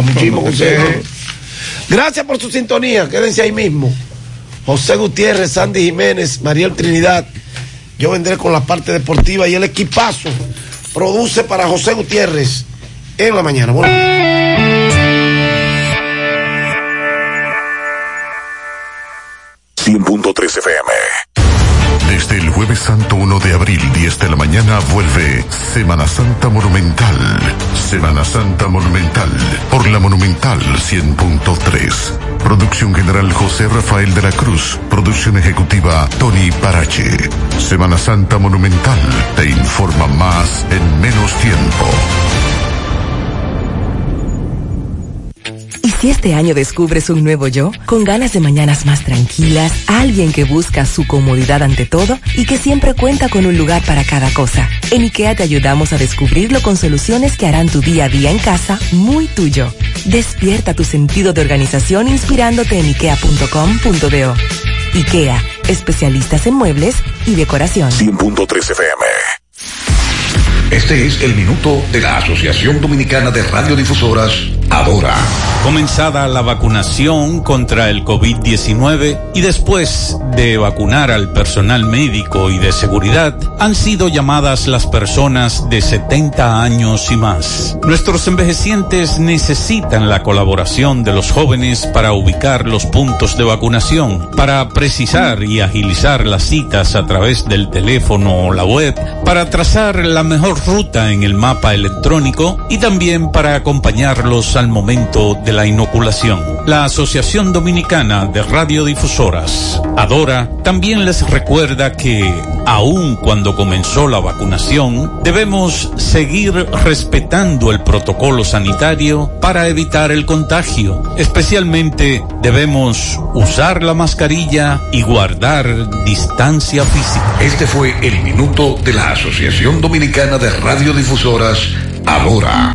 da muchísimos. Gracias por su sintonía, quédense ahí mismo. José Gutiérrez, Sandy Jiménez, Mariel Trinidad. Yo vendré con la parte deportiva y el equipazo produce para José Gutiérrez en la mañana. Bueno. Punto 13 santo 1 de abril, 10 de la mañana, vuelve Semana Santa Monumental. Semana Santa Monumental por la Monumental 100.3. Producción general José Rafael de la Cruz. Producción ejecutiva Tony Parache. Semana Santa Monumental te informa más en menos tiempo. Si este año descubres un nuevo yo? Con ganas de mañanas más tranquilas, alguien que busca su comodidad ante todo y que siempre cuenta con un lugar para cada cosa. En IKEA te ayudamos a descubrirlo con soluciones que harán tu día a día en casa muy tuyo. Despierta tu sentido de organización inspirándote en ikea.com.do. IKEA, especialistas en muebles y decoración. 100.3 FM. Este es el minuto de la Asociación Dominicana de Radiodifusoras, Adora. Comenzada la vacunación contra el COVID-19 y después de vacunar al personal médico y de seguridad, han sido llamadas las personas de 70 años y más. Nuestros envejecientes necesitan la colaboración de los jóvenes para ubicar los puntos de vacunación, para precisar y agilizar las citas a través del teléfono o la web, para trazar la mejor ruta en el mapa electrónico y también para acompañarlos al momento de la inoculación. La Asociación Dominicana de Radiodifusoras, Adora, también les recuerda que, aun cuando comenzó la vacunación, debemos seguir respetando el protocolo sanitario para evitar el contagio. Especialmente debemos usar la mascarilla y guardar distancia física. Este fue el minuto de la Asociación Dominicana de Radiodifusoras, Adora.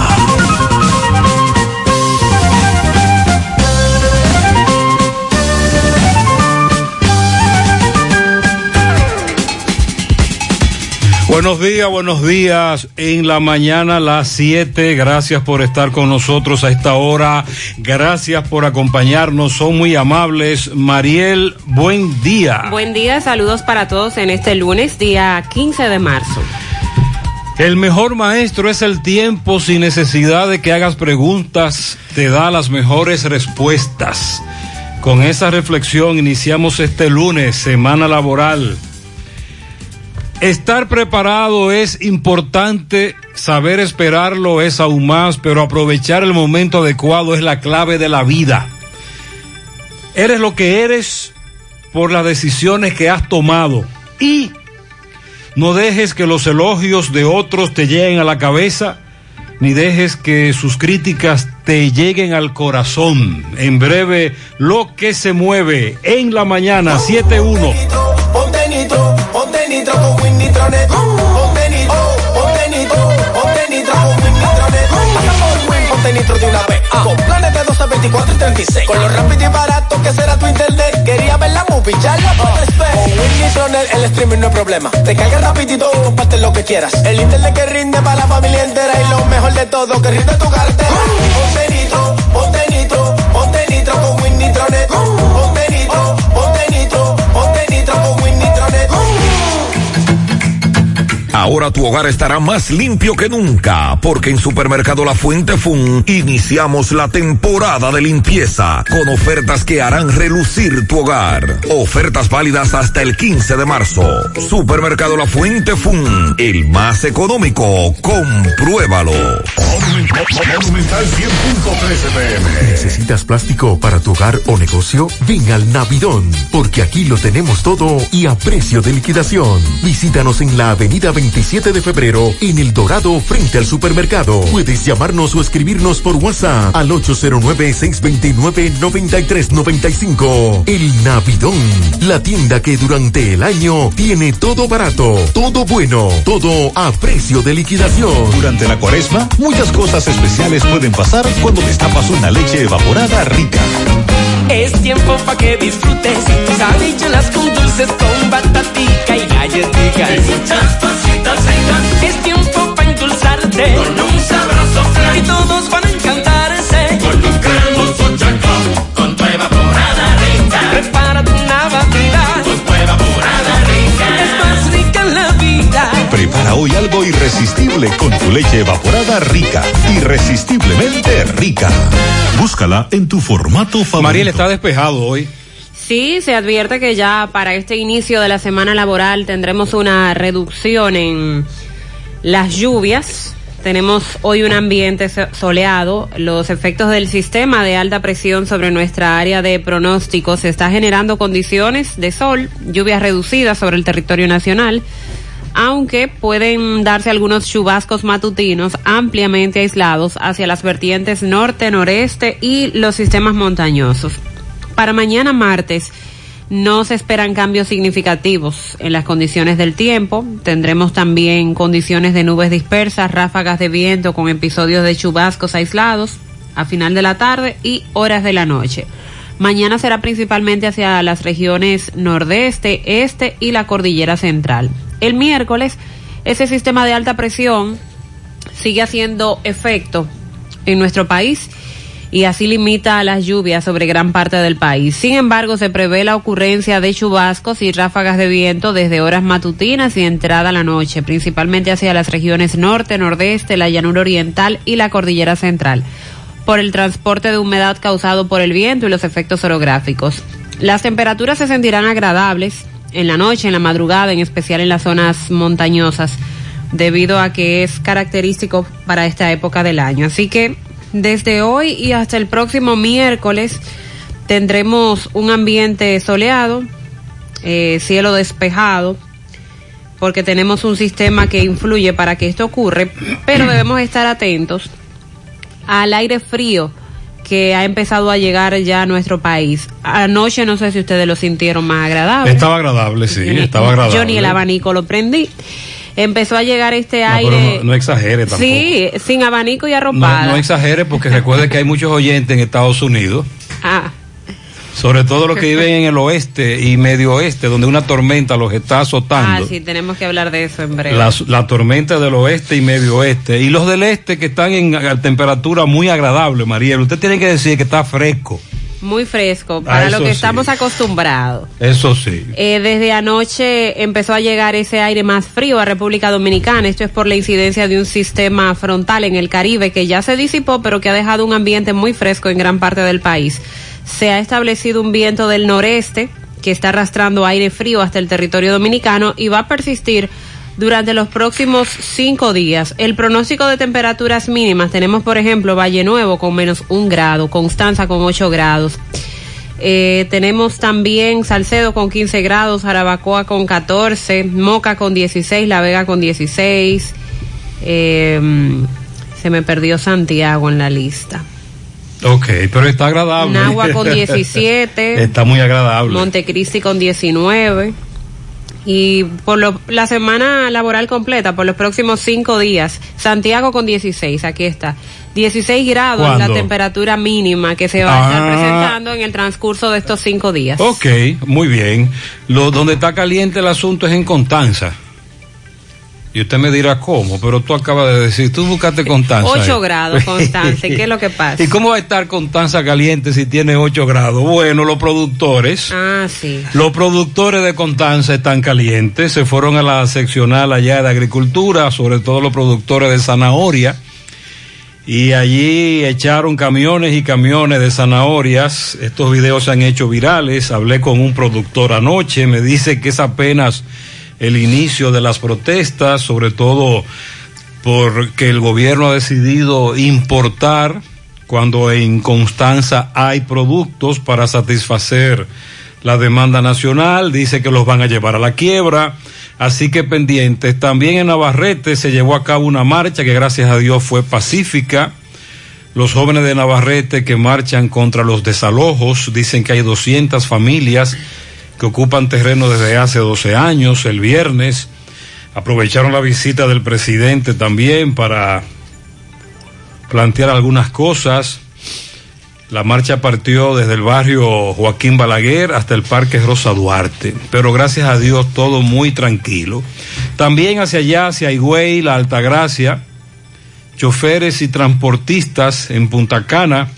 Buenos días, buenos días. En la mañana a las 7. Gracias por estar con nosotros a esta hora. Gracias por acompañarnos. Son muy amables. Mariel, buen día. Buen día, saludos para todos en este lunes, día 15 de marzo. El mejor maestro es el tiempo sin necesidad de que hagas preguntas, te da las mejores respuestas. Con esa reflexión iniciamos este lunes, semana laboral. Estar preparado es importante, saber esperarlo es aún más, pero aprovechar el momento adecuado es la clave de la vida. Eres lo que eres por las decisiones que has tomado y no dejes que los elogios de otros te lleguen a la cabeza, ni dejes que sus críticas te lleguen al corazón. En breve, lo que se mueve en la mañana 7-1. Ponte nitro, con Win. Ponte nitro, ponte nitro, ponte nitro con Win ponte nitro de una vez. Con planes de 12, 24 y 36. Con lo rápido y barato que será tu internet. Quería ver la movie, ya la puedes ver. Con Win el streaming no es problema. Te carga rapidito y comparte lo que quieras. El internet que rinde para la familia entera. Y lo mejor de todo, que rinde tu cartera. Ponte nitro, ponte nitro, ponte nitro con Win Nitronet. Ahora tu hogar estará más limpio que nunca, porque en Supermercado La Fuente Fun iniciamos la temporada de limpieza con ofertas que harán relucir tu hogar. Ofertas válidas hasta el 15 de marzo. Supermercado La Fuente Fun, el más económico. Compruébalo. Monumental 100.13 pm. ¿Necesitas plástico para tu hogar o negocio? Ven al Navidón, porque aquí lo tenemos todo y a precio de liquidación. Visítanos en la avenida 24 27 de febrero en El Dorado frente al supermercado. Puedes llamarnos o escribirnos por WhatsApp al 809-629-9395. El Navidón, la tienda que durante el año tiene todo barato, todo bueno, todo a precio de liquidación. Durante la cuaresma, muchas cosas especiales pueden pasar cuando destapas una leche evaporada rica. Es tiempo para que disfrutes sabichuelas con dulces con batatica y galletitas. Es tiempo para endulzarte con un sabroso flan. Y todos van a encantarse con un cremoso choco con tu evaporada rica. Prepara tu Navidad con tu evaporada rica. Es más rica la vida. Prepara hoy algo irresistible con tu leche evaporada rica. Irresistiblemente rica. Búscala en tu formato favorito. Mariel está despejado hoy. Sí, se advierte que ya para este inicio de la semana laboral tendremos una reducción en las lluvias. Tenemos hoy un ambiente soleado. Los efectos del sistema de alta presión sobre nuestra área de pronóstico se está generando condiciones de sol, lluvias reducidas sobre el territorio nacional, aunque pueden darse algunos chubascos matutinos ampliamente aislados hacia las vertientes norte, noreste y los sistemas montañosos. Para mañana martes no se esperan cambios significativos en las condiciones del tiempo. Tendremos también condiciones de nubes dispersas, ráfagas de viento con episodios de chubascos aislados a final de la tarde y horas de la noche. Mañana será principalmente hacia las regiones nordeste, este y la cordillera central. El miércoles, ese sistema de alta presión sigue haciendo efecto en nuestro país y así limita las lluvias sobre gran parte del país. Sin embargo, se prevé la ocurrencia de chubascos y ráfagas de viento desde horas matutinas y entrada la noche, principalmente hacia las regiones norte, nordeste, la llanura oriental y la cordillera central, por el transporte de humedad causado por el viento y los efectos orográficos. Las temperaturas se sentirán agradables en la noche, en la madrugada, en especial en las zonas montañosas, debido a que es característico para esta época del año. Así que desde hoy y hasta el próximo miércoles tendremos un ambiente soleado, eh, cielo despejado, porque tenemos un sistema que influye para que esto ocurra, pero debemos estar atentos al aire frío que ha empezado a llegar ya a nuestro país. Anoche no sé si ustedes lo sintieron más agradable. Estaba agradable, sí, estaba agradable. Yo ni el abanico lo prendí empezó a llegar este aire. No, no, exagere tampoco. Sí, sin abanico y arropada. No, no exagere porque recuerde que hay muchos oyentes en Estados Unidos. Ah. Sobre todo los que viven en el oeste y medio oeste, donde una tormenta los está azotando. Ah, sí, tenemos que hablar de eso en breve. La, la tormenta del oeste y medio oeste. Y los del este que están en temperatura muy agradable, Mariel. Usted tiene que decir que está fresco. Muy fresco, para lo que sí. estamos acostumbrados. Eso sí. Eh, desde anoche empezó a llegar ese aire más frío a República Dominicana. Esto es por la incidencia de un sistema frontal en el Caribe que ya se disipó, pero que ha dejado un ambiente muy fresco en gran parte del país. Se ha establecido un viento del noreste que está arrastrando aire frío hasta el territorio dominicano y va a persistir durante los próximos cinco días. El pronóstico de temperaturas mínimas tenemos, por ejemplo, Valle Nuevo con menos un grado, Constanza con ocho grados. Eh, tenemos también Salcedo con 15 grados, Jarabacoa con 14, Moca con 16, La Vega con 16. Eh, se me perdió Santiago en la lista. Ok, pero está agradable. Nagua con 17. está muy agradable. Montecristi con 19 y por lo, la semana laboral completa, por los próximos cinco días, Santiago con 16, aquí está. 16 grados ¿Cuándo? la temperatura mínima que se va a estar Ah. presentando en el transcurso de estos cinco días. Ok, muy bien. Lo, donde está caliente el asunto es en Constanza. Y usted me dirá cómo, pero tú acabas de decir, tú buscaste Constanza. 8 ahí. grados, Constance, ¿qué es lo que pasa? ¿Y cómo va a estar Constanza caliente si tiene 8 grados? Bueno, los productores, Ah, sí. los productores de Constanza están calientes, se fueron a la seccional allá de agricultura, sobre todo los productores de zanahoria, y allí echaron camiones y camiones de zanahorias. Estos videos se han hecho virales. Hablé con un productor anoche, me dice que es apenas el inicio de las protestas, sobre todo porque el gobierno ha decidido importar cuando en Constanza hay productos para satisfacer la demanda nacional, dice que los van a llevar a la quiebra. Así que pendientes. También en Navarrete se llevó a cabo una marcha que gracias a Dios fue pacífica. Los jóvenes de Navarrete que marchan contra los desalojos dicen que hay 200 familias que ocupan terreno desde hace 12 años. El viernes aprovecharon la visita del presidente también para plantear algunas cosas. La marcha partió desde el barrio Joaquín Balaguer hasta el Parque Rosa Duarte, pero gracias a Dios todo muy tranquilo. También hacia allá, hacia Higüey, la Altagracia, choferes y transportistas en Punta Cana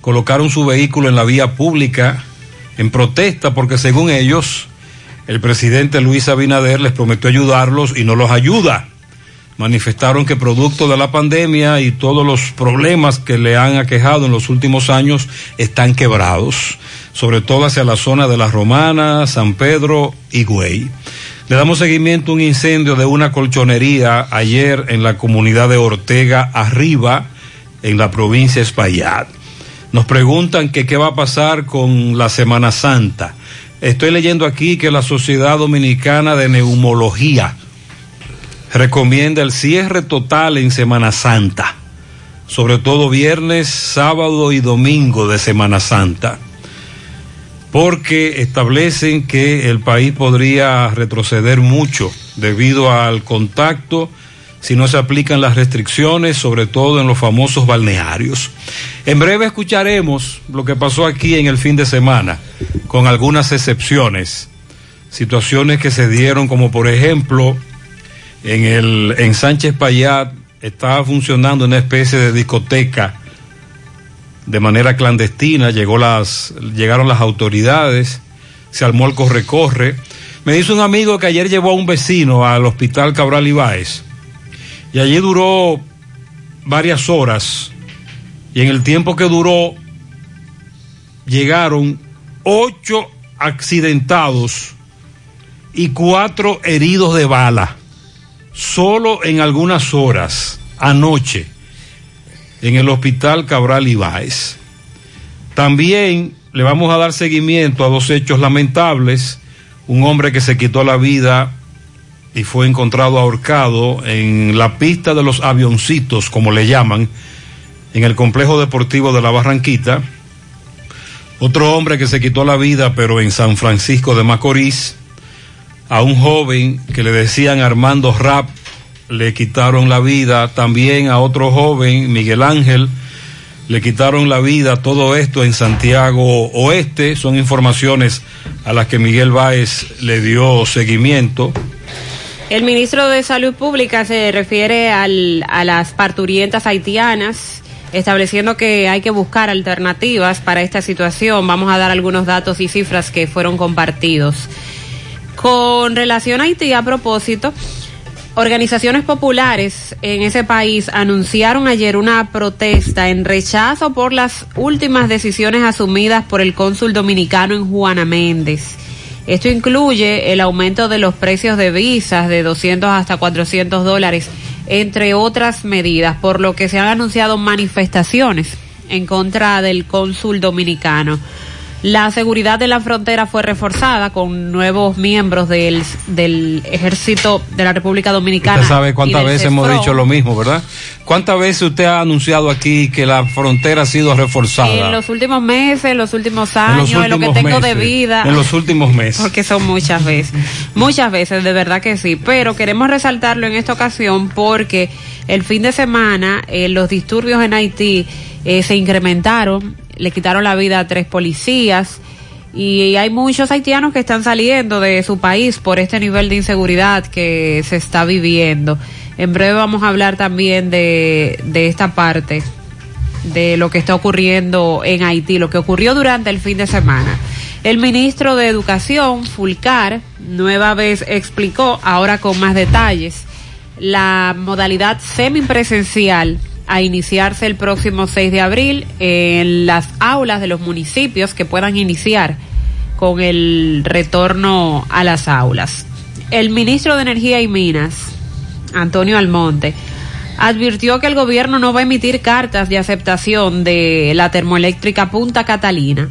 colocaron su vehículo en la vía pública en protesta porque según ellos el presidente Luis Abinader les prometió ayudarlos y no los ayuda. Manifestaron que producto de la pandemia y todos los problemas que le han aquejado en los últimos años están quebrados, sobre todo hacia la zona de la Romana, San Pedro y Güey. Le damos seguimiento a un incendio de una colchonería ayer en la comunidad de Ortega Arriba, en la provincia de Espaillat. Nos preguntan qué va a pasar con la Semana Santa. Estoy leyendo aquí que la Sociedad Dominicana de Neumología recomienda el cierre total en Semana Santa, sobre todo viernes, sábado y domingo de Semana Santa, porque establecen que el país podría retroceder mucho debido al contacto si no se aplican las restricciones, sobre todo en los famosos balnearios. En breve escucharemos lo que pasó aquí en el fin de semana, con algunas excepciones, situaciones que se dieron como por ejemplo en el en Sánchez Payat estaba funcionando una especie de discoteca de manera clandestina, llegó las llegaron las autoridades, se armó el corre corre. Me dice un amigo que ayer llevó a un vecino al hospital Cabral Ibáez y allí duró varias horas y en el tiempo que duró llegaron ocho accidentados y cuatro heridos de bala solo en algunas horas anoche en el hospital Cabral Ibáez. También le vamos a dar seguimiento a dos hechos lamentables. Un hombre que se quitó la vida y fue encontrado ahorcado en la pista de los avioncitos, como le llaman, en el complejo deportivo de la Barranquita. Otro hombre que se quitó la vida, pero en San Francisco de Macorís a un joven que le decían Armando Rap, le quitaron la vida, también a otro joven, Miguel Ángel, le quitaron la vida, todo esto en Santiago Oeste, son informaciones a las que Miguel Báez le dio seguimiento. El ministro de Salud Pública se refiere al, a las parturientas haitianas, estableciendo que hay que buscar alternativas para esta situación. Vamos a dar algunos datos y cifras que fueron compartidos. Con relación a Haití, a propósito, organizaciones populares en ese país anunciaron ayer una protesta en rechazo por las últimas decisiones asumidas por el cónsul dominicano en Juana Méndez. Esto incluye el aumento de los precios de visas de 200 hasta 400 dólares, entre otras medidas, por lo que se han anunciado manifestaciones en contra del cónsul dominicano. La seguridad de la frontera fue reforzada con nuevos miembros del, del ejército de la República Dominicana. Usted sabe cuántas veces hemos dicho lo mismo, ¿verdad? ¿Cuántas veces usted ha anunciado aquí que la frontera ha sido reforzada? En los últimos meses, en los últimos años, en, lo que tengo meses, de vida. En los últimos meses. Porque son muchas veces. muchas veces, de verdad que sí. Pero queremos resaltarlo en esta ocasión porque el fin de semana eh, los disturbios en Haití eh, se incrementaron le quitaron la vida a tres policías y hay muchos haitianos que están saliendo de su país por este nivel de inseguridad que se está viviendo. En breve vamos a hablar también de, de esta parte, de lo que está ocurriendo en Haití, lo que ocurrió durante el fin de semana. El ministro de Educación, Fulcar, nueva vez explicó, ahora con más detalles, la modalidad semipresencial a iniciarse el próximo 6 de abril en las aulas de los municipios que puedan iniciar con el retorno a las aulas. El ministro de Energía y Minas, Antonio Almonte, advirtió que el gobierno no va a emitir cartas de aceptación de la termoeléctrica Punta Catalina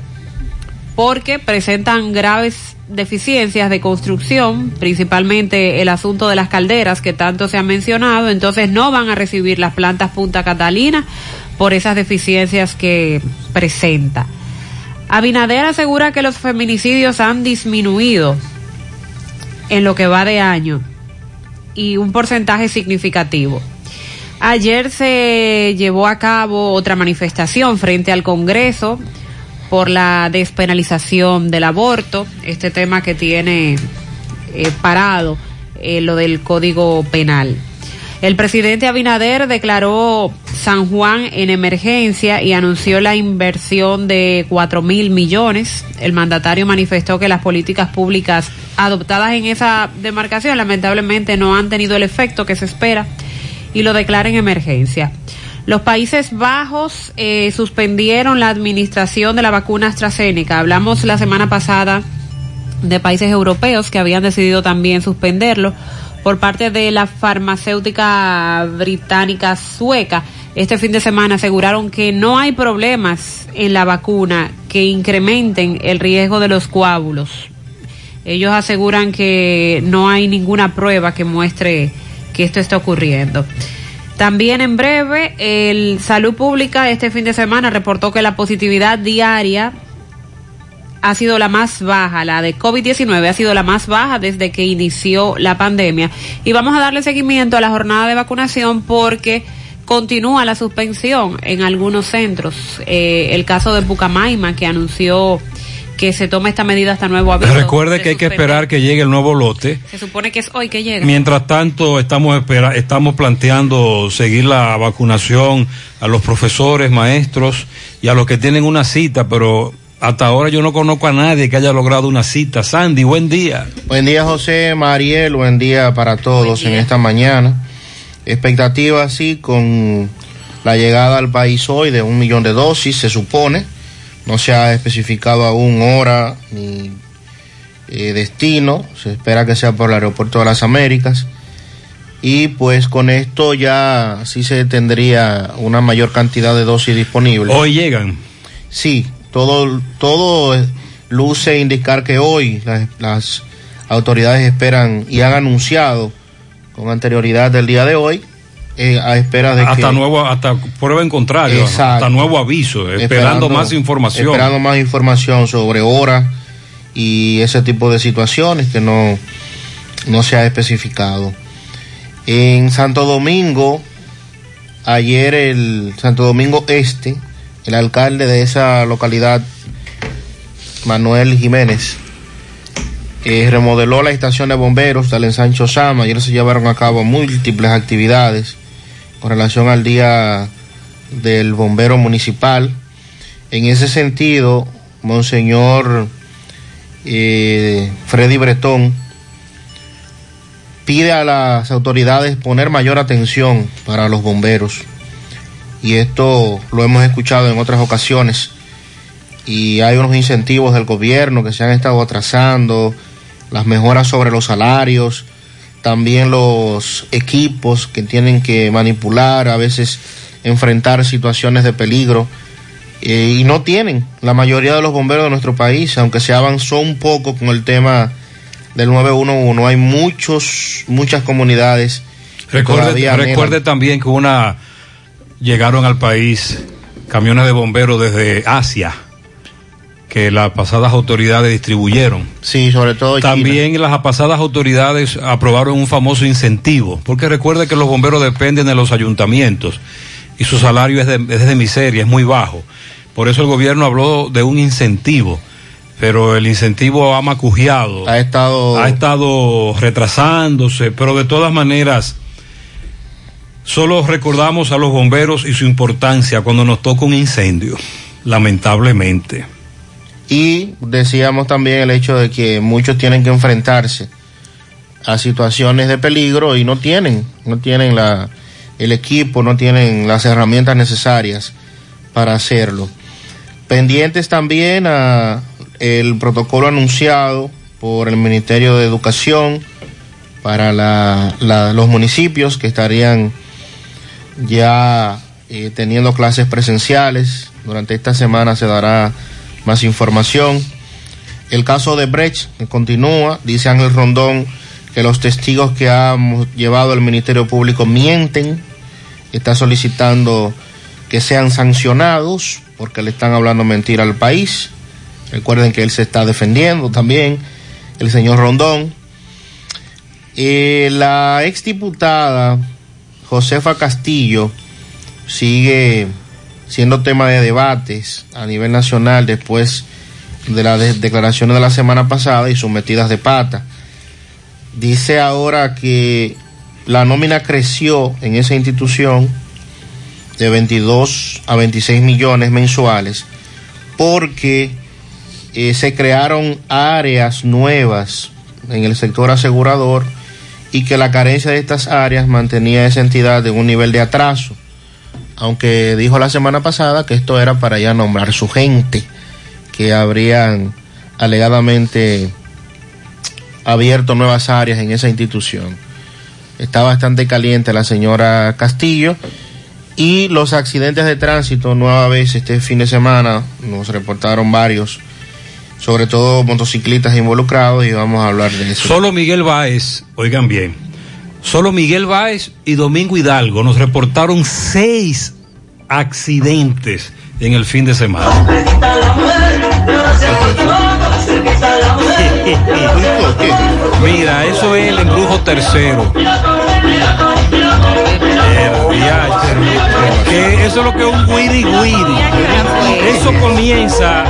porque presentan graves deficiencias de construcción, principalmente el asunto de las calderas que tanto se han mencionado, entonces no van a recibir las plantas Punta Catalina por esas deficiencias que presenta. Abinader asegura que los feminicidios han disminuido en lo que va de año y un porcentaje significativo. Ayer se llevó a cabo otra manifestación frente al Congreso por la despenalización del aborto, este tema que tiene eh, parado eh, lo del Código Penal. El presidente Abinader declaró San Juan en emergencia y anunció la inversión de cuatro mil millones. El mandatario manifestó que las políticas públicas adoptadas en esa demarcación lamentablemente no han tenido el efecto que se espera y lo declara en emergencia. Los Países Bajos eh, suspendieron la administración de la vacuna AstraZeneca. Hablamos la semana pasada de países europeos que habían decidido también suspenderlo por parte de la farmacéutica británica sueca. Este fin de semana aseguraron que no hay problemas en la vacuna que incrementen el riesgo de los coágulos. Ellos aseguran que no hay ninguna prueba que muestre que esto está ocurriendo. También en breve, el Salud Pública este fin de semana reportó que la positividad diaria ha sido la más baja, la de COVID-19 ha sido la más baja desde que inició la pandemia. Y vamos a darle seguimiento a la jornada de vacunación porque continúa la suspensión en algunos centros. Eh, el caso de Pucamaima que anunció que se tome esta medida hasta nuevo aviso. Recuerde que hay que esperar que llegue el nuevo lote. Se supone que es hoy que llega. Mientras tanto, estamos, espera, estamos planteando seguir la vacunación a los profesores, maestros y a los que tienen una cita, pero hasta ahora yo no conozco a nadie que haya logrado una cita. Sandy, buen día. Buen día, José, Mariel, buen día para todos en esta mañana. Expectativa, sí, con la llegada al país hoy de un millón de dosis, se supone. No se ha especificado aún hora ni eh, destino. Se espera que sea por el aeropuerto de las Américas. Y pues con esto ya sí se tendría una mayor cantidad de dosis disponibles. Hoy llegan. Sí, todo, todo luce indicar que hoy las, las autoridades esperan y han anunciado con anterioridad del día de hoy eh, a espera de hasta que nuevo hasta prueba en contrario Exacto. hasta nuevo aviso esperando, más información. esperando más información sobre horas y ese tipo de situaciones que no no se ha especificado. En Santo Domingo ayer el Santo Domingo Este el alcalde de esa localidad Manuel Jiménez eh, remodeló la estación de bomberos del ensancho Sama. Ayer se llevaron a cabo múltiples actividades con relación al día del bombero municipal. En ese sentido, Monseñor eh, Freddy Bretón pide a las autoridades poner mayor atención para los bomberos. Y esto lo hemos escuchado en otras ocasiones. Y hay unos incentivos del gobierno que se han estado atrasando, las mejoras sobre los salarios, también los equipos que tienen que manipular, a veces enfrentar situaciones de peligro. Eh, y no tienen la mayoría de los bomberos de nuestro país, aunque se avanzó un poco con el tema del 911, hay muchos, muchas comunidades. recuerde, recuerde también que una llegaron al país camiones de bomberos desde Asia que las pasadas autoridades distribuyeron. Sí, sobre todo China. También las pasadas autoridades aprobaron un famoso incentivo, porque recuerde que los bomberos dependen de los ayuntamientos y su salario es de, es de miseria, es muy bajo. Por eso el gobierno habló de un incentivo, pero el incentivo ha macujeado. Ha estado... Ha estado retrasándose, pero de todas maneras, solo recordamos a los bomberos y su importancia cuando nos toca un incendio, lamentablemente. Y decíamos también el hecho de que muchos tienen que enfrentarse a situaciones de peligro y no tienen, no tienen la, el equipo, no tienen las herramientas necesarias para hacerlo. Pendientes también a el protocolo anunciado por el Ministerio de Educación para la, los municipios que estarían ya eh, teniendo clases presenciales. Durante esta semana se dará más información. El caso de Brecht continúa, dice Ángel Rondón que los testigos que ha llevado el Ministerio Público mienten, está solicitando que sean sancionados porque le están hablando mentira al país. Recuerden que él se está defendiendo también, el señor Rondón. Eh, la exdiputada Josefa Castillo sigue siendo tema de debates a nivel nacional después de las de declaraciones de la semana pasada y sus metidas de pata. Dice ahora que la nómina creció en esa institución de 22 a 26 millones mensuales porque eh, se crearon áreas nuevas en el sector asegurador y que la carencia de estas áreas mantenía esa entidad en un nivel de atraso, aunque dijo la semana pasada que esto era para ya nombrar su gente, que habrían alegadamente abierto nuevas áreas en esa institución. Está bastante caliente la señora Castillo y los accidentes de tránsito nueva vez este fin de semana nos reportaron varios sobre todo motociclistas involucrados y vamos a hablar de eso. Solo Miguel Báez, oigan bien, solo Miguel Báez y Domingo Hidalgo nos reportaron seis accidentes en el fin de semana. Mira, eso es el embrujo tercero. Que eso es lo que es un wiri wiri. Eso comienza.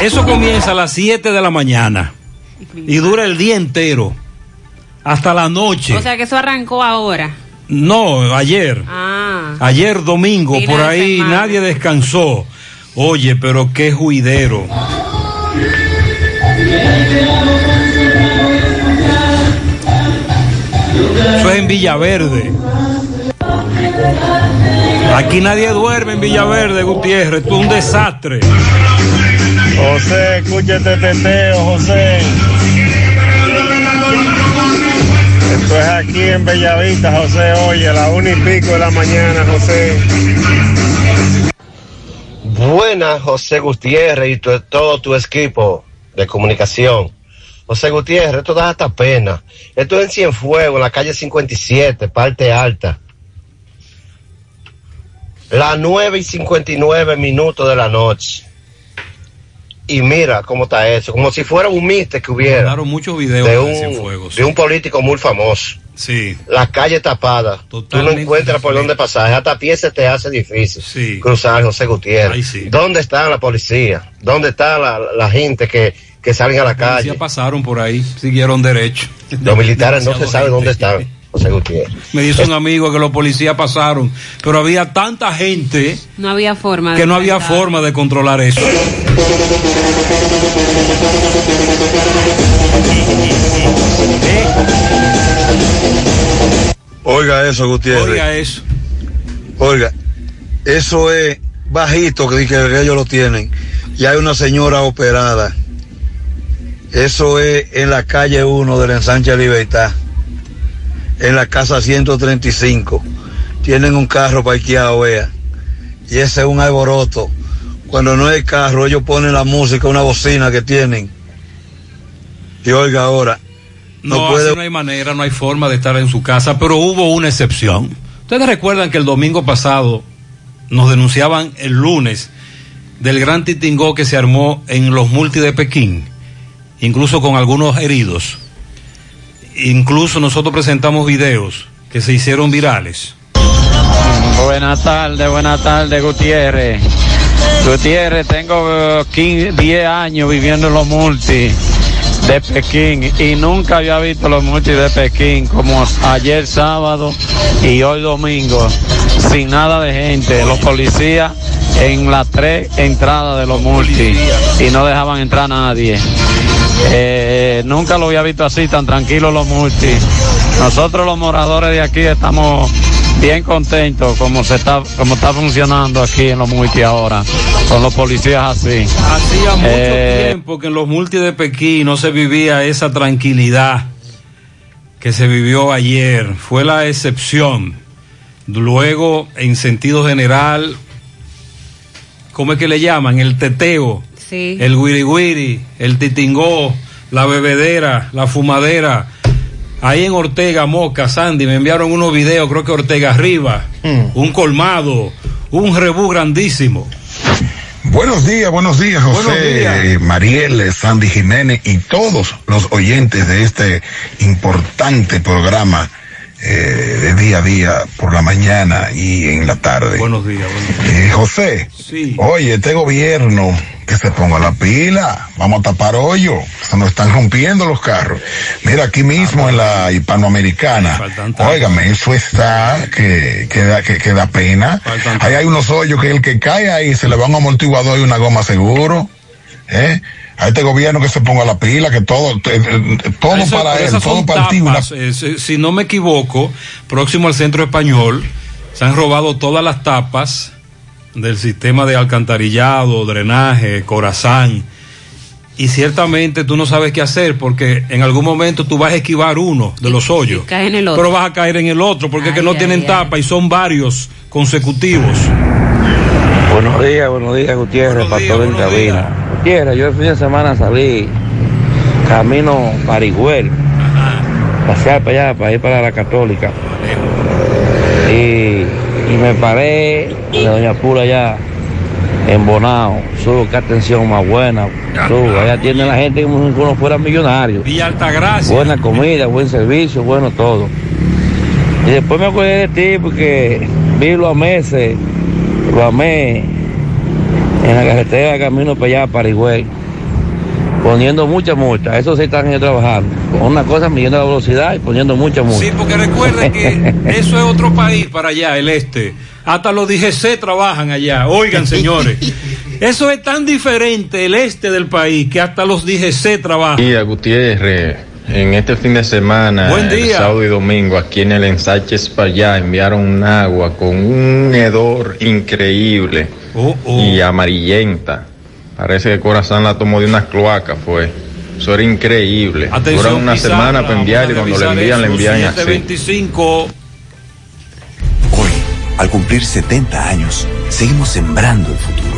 Eso comienza a las 7 de la mañana y dura el día entero hasta la noche. O sea que eso arrancó ahora. No, ayer. Ah. Ayer domingo, por ahí nadie descansó. Oye, pero qué juidero. Eso es en Villaverde. Aquí nadie duerme en Villaverde, Gutiérrez. Esto es un desastre. José, escúchate teteo, José. Esto es aquí en Bellavista, José, oye, a la una y pico de la mañana, José. Buenas, José Gutiérrez y todo tu equipo de comunicación. José Gutiérrez, esto da hasta pena. Esto es en Cienfuegos, en la calle 57, parte alta. Las 9 y 59 minutos de la noche. Y mira cómo está eso, como si fuera un miste que hubiera. Mandaron muchos videos de un, de un político muy famoso. Sí. La calle tapada. Tú no Totalmente encuentras por dónde pasar. Hasta a pie se te hace difícil Sí. cruzar José Gutiérrez. Ay, sí. ¿Dónde está la policía? ¿Dónde está la, la gente que, que salen a la Ya calle? pasaron por ahí, siguieron derecho. Los militares no se sabe dónde están. José Gutiérrez. Me dice un amigo que los policías pasaron, pero había tanta gente No había forma. de que no había forma de controlar eso. Oiga eso, Gutiérrez. Oiga eso. Oiga, eso es bajito que, que ellos lo tienen. Y hay una señora operada. Eso es en la calle 1 de la ensanche Libertad. En la casa 135. Tienen un carro parqueado, vea. Y ese es un alboroto. Cuando no hay carro, ellos ponen la música, una bocina que tienen. Y oiga ahora, No, puede no hay manera, no hay forma de estar en su casa, pero hubo una excepción. Ustedes recuerdan que el domingo pasado nos denunciaban el lunes del gran titingó que se armó en los multi de Pekín, incluso con algunos heridos. Incluso nosotros presentamos videos que se hicieron virales. Buenas tardes, buenas tardes, Gutiérrez. Gutiérrez, tengo eh, 15, 10 años viviendo en los multi de Pekín y nunca había visto los multi de Pekín como ayer sábado y hoy domingo, sin nada de gente. Los policías en las tres entradas de los multi y no dejaban entrar a nadie. Eh, nunca lo había visto así, tan tranquilo los multi. Nosotros los moradores de aquí estamos bien contentos como se está, como está funcionando aquí en los multi ahora, con los policías así. Hacía mucho Eh, tiempo que en los multi de Pekín no se vivía esa tranquilidad que se vivió ayer. Fue la excepción. Luego, en sentido general, ¿cómo es que le llaman? El teteo. Sí. el wiri wiri, el titingó, la bebedera, la fumadera. Ahí en Ortega, Moca, Sandy, me enviaron unos videos, creo que Ortega arriba, un colmado, un rebú grandísimo. Buenos días, buenos días, José, Buenos días. Mariel, Sandy Jiménez y todos los oyentes de este importante programa eh, de día a día por la mañana y en la tarde. Buenos días, Eh, José, Sí. oye, este gobierno que se ponga la pila, vamos a tapar hoyo, se nos están rompiendo los carros. Mira, aquí mismo en la hispanoamericana, óigame, eso está que, que, da, que, que da pena. Ahí hay unos hoyos que el que cae ahí se le va un amortiguador y una goma seguro. ¿Eh? A este gobierno que se ponga la pila, que todo, te- te- todo Eso- para él, todo ti. una- eh, si, si no me equivoco, próximo al centro español, se han robado todas las tapas del sistema de alcantarillado, drenaje, corazán. Y ciertamente tú no sabes qué hacer porque en algún momento tú vas a esquivar uno de los hoyos. Cae en el otro. Pero vas a caer en el otro porque es que no Ay, tienen ay, tapa y son varios consecutivos. Buenos días, buenos días, Gutiérrez, para todo en cabina. Gutiérrez, yo el fin de semana salí camino Parigüel, pasear para allá, para ir para la Católica. Y, y me paré de Doña Pura allá, en Bonao. Subo, qué atención más buena. Subo, allá atiende la gente como si uno fuera millonario. Villa Altagracia. Buena comida, buen servicio, bueno todo. Y después me acordé de ti porque vi los meses, lo amé en la carretera camino para allá, para Higüey, poniendo mucha multa. Eso sí están ellos trabajando. Con una cosa midiendo la velocidad y poniendo mucha multa. Sí, porque recuerden que eso es otro país para allá, el este. Hasta los DGC trabajan allá. Oigan, señores. Eso es tan diferente el este del país que hasta los DGC trabajan. día, Gutiérrez. En este fin de semana, Buen el día. sábado y domingo, aquí en el Ensáchez para allá, enviaron un agua con un hedor increíble Oh, y amarillenta. Parece que Corazón la tomó de una cloaca, fue. Eso era increíble. Atención, Duran una Pizarra, semana para enviar y cuando le envían, le envían así. 725. Al cumplir 70 años, seguimos sembrando el futuro.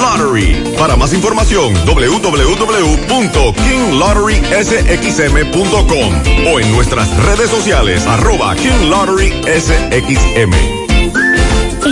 Lottery. Para más información, www.kinglotterysxm.com o en nuestras redes sociales, arroba King Lottery SXM.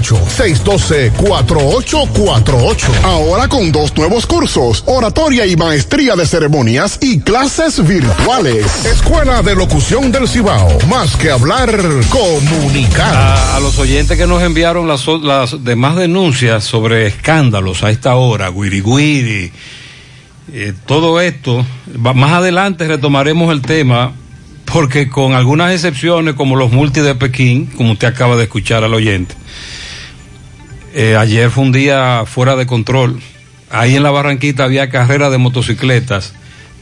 612-4848. Ahora con dos nuevos cursos, oratoria y maestría de ceremonias y clases virtuales. Escuela de Locución del Cibao. Más que hablar, comunicar. A, a los oyentes que nos enviaron las, las demás denuncias sobre escándalos a esta hora, guiri guiri, eh, todo esto, va, más adelante retomaremos el tema porque con algunas excepciones como los multi de Pekín, como usted acaba de escuchar al oyente, eh, ayer fue un día fuera de control. Ahí en la Barranquita había carrera de motocicletas.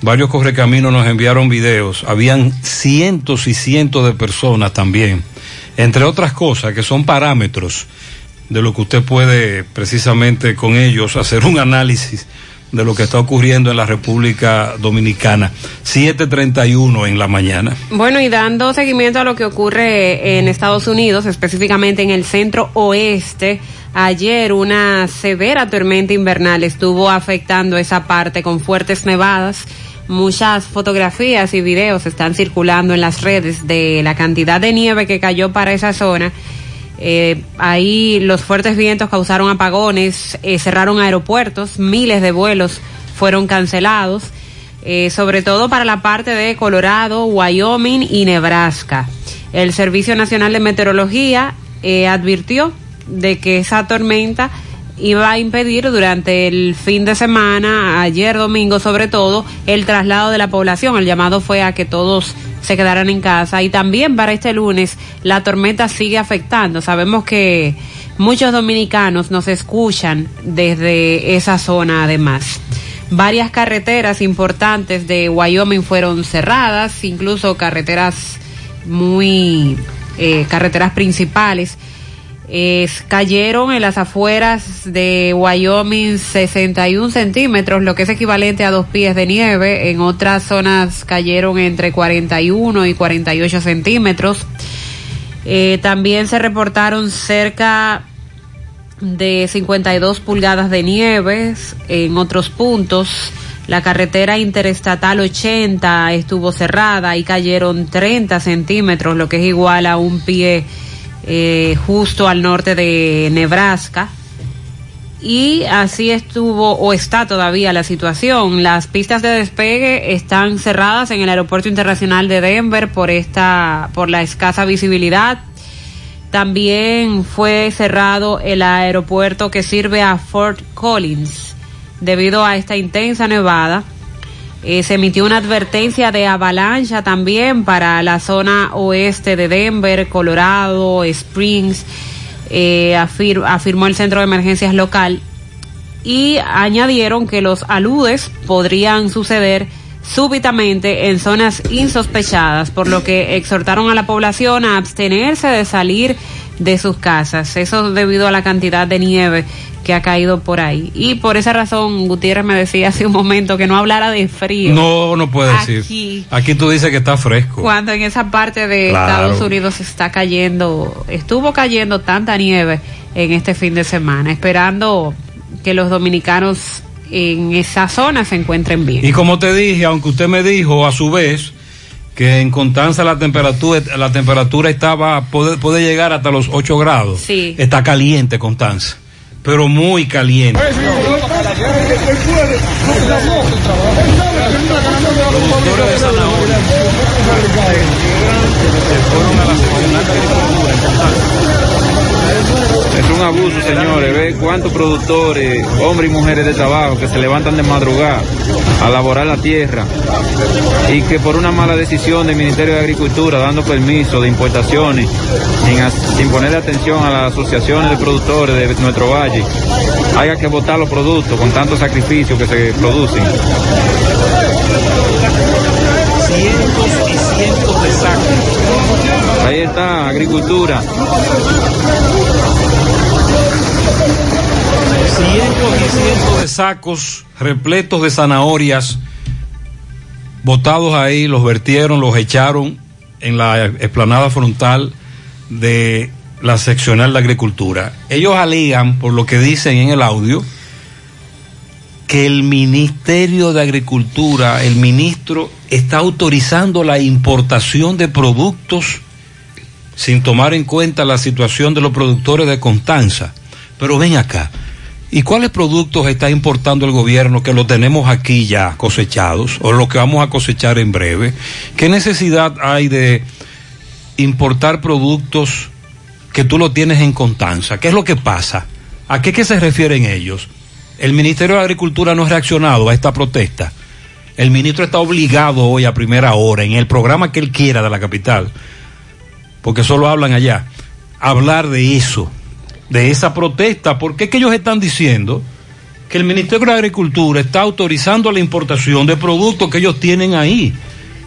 Varios correcaminos nos enviaron videos. Habían cientos y cientos de personas también. Entre otras cosas que son parámetros de lo que usted puede precisamente con ellos hacer un análisis de lo que está ocurriendo en la República Dominicana. 7.31 en la mañana. Bueno, y dando seguimiento a lo que ocurre en Estados Unidos, específicamente en el centro oeste, ayer una severa tormenta invernal estuvo afectando esa parte con fuertes nevadas. Muchas fotografías y videos están circulando en las redes de la cantidad de nieve que cayó para esa zona. Eh, ahí los fuertes vientos causaron apagones, eh, cerraron aeropuertos, miles de vuelos fueron cancelados, eh, sobre todo para la parte de Colorado, Wyoming y Nebraska. El Servicio Nacional de Meteorología advirtió de que esa tormenta iba a impedir durante el fin de semana, ayer domingo sobre todo, el traslado de la población. El llamado fue a que todos se quedaran en casa y también para este lunes la tormenta sigue afectando. Sabemos que muchos dominicanos nos escuchan desde esa zona además. Varias carreteras importantes de Wyoming fueron cerradas, incluso carreteras muy eh, carreteras principales cayeron en las afueras de Wyoming 61 centímetros, lo que es equivalente a dos pies de nieve. En otras zonas cayeron entre 41 y 48 centímetros. Eh, también se reportaron cerca de 52 pulgadas de nieves en otros puntos. La carretera interestatal 80 estuvo cerrada y cayeron 30 centímetros, lo que es igual a un pie eh, justo al norte de Nebraska. Y así estuvo o está todavía la situación. Las pistas de despegue están cerradas en el Aeropuerto Internacional de Denver por esta por la escasa visibilidad. También fue cerrado el aeropuerto que sirve a Fort Collins debido a esta intensa nevada. Eh, se emitió una advertencia de avalancha también para la zona oeste de Denver, Colorado, Springs, eh, afir- afirmó el centro de emergencias local. Y añadieron que los aludes podrían suceder súbitamente en zonas insospechadas, por lo que exhortaron a la población a abstenerse de salir de sus casas. Eso debido a la cantidad de nieve que ha caído por ahí. Y por esa razón, Gutiérrez me decía hace un momento que no hablara de frío. No, no puede decir. Aquí. Aquí tú dices que está fresco. Cuando en esa parte de Claro. Estados Unidos está cayendo, estuvo cayendo tanta nieve en este fin de semana, esperando que los dominicanos en esa zona se encuentren bien. Y como te dije, aunque usted me dijo a su vez que en Constanza la temperatura la temperatura estaba puede, puede llegar hasta los 8 grados. Sí. Está caliente Constanza, pero muy caliente. Productores de zanahoria se fueron a la seccional de agricultura en Constanza. Es un abuso, señores. Ve cuántos productores, hombres y mujeres de trabajo que se levantan de madrugada a laborar la tierra y que por una mala decisión del Ministerio de Agricultura, dando permiso de importaciones, sin, sin ponerle atención a las asociaciones de productores de nuestro valle, haya que botar los productos con tantos sacrificios que se producen. Cientos y cientos de sacos. Ahí está, agricultura. Cientos y cientos de sacos repletos de zanahorias botados ahí, los vertieron, los echaron en la explanada frontal de la seccional de agricultura. Ellos alegan, por lo que dicen en el audio, que el Ministerio de Agricultura, el ministro, está autorizando la importación de productos sin tomar en cuenta la situación de los productores de Constanza. Pero ven acá, ¿y cuáles productos está importando el gobierno que lo tenemos aquí ya cosechados o lo que vamos a cosechar en breve? ¿Qué necesidad hay de importar productos que tú lo tienes en Constanza? ¿Qué es lo que pasa? ¿A qué, qué se refieren ellos? El Ministerio de Agricultura no ha reaccionado a esta protesta. El ministro está obligado hoy a primera hora, en el programa que él quiera de la capital, porque solo hablan allá, hablar de eso, de esa protesta, porque es que ellos están diciendo que el Ministerio de Agricultura está autorizando la importación de productos que ellos tienen ahí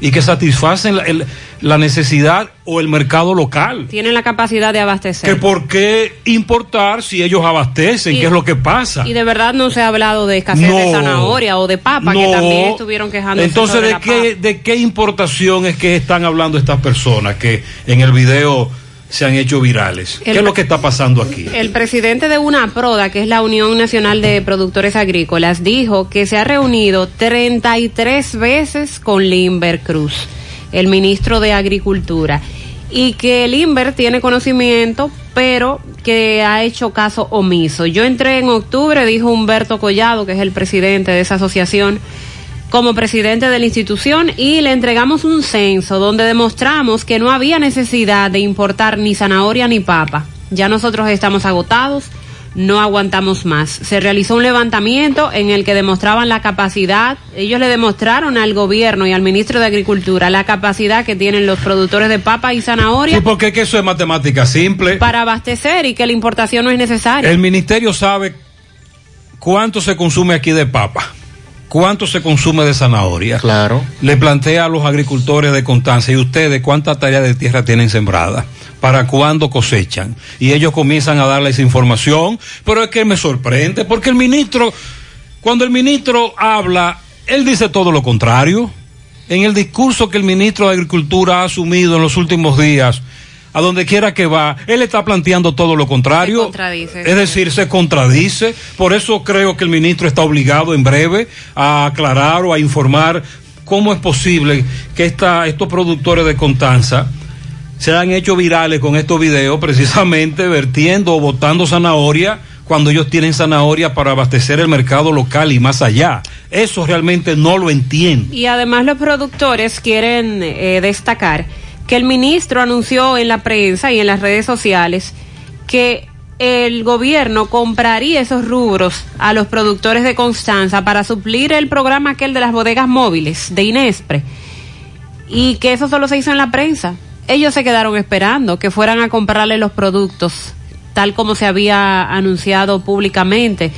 y que satisfacen la, el- la necesidad o el mercado local. Tienen la capacidad de abastecer. Que por qué importar si ellos abastecen, Y- qué es lo que pasa. Y de verdad no se ha hablado de escasez de zanahoria o de papa, que también estuvieron quejándose. Entonces, sobre ¿de la qué, ¿de qué importación es que están hablando estas personas que en el video se han hecho virales? El- ¿Qué es lo que está pasando aquí? El presidente de una PRODA, que es la Unión Nacional de Productores Agrícolas, dijo que se ha reunido 33 veces con Limber Cruz, el ministro de Agricultura, y que Limber tiene conocimiento, pero que ha hecho caso omiso. Yo entré en octubre, dijo Humberto Collado, que es el presidente de esa asociación, como presidente de la institución y le entregamos un censo donde demostramos que no había necesidad de importar ni zanahoria ni papa. Ya nosotros estamos agotados, no aguantamos más. Se realizó un levantamiento en el que demostraban la capacidad, ellos le demostraron al gobierno y al ministro de Agricultura la capacidad que tienen los productores de papa y zanahoria porque es que eso es matemática simple. para abastecer y que la importación no es necesaria. El ministerio sabe cuánto se consume aquí de papa, cuánto se consume de zanahoria. Claro. Le plantea a los agricultores de Constanza y ustedes cuánta tarea de tierra tienen sembrada, para cuándo cosechan. Y ellos comienzan a darles información, pero es que me sorprende, porque el ministro, cuando el ministro habla, él dice todo lo contrario. En el discurso que el ministro de Agricultura ha asumido en los últimos días, a donde quiera que va, él está planteando todo lo contrario. es decir, se contradice. Por eso creo que el ministro está obligado en breve a aclarar o a informar cómo es posible que esta, estos productores de Contanza se han hecho virales con estos videos precisamente vertiendo o botando zanahoria cuando ellos tienen zanahoria para abastecer el mercado local y más allá. Eso realmente no lo entiendo. Y además los productores quieren eh, destacar que el ministro anunció en la prensa y en las redes sociales que el gobierno compraría esos rubros a los productores de Constanza para suplir el programa aquel de las bodegas móviles de Inespre y que eso solo se hizo en la prensa. Ellos se quedaron esperando que fueran a comprarle los productos tal como se había anunciado públicamente.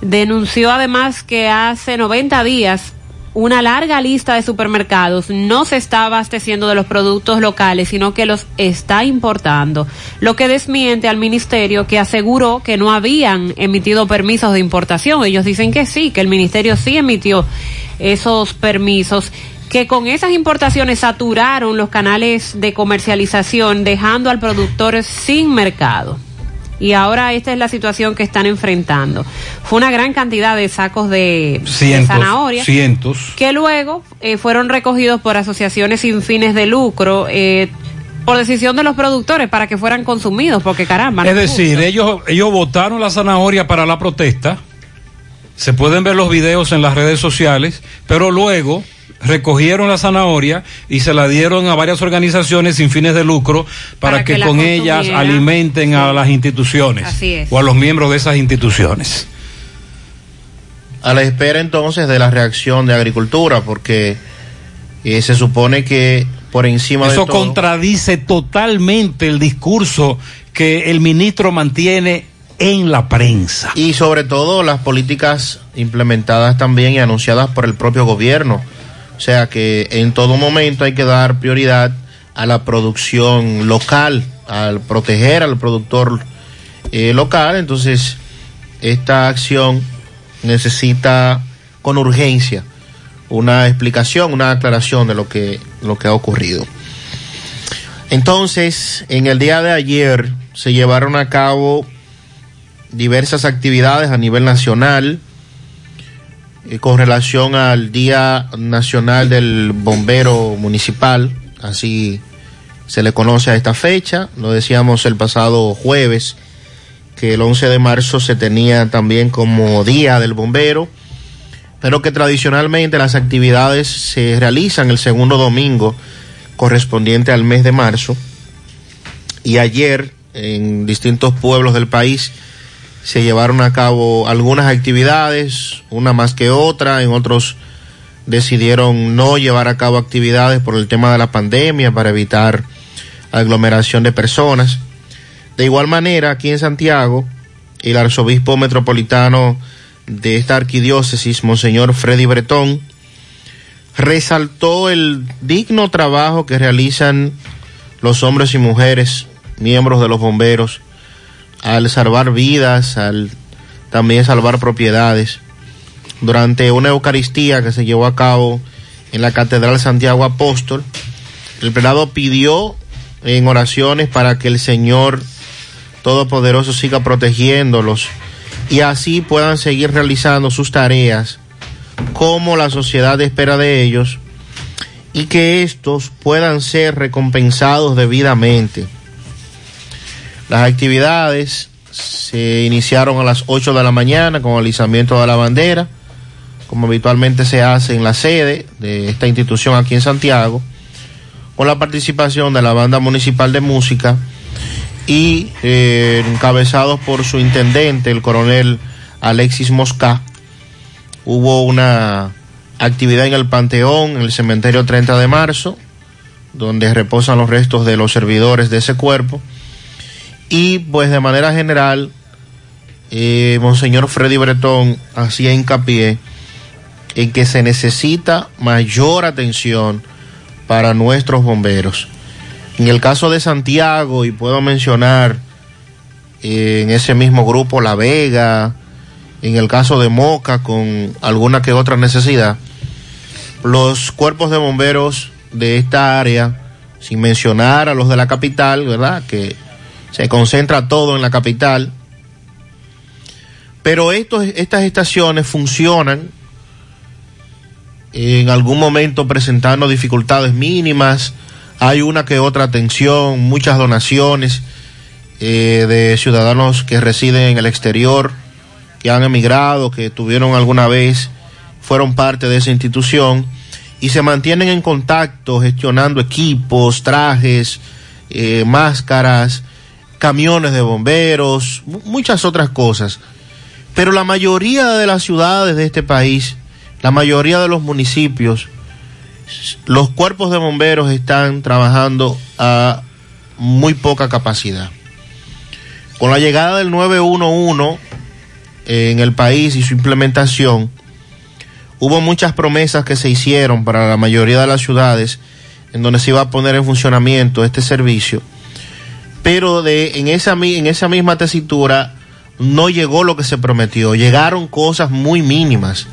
Denunció además que hace 90 días una larga lista de supermercados no se está abasteciendo de los productos locales, sino que los está importando, lo que desmiente al ministerio que aseguró que no habían emitido permisos de importación. Ellos dicen que sí, que el ministerio sí emitió esos permisos que con esas importaciones saturaron los canales de comercialización, dejando al productor sin mercado y ahora esta es la situación que están enfrentando. Fue una gran cantidad de sacos de, zanahoria. Cientos. Que luego eh, fueron recogidos por asociaciones sin fines de lucro. Eh, por decisión de los productores para que fueran consumidos, porque caramba. Es decir, ellos, ellos votaron la zanahoria para la protesta, se pueden ver los videos en las redes sociales, pero luego recogieron la zanahoria y se la dieron a varias organizaciones sin fines de lucro para, que, con ellas alimenten a las instituciones o a los miembros de esas instituciones. A la espera entonces de la reacción de Agricultura, porque eh, se supone que por encima Eso de todo... contradice totalmente el discurso que el ministro mantiene en la prensa. Y sobre todo las políticas implementadas también y anunciadas por el propio gobierno sea que en todo momento hay que dar prioridad a la producción local, al proteger al productor eh, local. Entonces, esta acción necesita con urgencia una explicación, una aclaración de lo que, lo que ha ocurrido. Entonces, en el día de ayer se llevaron a cabo diversas actividades a nivel nacional eh, con relación al Día Nacional del Bombero Municipal, así se le conoce a esta fecha, lo decíamos el pasado jueves, que el 11 de marzo se tenía también como Día del Bombero, pero que tradicionalmente las actividades se realizan el segundo domingo correspondiente al mes de marzo. Y ayer en distintos pueblos del país se llevaron a cabo algunas actividades, una más que otra, en otros decidieron no llevar a cabo actividades por el tema de la pandemia para evitar aglomeración de personas. De igual manera, aquí en Santiago, el arzobispo metropolitano de esta arquidiócesis, Monseñor Freddy Bretón, resaltó el digno trabajo que realizan los hombres y mujeres, miembros de los bomberos, al salvar vidas, al también salvar propiedades. Durante una Eucaristía que se llevó a cabo en la Catedral Santiago Apóstol, el prelado pidió en oraciones para que el Señor Todopoderoso siga protegiéndolos y así puedan seguir realizando sus tareas como la sociedad espera de ellos y que estos puedan ser recompensados debidamente. Las actividades se iniciaron a las 8 de la mañana con el izamiento de la bandera, como habitualmente se hace en la sede de esta institución aquí en Santiago, con la participación de la banda municipal de música y eh, encabezados por su intendente, el coronel Alexis Mosca. Hubo una actividad en el Panteón, en el cementerio 30 de marzo, donde reposan los restos de los servidores de ese cuerpo y pues de manera general, eh, Monseñor Freddy Bretón hacía hincapié en que se necesita mayor atención para nuestros bomberos. En el caso de Santiago, y puedo mencionar eh, en ese mismo grupo La Vega, en el caso de Moca, con alguna que otra necesidad, los cuerpos de bomberos de esta área sin mencionar a los de la capital, ¿verdad? Que se concentra todo en la capital. Pero estos, estas estaciones funcionan en algún momento presentando dificultades mínimas, hay una que otra atención, muchas donaciones eh, de ciudadanos que residen en el exterior, que han emigrado, que tuvieron alguna vez, fueron parte de esa institución y se mantienen en contacto gestionando equipos, trajes, eh, máscaras, camiones de bomberos, muchas otras cosas. Pero la mayoría de las ciudades de este país, la mayoría de los municipios, los cuerpos de bomberos están trabajando a muy poca capacidad. Con la llegada del 911 en el país y su implementación, hubo muchas promesas que se hicieron para la mayoría de las ciudades en donde se iba a poner en funcionamiento este servicio, pero de, en, esa, en esa misma tesitura no llegó lo que se prometió, llegaron cosas muy mínimas.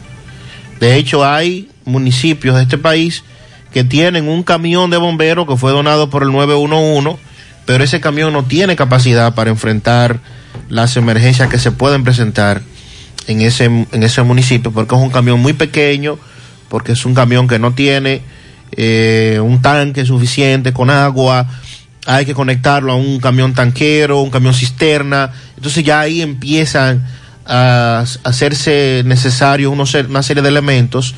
De hecho, hay municipios de este país que tienen un camión de bomberos que fue donado por el 911, pero ese camión no tiene capacidad para enfrentar las emergencias que se pueden presentar en ese, en ese municipio, porque es un camión muy pequeño, porque es un camión que no tiene eh, un tanque suficiente con agua, hay que conectarlo a un camión tanquero, un camión cisterna, entonces ya ahí empiezan a hacerse necesarios una serie de elementos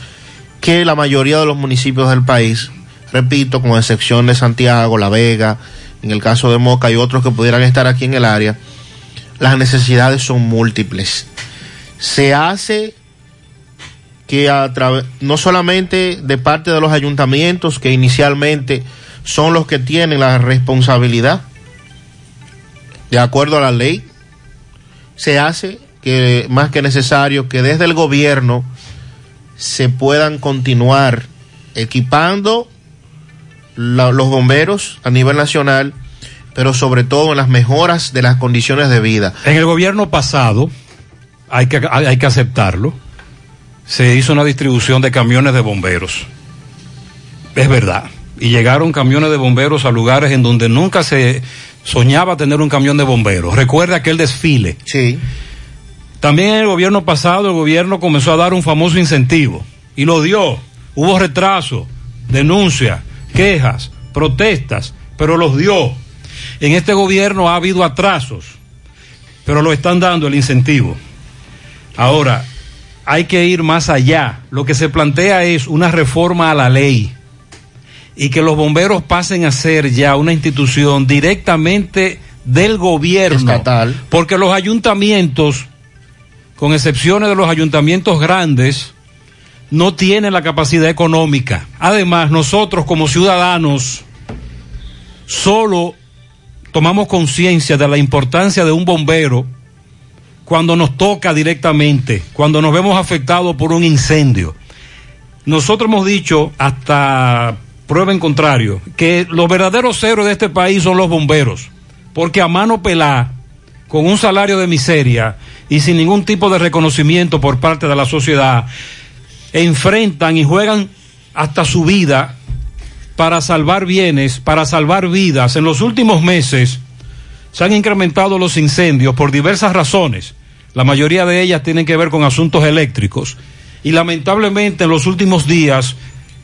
que la mayoría de los municipios del país, repito, con excepción de Santiago, La Vega, en el caso de Moca y otros que pudieran estar aquí en el área, las necesidades son múltiples. Se hace que a través, no solamente de parte de los ayuntamientos, que inicialmente son los que tienen la responsabilidad, de acuerdo a la ley, se hace que más que necesario que desde el gobierno se puedan continuar equipando los bomberos a nivel nacional, pero sobre todo en las mejoras de las condiciones de vida. En el gobierno pasado, hay que, hay que aceptarlo, se hizo una distribución de camiones de bomberos. Es verdad. Y llegaron camiones de bomberos a lugares en donde nunca se soñaba tener un camión de bomberos. Recuerda aquel desfile. Sí. También en el gobierno pasado el gobierno comenzó a dar un famoso incentivo y lo dio. Hubo retraso, denuncias, quejas, protestas, pero los dio. En este gobierno ha habido atrasos, pero lo están dando el incentivo. Ahora, hay que ir más allá. Lo que se plantea es una reforma a la ley y que los bomberos pasen a ser ya una institución directamente del gobierno. Estatal. Porque los ayuntamientos con excepciones de los ayuntamientos grandes, no tienen la capacidad económica. Además, nosotros como ciudadanos solo tomamos conciencia de la importancia de un bombero cuando nos toca directamente, cuando nos vemos afectados por un incendio. Nosotros hemos dicho, hasta prueba en contrario, que los verdaderos héroes de este país son los bomberos, porque a mano pelá, con un salario de miseria, y sin ningún tipo de reconocimiento por parte de la sociedad, enfrentan y juegan hasta su vida para salvar bienes, para salvar vidas. En los últimos meses se han incrementado los incendios por diversas razones. La mayoría de ellas tienen que ver con asuntos eléctricos. Y lamentablemente en los últimos días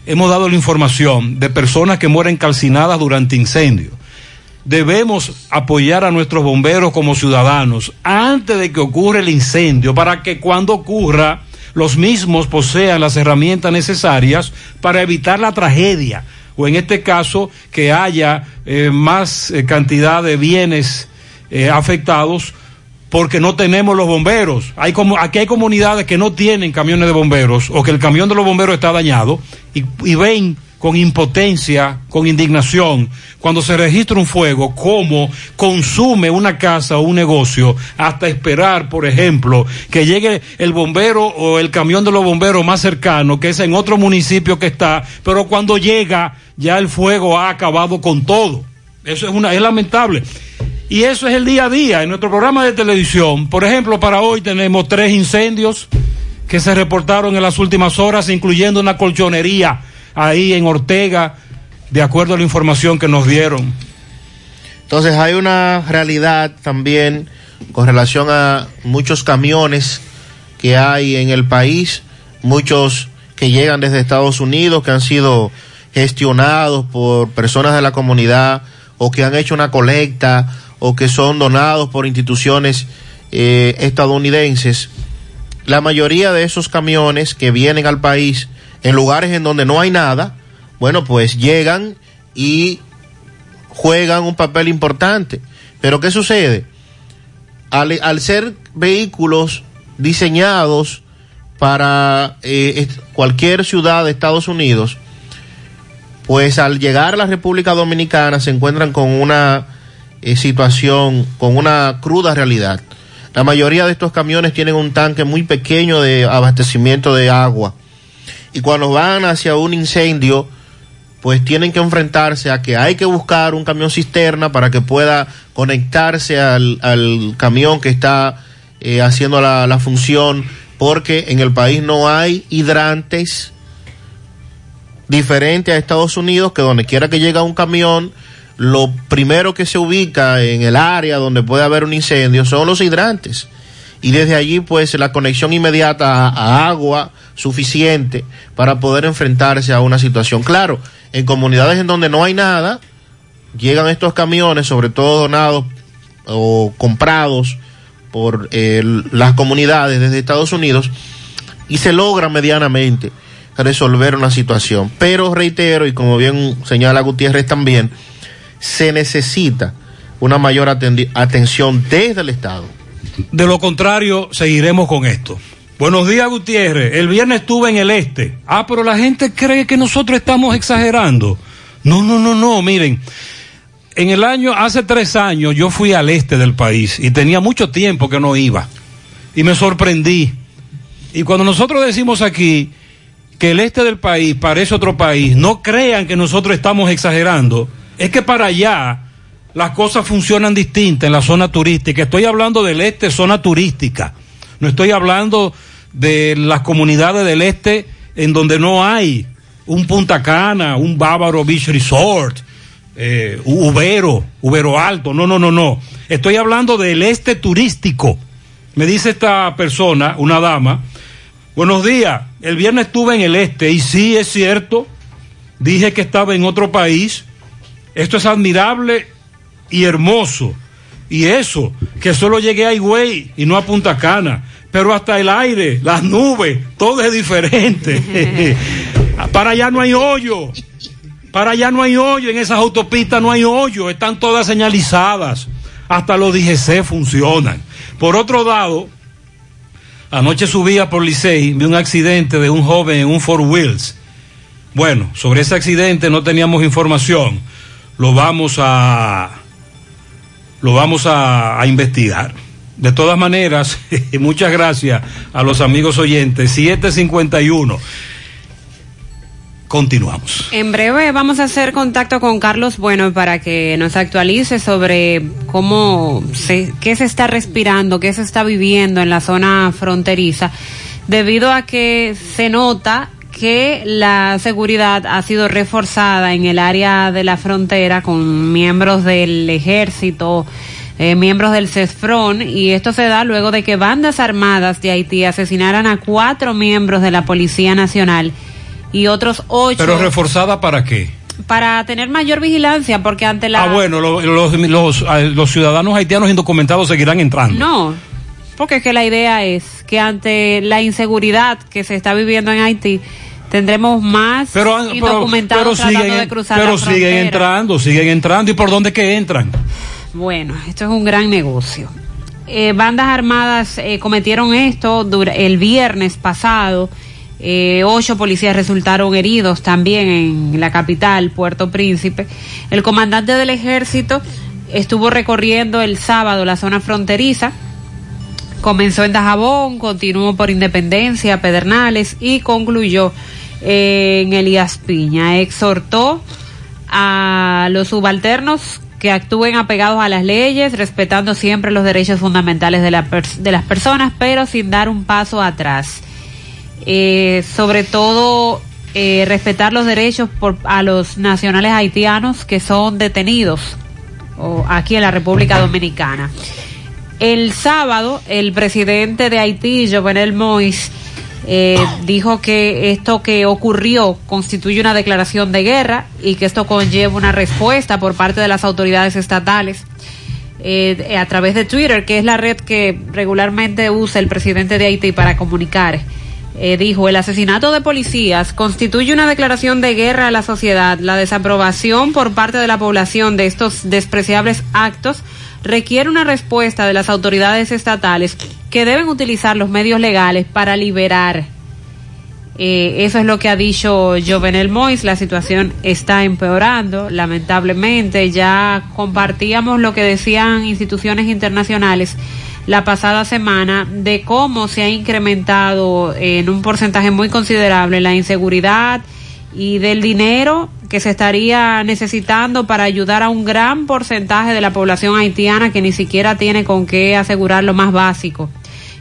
hemos dado la información de personas que mueren calcinadas durante incendios. Debemos apoyar a nuestros bomberos como ciudadanos antes de que ocurra el incendio para que cuando ocurra los mismos posean las herramientas necesarias para evitar la tragedia. O en este caso que haya eh, más eh, cantidad de bienes eh, afectados porque no tenemos los bomberos. Hay como, aquí hay comunidades que no tienen camiones de bomberos o que el camión de los bomberos está dañado y, ven con impotencia, con indignación, cuando se registra un fuego, cómo consume una casa o un negocio hasta esperar, por ejemplo, que llegue el bombero o el camión de los bomberos más cercano, que es en otro municipio que está, pero cuando llega ya el fuego ha acabado con todo. Eso es una es lamentable. Y eso es el día a día en nuestro programa de televisión. Por ejemplo, para hoy tenemos tres incendios que se reportaron en las últimas horas, incluyendo una colchonería ahí en Ortega, de acuerdo a la información que nos dieron. Entonces hay una realidad también con relación a muchos camiones que hay en el país, muchos que llegan desde Estados Unidos, que han sido gestionados por personas de la comunidad o que han hecho una colecta o que son donados por instituciones eh, estadounidenses. La mayoría de esos camiones que vienen al país en lugares en donde no hay nada, bueno, pues llegan y juegan un papel importante. Pero ¿qué sucede? Al, al ser vehículos diseñados para eh, cualquier ciudad de Estados Unidos, pues al llegar a la República Dominicana se encuentran con una eh, situación, con una cruda realidad. La mayoría de estos camiones tienen un tanque muy pequeño de abastecimiento de agua. Y cuando van hacia un incendio, pues tienen que enfrentarse a que hay que buscar un camión cisterna para que pueda conectarse al, camión que está eh, haciendo la, la función, porque en el país no hay hidrantes diferente a Estados Unidos, que donde quiera que llega un camión, lo primero que se ubica en el área donde puede haber un incendio son los hidrantes. Y desde allí, pues, la conexión inmediata a, agua suficiente para poder enfrentarse a una situación. Claro, en comunidades en donde no hay nada, llegan estos camiones, sobre todo donados o comprados por eh, las comunidades desde Estados Unidos, y se logra medianamente resolver una situación. Pero reitero, y como bien señala Gutiérrez también, se necesita una mayor atención desde el Estado. De lo contrario, seguiremos con esto. Buenos días, Gutiérrez. El viernes estuve en el este. Ah, pero la gente cree que nosotros estamos exagerando. No, no, no, no, miren. En el año, hace tres años, yo fui al este del país y tenía mucho tiempo que no iba. Y me sorprendí. Y cuando nosotros decimos aquí que el este del país parece otro país, no crean que nosotros estamos exagerando. Es que para allá las cosas funcionan distintas en la zona turística. Estoy hablando del este, zona turística. No estoy hablando de las comunidades del este en donde no hay un Punta Cana, un Bávaro Beach Resort, eh, Ubero, Ubero Alto. No, no, no, no. Estoy hablando del este turístico. Me dice esta persona, una dama, buenos días, el viernes estuve en el este y sí es cierto, dije que estaba en otro país. Esto es admirable y hermoso. Y eso, que solo llegué a Higüey y no a Punta Cana. Pero hasta el aire, las nubes, todo es diferente. Para allá no hay hoyo. Para allá no hay hoyo. En esas autopistas no hay hoyo. Están todas señalizadas. Hasta los DGC funcionan. Por otro lado, anoche subía por Licey, vi un accidente de un joven en un Four Wheels. Bueno, sobre ese accidente no teníamos información. Lo vamos a lo vamos a, investigar. De todas maneras, muchas gracias a los amigos oyentes. 751. Continuamos. En breve vamos a hacer contacto con Carlos Bueno para que nos actualice sobre cómo se, qué se está respirando, qué se está viviendo en la zona fronteriza, debido a que se nota que la seguridad ha sido reforzada en el área de la frontera con miembros del ejército, eh, miembros del CESFRON, y esto se da luego de que bandas armadas de Haití asesinaran a cuatro miembros de la Policía Nacional y otros ocho. ¿Pero reforzada para qué? Para tener mayor vigilancia, porque ante la... Ah, bueno, lo- los, los, eh, los ciudadanos haitianos indocumentados seguirán entrando. No, porque es que la idea es que ante la inseguridad que se está viviendo en Haití, tendremos más Pero, pero, indocumentados pero tratando siguen, de cruzar pero la siguen entrando, siguen entrando. ¿Y por dónde que entran? Bueno, esto es un gran negocio. Eh, bandas armadas eh, cometieron esto el viernes pasado. Eh, ocho policías resultaron heridos también en la capital, Puerto Príncipe. El comandante del ejército estuvo recorriendo el sábado la zona fronteriza. Comenzó en Dajabón, continuó por Independencia, Pedernales y concluyó en Elías Piña. Exhortó a los subalternos que actúen apegados a las leyes, respetando siempre los derechos fundamentales de, la de las personas, pero sin dar un paso atrás. Eh, sobre todo eh, respetar los derechos por, a los nacionales haitianos que son detenidos o aquí en la República Dominicana. El sábado, el presidente de Haití, Jovenel Moïse, eh, dijo que esto que ocurrió constituye una declaración de guerra y que esto conlleva una respuesta por parte de las autoridades estatales. Eh, a través de Twitter, que es la red que regularmente usa el presidente de Haití para comunicar. Eh, dijo, el asesinato de policías constituye una declaración de guerra a la sociedad. La desaprobación por parte de la población de estos despreciables actos requiere una respuesta de las autoridades estatales que deben utilizar los medios legales para liberar. Eh, eso es lo que ha dicho Jovenel Mois. La situación está empeorando, lamentablemente. Ya compartíamos lo que decían instituciones internacionales la pasada semana de cómo se ha incrementado en un porcentaje muy considerable la inseguridad y del dinero que se estaría necesitando para ayudar a un gran porcentaje de la población haitiana que ni siquiera tiene con qué asegurar lo más básico,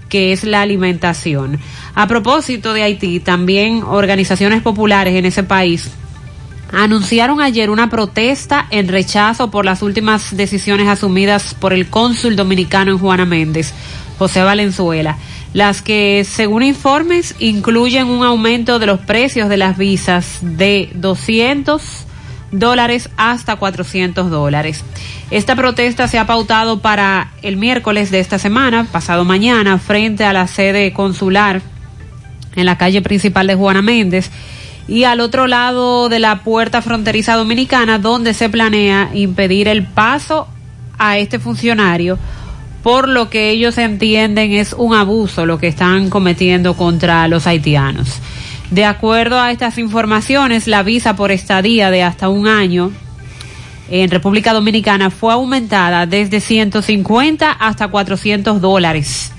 que es la alimentación. A propósito de Haití, también organizaciones populares en ese país anunciaron ayer una protesta en rechazo por las últimas decisiones asumidas por el cónsul dominicano en Juana Méndez, José Valenzuela las que, según informes, incluyen un aumento de los precios de las visas de 200 dólares hasta 400 dólares. Esta protesta se ha pautado para el miércoles de esta semana, pasado mañana, frente a la sede consular en la calle principal de Juana Méndez y al otro lado de la puerta fronteriza dominicana donde se planea impedir el paso a este funcionario por lo que ellos entienden es un abuso lo que están cometiendo contra los haitianos. De acuerdo a estas informaciones, la visa por estadía de hasta un año en República Dominicana fue aumentada desde 150 hasta 400 dólares.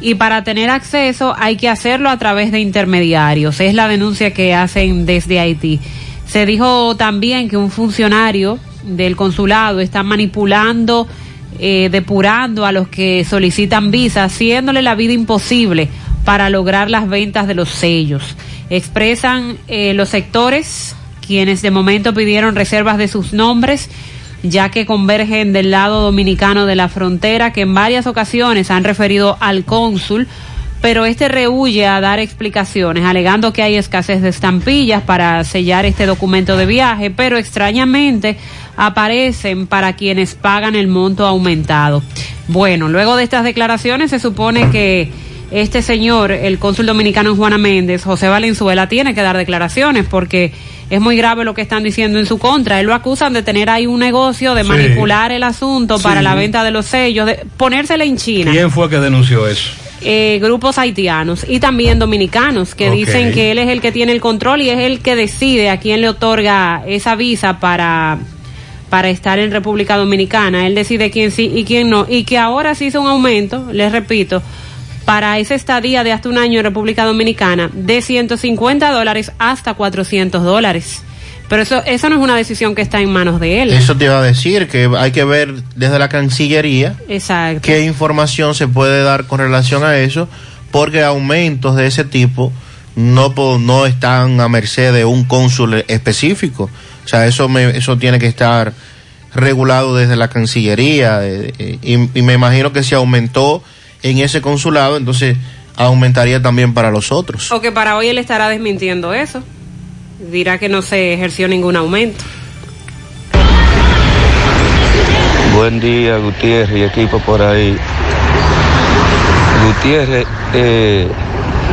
Y para tener acceso hay que hacerlo a través de intermediarios. Es la denuncia que hacen desde Haití. Se dijo también que un funcionario del consulado está manipulando eh, depurando a los que solicitan visa, haciéndole la vida imposible para lograr las ventas de los sellos. Expresan eh, los sectores quienes de momento pidieron reservas de sus nombres, ya que convergen del lado dominicano de la frontera, que en varias ocasiones han referido al cónsul, pero este rehuye a dar explicaciones, alegando que hay escasez de estampillas para sellar este documento de viaje, pero extrañamente aparecen para quienes pagan el monto aumentado. Bueno, luego de estas declaraciones se supone que este señor, el cónsul dominicano Juana Méndez, José Valenzuela, tiene que dar declaraciones porque es muy grave lo que están diciendo en su contra. Él lo acusan de tener ahí un negocio, de manipular el asunto para la venta de los sellos, de ponérsela en China. ¿Quién fue que denunció eso? Eh, grupos haitianos y también dominicanos que dicen que él es el que tiene el control y es el que decide a quién le otorga esa visa para para estar en República Dominicana. Él decide quién sí y quién no. Y que ahora se hizo un aumento, les repito, para esa estadía de hasta un año en República Dominicana de 150 dólares hasta 400 dólares. Pero eso, eso no es una decisión que está en manos de él. Eso te iba a decir, que hay que ver desde la Cancillería Exacto. qué información se puede dar con relación a eso, porque aumentos de ese tipo no, no están a merced de un cónsul específico. O sea, eso, me, eso tiene que estar regulado desde la Cancillería y, y, me imagino que si aumentó en ese consulado, entonces aumentaría también para los otros. O que para hoy él estará desmintiendo eso. Dirá que no se ejerció ningún aumento. Buen día, Gutiérrez y equipo por ahí. Gutiérrez, eh,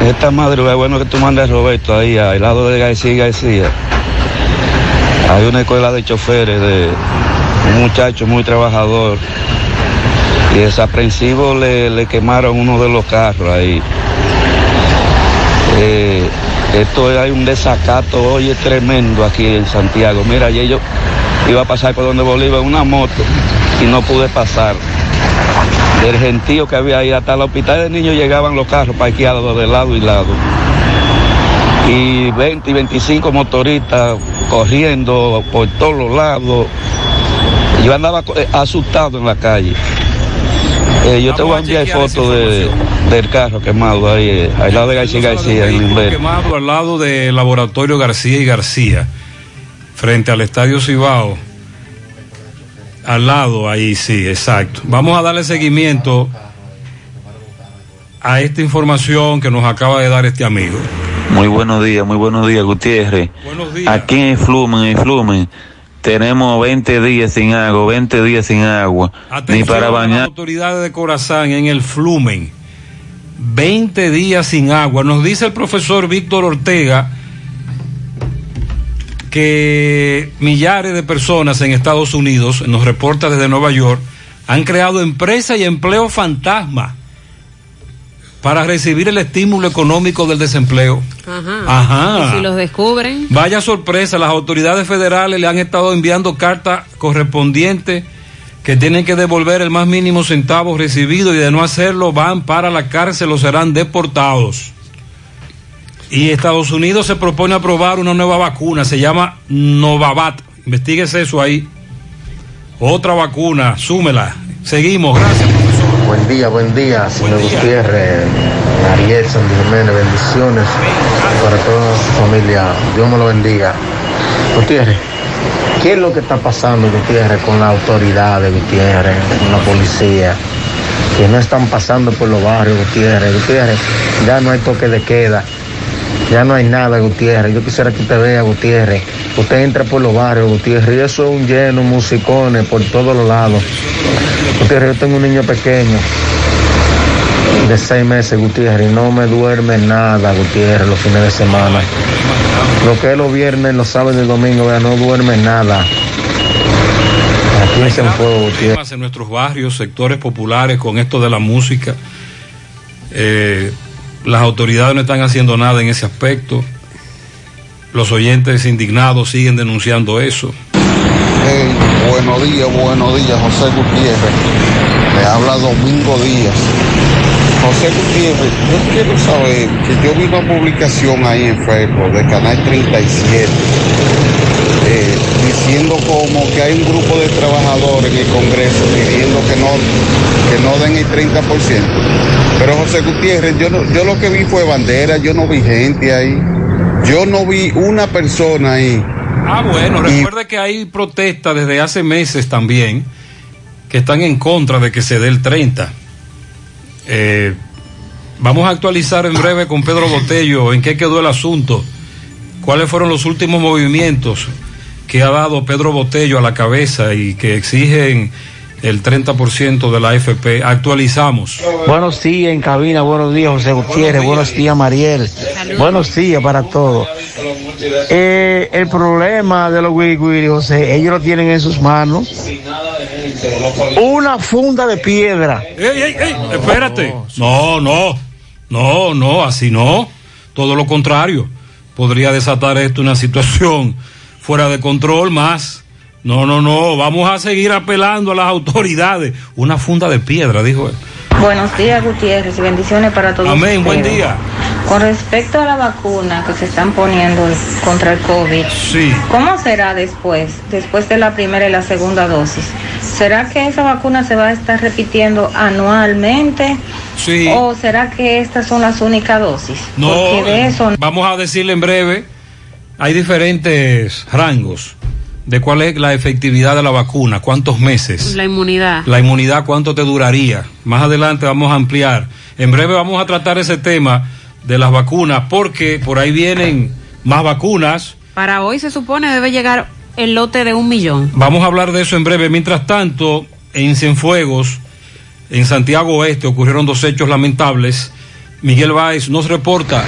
esta madrugada, bueno que tú mandas a Roberto ahí al lado de García García hay una escuela de choferes de un muchacho muy trabajador y desaprensivo le, le quemaron uno de los carros ahí. Eh, esto hay un desacato hoy es tremendo aquí en Santiago. Mira, ayer yo iba a pasar por donde Bolívar una moto y no pude pasar. Del gentío que había ahí hasta el hospital de niños llegaban los carros parqueados de lado y lado y 20 y 25 motoristas corriendo por todos los lados. Yo andaba eh, asustado en la calle. Eh, yo te voy a enviar fotos de, del carro quemado ahí, eh, al lado de García García, en quemado al lado del laboratorio García y García, frente al Estadio Cibao. Al lado, ahí sí, exacto. Vamos a darle seguimiento a esta información que nos acaba de dar este amigo. Muy buenos días, muy buenos días, Gutiérrez. Aquí en Flumen, en Flumen, tenemos 20 días sin agua, 20 días sin agua. Ni para a las bañar. autoridades de Corazán en el Flumen. 20 días sin agua. Nos dice el profesor Víctor Ortega que millares de personas en Estados Unidos, nos reporta desde Nueva York, han creado empresas y empleo fantasma para recibir el estímulo económico del desempleo. Ajá. Ajá. Y si los descubren, Vaya sorpresa, las autoridades federales le han estado enviando cartas correspondientes que tienen que devolver el más mínimo centavo recibido y de no hacerlo van para la cárcel o serán deportados. Y Estados Unidos se propone aprobar una nueva vacuna, se llama Novavax. Investíguese eso ahí. Otra vacuna, súmela. Seguimos, gracias. Buen día, buen día, señor Gutiérrez, Ariel Sandy Jiménez, bendiciones para toda su familia. Dios me lo bendiga. Gutiérrez, ¿qué es lo que está pasando, Gutiérrez, con las autoridades, Gutiérrez, con la policía? Que no están pasando por los barrios, Gutiérrez. Gutiérrez, ya no hay toque de queda. Ya no hay nada, Gutiérrez. Yo quisiera que usted vea, Gutiérrez. Usted entra por los barrios, Gutiérrez, y eso es un lleno, musicones por todos los lados. Gutiérrez, yo tengo un niño pequeño de seis meses, Gutiérrez, y no me duerme nada, Gutiérrez, los fines de semana. Lo que es los viernes, los sábados y domingos, vea, no duerme nada. Aquí en Cienfuegos, Gutiérrez. En nuestros barrios, sectores populares con esto de la música. Eh, las autoridades no están haciendo nada en ese aspecto. Los oyentes indignados siguen denunciando eso. Buenos días, buenos días, José Gutiérrez. Le habla Domingo Díaz. José Gutiérrez, yo quiero saber que yo vi una publicación ahí en Facebook de Canal 37 eh, diciendo como que hay un grupo de trabajadores en el Congreso pidiendo que no, que no den el 30%. Pero José Gutiérrez, yo, no- yo lo que vi fue bandera, yo no vi gente ahí. Yo no vi una persona ahí. Ah, bueno, recuerde que hay protestas desde hace meses también que están en contra de que se dé el 30. Eh, vamos a actualizar en breve con Pedro Botello en qué quedó el asunto, cuáles fueron los últimos movimientos que ha dado Pedro Botello a la cabeza y que exigen el 30% de la AFP. Actualizamos. Buenos días en cabina, buenos días José Gutiérrez, buenos días Mariel, buenos días para todos. Eh, el problema de los wiri José, ellos lo tienen en sus manos. Una funda de piedra. ¡Ey, ey, ey! Espérate. No, no, no, no, así no. Todo lo contrario. Podría desatar esto una situación fuera de control más. No, no, no. Vamos a seguir apelando a las autoridades. Una funda de piedra, dijo él. Buenos días, Gutiérrez, y bendiciones para todos. Amén, buen día. Con respecto a la vacuna que se están poniendo contra el COVID, Sí. ¿cómo será después, después de la primera y la segunda dosis? ¿Será que esa vacuna se va a estar repitiendo anualmente? Sí. ¿O será que estas son las únicas dosis? No, Porque de eso vamos a decirle en breve, hay diferentes rangos de cuál es la efectividad de la vacuna, cuántos meses. la inmunidad. La inmunidad, ¿cuánto te duraría? Más adelante vamos a ampliar. En breve vamos a tratar ese tema de las vacunas, porque por ahí vienen más vacunas. Para hoy se supone debe llegar el lote de un millón. Vamos a hablar de eso en breve. Mientras tanto, en Cienfuegos, en Santiago Oeste, ocurrieron dos hechos lamentables. Miguel Báez nos reporta.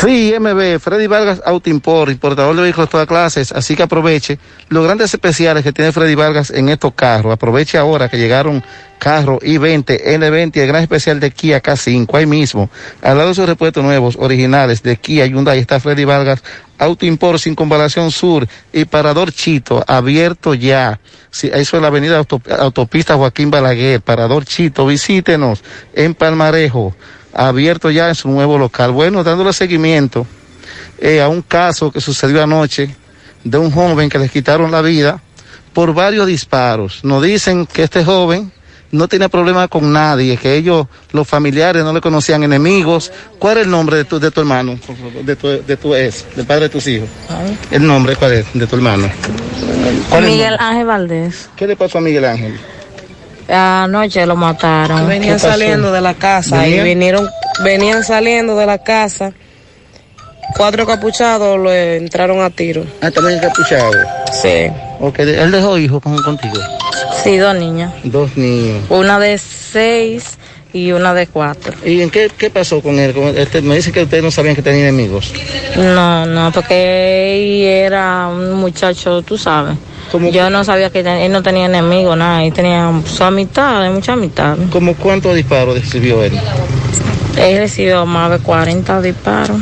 Sí, MB, Freddy Vargas Auto Import, importador de vehículos de todas clases, así que aproveche los grandes especiales que tiene Freddy Vargas en estos carros. Aproveche ahora que llegaron carros i20, N20 y el gran especial de Kia K5, ahí mismo. Al lado de sus repuestos nuevos, originales de Kia Hyundai, está Freddy Vargas Auto Import, sin comparación sur y Parador Chito, abierto ya. Sí, eso es la avenida Auto- Autopista Joaquín Balaguer, Parador Chito, visítenos en Palmarejo abierto ya en su nuevo local. Bueno, dándole seguimiento eh, a un caso que sucedió anoche de un joven que le quitaron la vida por varios disparos. Nos dicen que este joven no tenía problema con nadie, que ellos, los familiares, no le conocían enemigos. ¿Cuál es el nombre de tu, de tu hermano, de tu, de tu ex, del padre de tus hijos? El nombre, ¿cuál es, de tu hermano? ¿Cuál es el Miguel? Ángel Valdés. ¿Qué le pasó a Miguel Ángel? Anoche lo mataron. Venían saliendo de la casa y ¿Venían? vinieron, venían saliendo de la casa. Cuatro capuchados lo entraron a tiro. Ah, también encapuchado. Sí. Ok, él dejó hijos con, contigo. Sí, dos niñas. Dos niños. Una de seis y una de cuatro. ¿Y en qué, qué pasó con él? Este, me dicen que ustedes no sabían que tenía enemigos. No, no, porque él era un muchacho, tú sabes. Yo no sabía que ten- él no tenía enemigos, nada. Él tenía su amistad, mucha amistad. ¿Cómo cuántos disparos recibió él? Él recibió más de 40 disparos.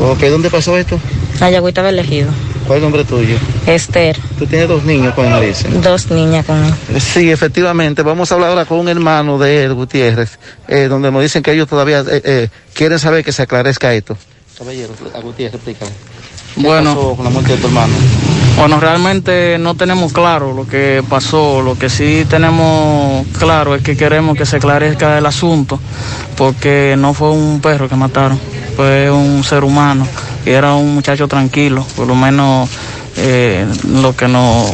Ok, ¿dónde pasó esto? La yagüita del elegido. ¿Cuál es el nombre tuyo? Esther. Tú tienes dos niños con él, dicen. Dos niñas con él. Sí, efectivamente. Vamos a hablar ahora con un hermano de él, Gutiérrez, eh, donde nos dicen que ellos todavía eh, eh, quieren saber que se aclarezca esto. Caballero, a Gutiérrez, explícame. ¿Qué Bueno. pasó con la muerte de tu hermano? Bueno, realmente no tenemos claro lo que pasó. Lo que sí tenemos claro es que queremos que se esclarezca el asunto, porque no fue un perro que mataron, fue un ser humano y era un muchacho tranquilo, por lo menos eh, lo que no.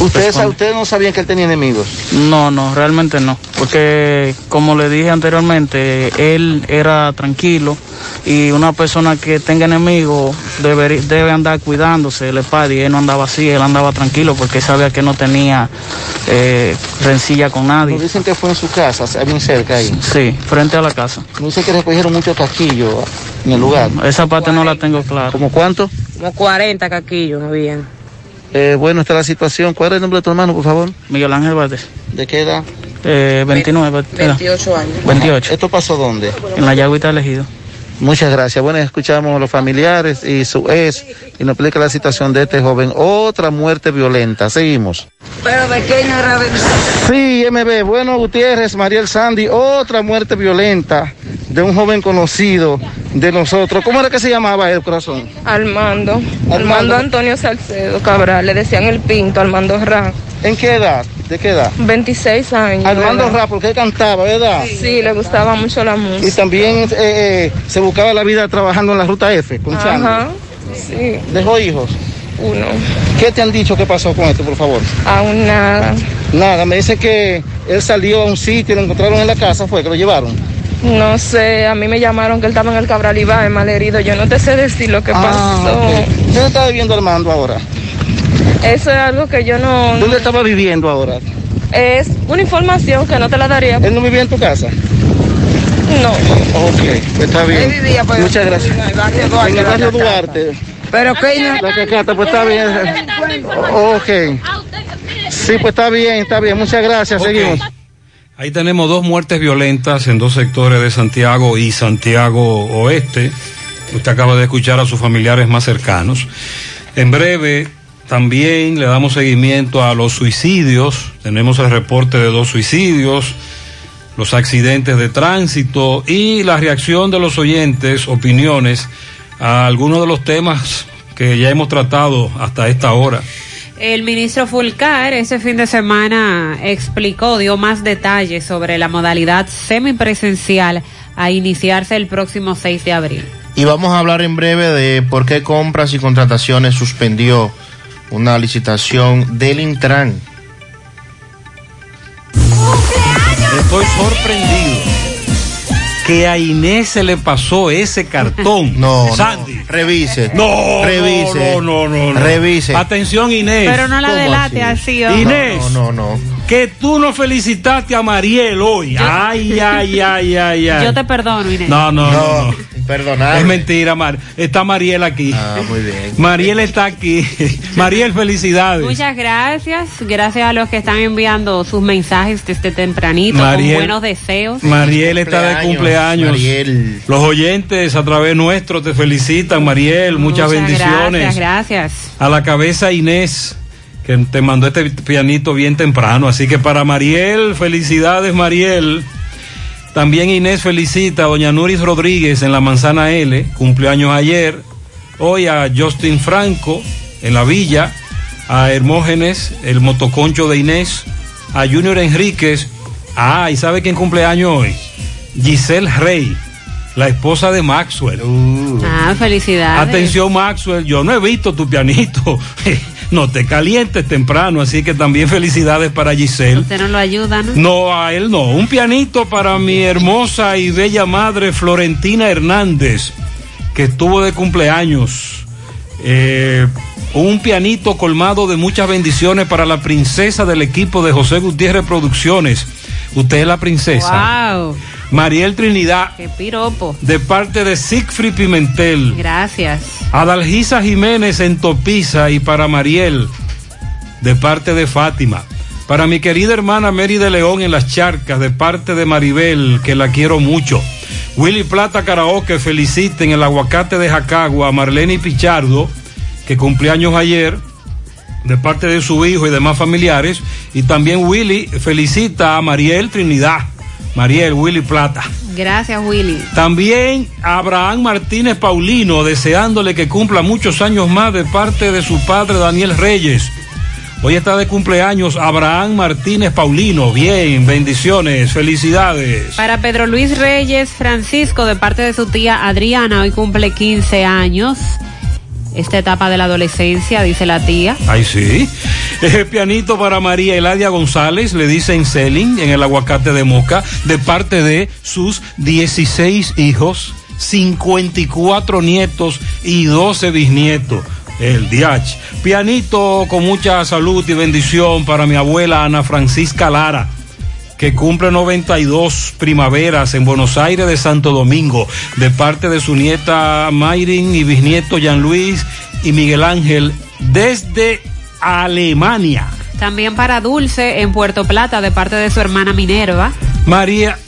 ¿Ustedes, ¿Ustedes no sabían que él tenía enemigos? No, no, realmente no, porque como le dije anteriormente, él era tranquilo y una persona que tenga enemigos debe, debe andar cuidándose, el padre, y él no andaba así, él andaba tranquilo porque sabía que no tenía eh, rencilla con nadie. Nos dicen que fue en su casa, bien cerca ahí. Sí, frente a la casa. Nos dicen que recogieron muchos casquillos en el lugar. Esa parte no la tengo clara. ¿Cómo cuánto? Como 40 caquillos, no bien. Eh, bueno, está la situación. ¿Cuál es el nombre de tu hermano, por favor? Miguel Ángel Valdés. ¿De qué edad? Eh, 29. era. 28 años. 28. ¿Esto pasó dónde? En la Yagüita elegido. Muchas gracias. Bueno, escuchamos a los familiares y su ex y nos explica la situación de este joven. Otra muerte violenta. Seguimos. Pero pequeño era Sí, MB. Bueno, Gutiérrez, Mariel Sandy, otra muerte violenta de un joven conocido de nosotros. ¿Cómo era que se llamaba el corazón? Armando. Armando Antonio Salcedo Cabral. Le decían el pinto, Armando Ra. ¿En qué edad? ¿De qué edad? 26 años. Armando ¿verdad? Ra, porque él cantaba, ¿verdad? Sí, le gustaba mucho la música. Y también eh, eh, se buscaba la vida trabajando en la ruta F, con Chango. Ajá. Sí. ¿Dejó hijos? Uno. ¿Qué te han dicho que pasó con esto, por favor? Aún nada. Nada, me dice que él salió a un sitio y lo encontraron en la casa, fue que lo llevaron. No sé, a mí me llamaron que él estaba en el Cabral Ibae, mal herido. Yo no te sé decir lo que Ah, pasó. ok. ¿Dónde está viviendo Armando ahora? Eso es algo que yo no... ¿Dónde estaba viviendo ahora? Es una información que no te la daría. ¿Él no vivía en tu casa? No. Ok, pues está bien. Él vivía, pues, Muchas gracias. en el barrio Duarte, En el barrio. Duarte. Pero que La cacata, pues está bien. Ok. Sí, pues está bien, está bien. Muchas gracias. Ok. Seguimos. Ahí tenemos dos muertes violentas en dos sectores de Santiago y Santiago Oeste. Usted acaba de escuchar a sus familiares más cercanos. En breve también le damos seguimiento a los suicidios. Tenemos el reporte de dos suicidios, los accidentes de tránsito y la reacción de los oyentes, opiniones a algunos de los temas que ya hemos tratado hasta esta hora. El ministro Fulcar ese fin de semana explicó, dio más detalles sobre la modalidad semipresencial a iniciarse el próximo 6 de abril. Y vamos a hablar en breve de por qué compras y contrataciones suspendió una licitación del Intran. Estoy sorprendido que a Inés se le pasó ese cartón. No, Sandy. no, revise. No, revise. no, no, no, no. Revise. Atención, Inés. Pero no la ¿Cómo delate así, hombre. Inés. No, no, no. Que tú no felicitaste a Mariel hoy. Ay, ay, ay, ay, ay. Yo te perdono, Inés. No, no, no. Perdonad. Es mentira, Mar. Está Mariel aquí. Ah, muy bien. Mariel está aquí. Mariel, felicidades. Muchas gracias. Gracias a los que están enviando sus mensajes desde tempranito Mariel. con buenos deseos. Mariel está de cumpleaños. Mariel. Los oyentes a través nuestro te felicitan, Mariel. Muchas, bendiciones. Gracias, gracias. A la cabeza Inés, que te mandó este pianito bien temprano. Así que para Mariel, felicidades, Mariel. También Inés felicita a doña Nuris Rodríguez en la Manzana L, cumpleaños ayer. Hoy a Justin Franco en la Villa, a Hermógenes, el motoconcho de Inés, a Junior Enríquez Ah, ¿y sabe quién cumpleaños hoy? Giselle Rey, la esposa de Maxwell. Ah, felicidades. Atención Maxwell, yo no he visto tu pianito. no te calientes temprano, así que también felicidades para Giselle. Usted no lo ayuda, ¿no? No, a él no. Un pianito para mi hermosa y bella madre Florentina Hernández, que estuvo de cumpleaños. Eh, un pianito colmado de muchas bendiciones para la princesa del equipo de José Gutiérrez Producciones. Usted es la princesa. Wow. Mariel Trinidad, Qué piropo. de parte de Siegfried Pimentel. Gracias. Adalgisa Jiménez en Topiza y para Mariel, de parte de Fátima. Para mi querida hermana Mary de León en Las Charcas, de parte de Maribel, que la quiero mucho. Willy Plata Karaoke felicita en el aguacate de Jacagua a Marlene Pichardo, que cumpleaños ayer, de parte de su hijo y demás familiares. Y también Willy felicita a Mariel Trinidad. Mariel, Willy Plata. Gracias, Willy. También Abraham Martínez Paulino, deseándole que cumpla muchos años más de parte de su padre Daniel Reyes. Hoy está de cumpleaños Abraham Martínez Paulino. Bien, bendiciones, felicidades. Para Pedro Luis Reyes Francisco, de parte de su tía Adriana, hoy cumple 15 años. Esta etapa de la adolescencia, dice la tía. Ay, sí. Pianito para María Eladia González, le dicen Selling en el aguacate de Moca, de parte de sus 16 hijos, 54 nietos y 12 bisnietos. El DH. Pianito con mucha salud y bendición para mi abuela Ana Francisca Lara que cumple 92 primaveras en Buenos Aires de Santo Domingo, de parte de su nieta Mayrin y bisnieto Jean Luis y Miguel Ángel, desde Alemania. También para Dulce en Puerto Plata, de parte de su hermana Minerva. María,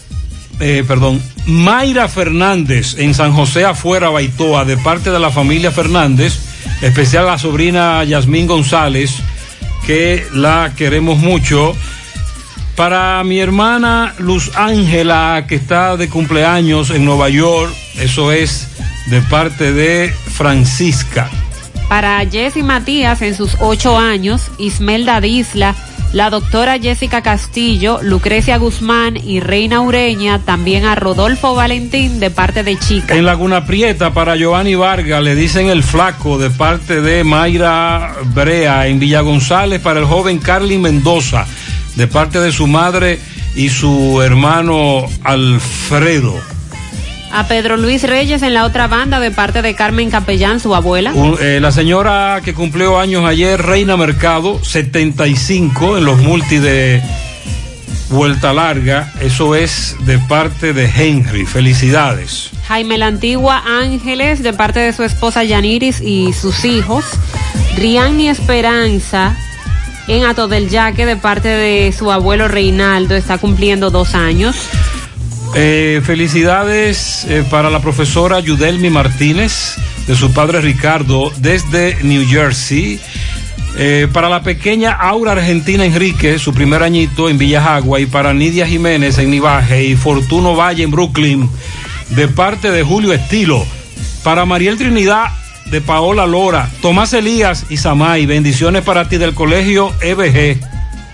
eh, perdón, Mayra Fernández en San José afuera, Baitoa, de parte de la familia Fernández, especial la sobrina Yasmín González, que la queremos mucho. Para mi hermana Luz Ángela, que está de cumpleaños en Nueva York, eso es de parte de Francisca. Para Jessy Matías en sus ocho años, Ismelda Disla, la doctora Jessica Castillo, Lucrecia Guzmán y Reina Ureña, también a Rodolfo Valentín de parte de Chica. En Laguna Prieta, para Giovanni Vargas, le dicen el flaco de parte de Mayra Brea. En Villa González, para el joven Carly Mendoza, de parte de su madre y su hermano Alfredo. A Pedro Luis Reyes en la otra banda de parte de Carmen Capellán, su abuela. Eh, la señora que cumplió años ayer, Reina Mercado, 75 en los multi de Vuelta Larga. Eso es de parte de Henry. Felicidades. Jaime la Antigua Ángeles de parte de su esposa Yaniris y sus hijos. Rianni Esperanza en Ato del Yaque de parte de su abuelo Reinaldo, está cumpliendo dos años. Eh, felicidades eh, para la profesora Yudelmi Martínez, de su padre Ricardo, desde New Jersey. Eh, para la pequeña Aura Argentina Enrique, su primer añito en Villajagua, y para Nidia Jiménez en Nivaje y Fortuno Valle en Brooklyn, de parte de Julio Estilo. Para Mariel Trinidad, de Paola Lora, Tomás Elías y Samay, bendiciones para ti del colegio EBG.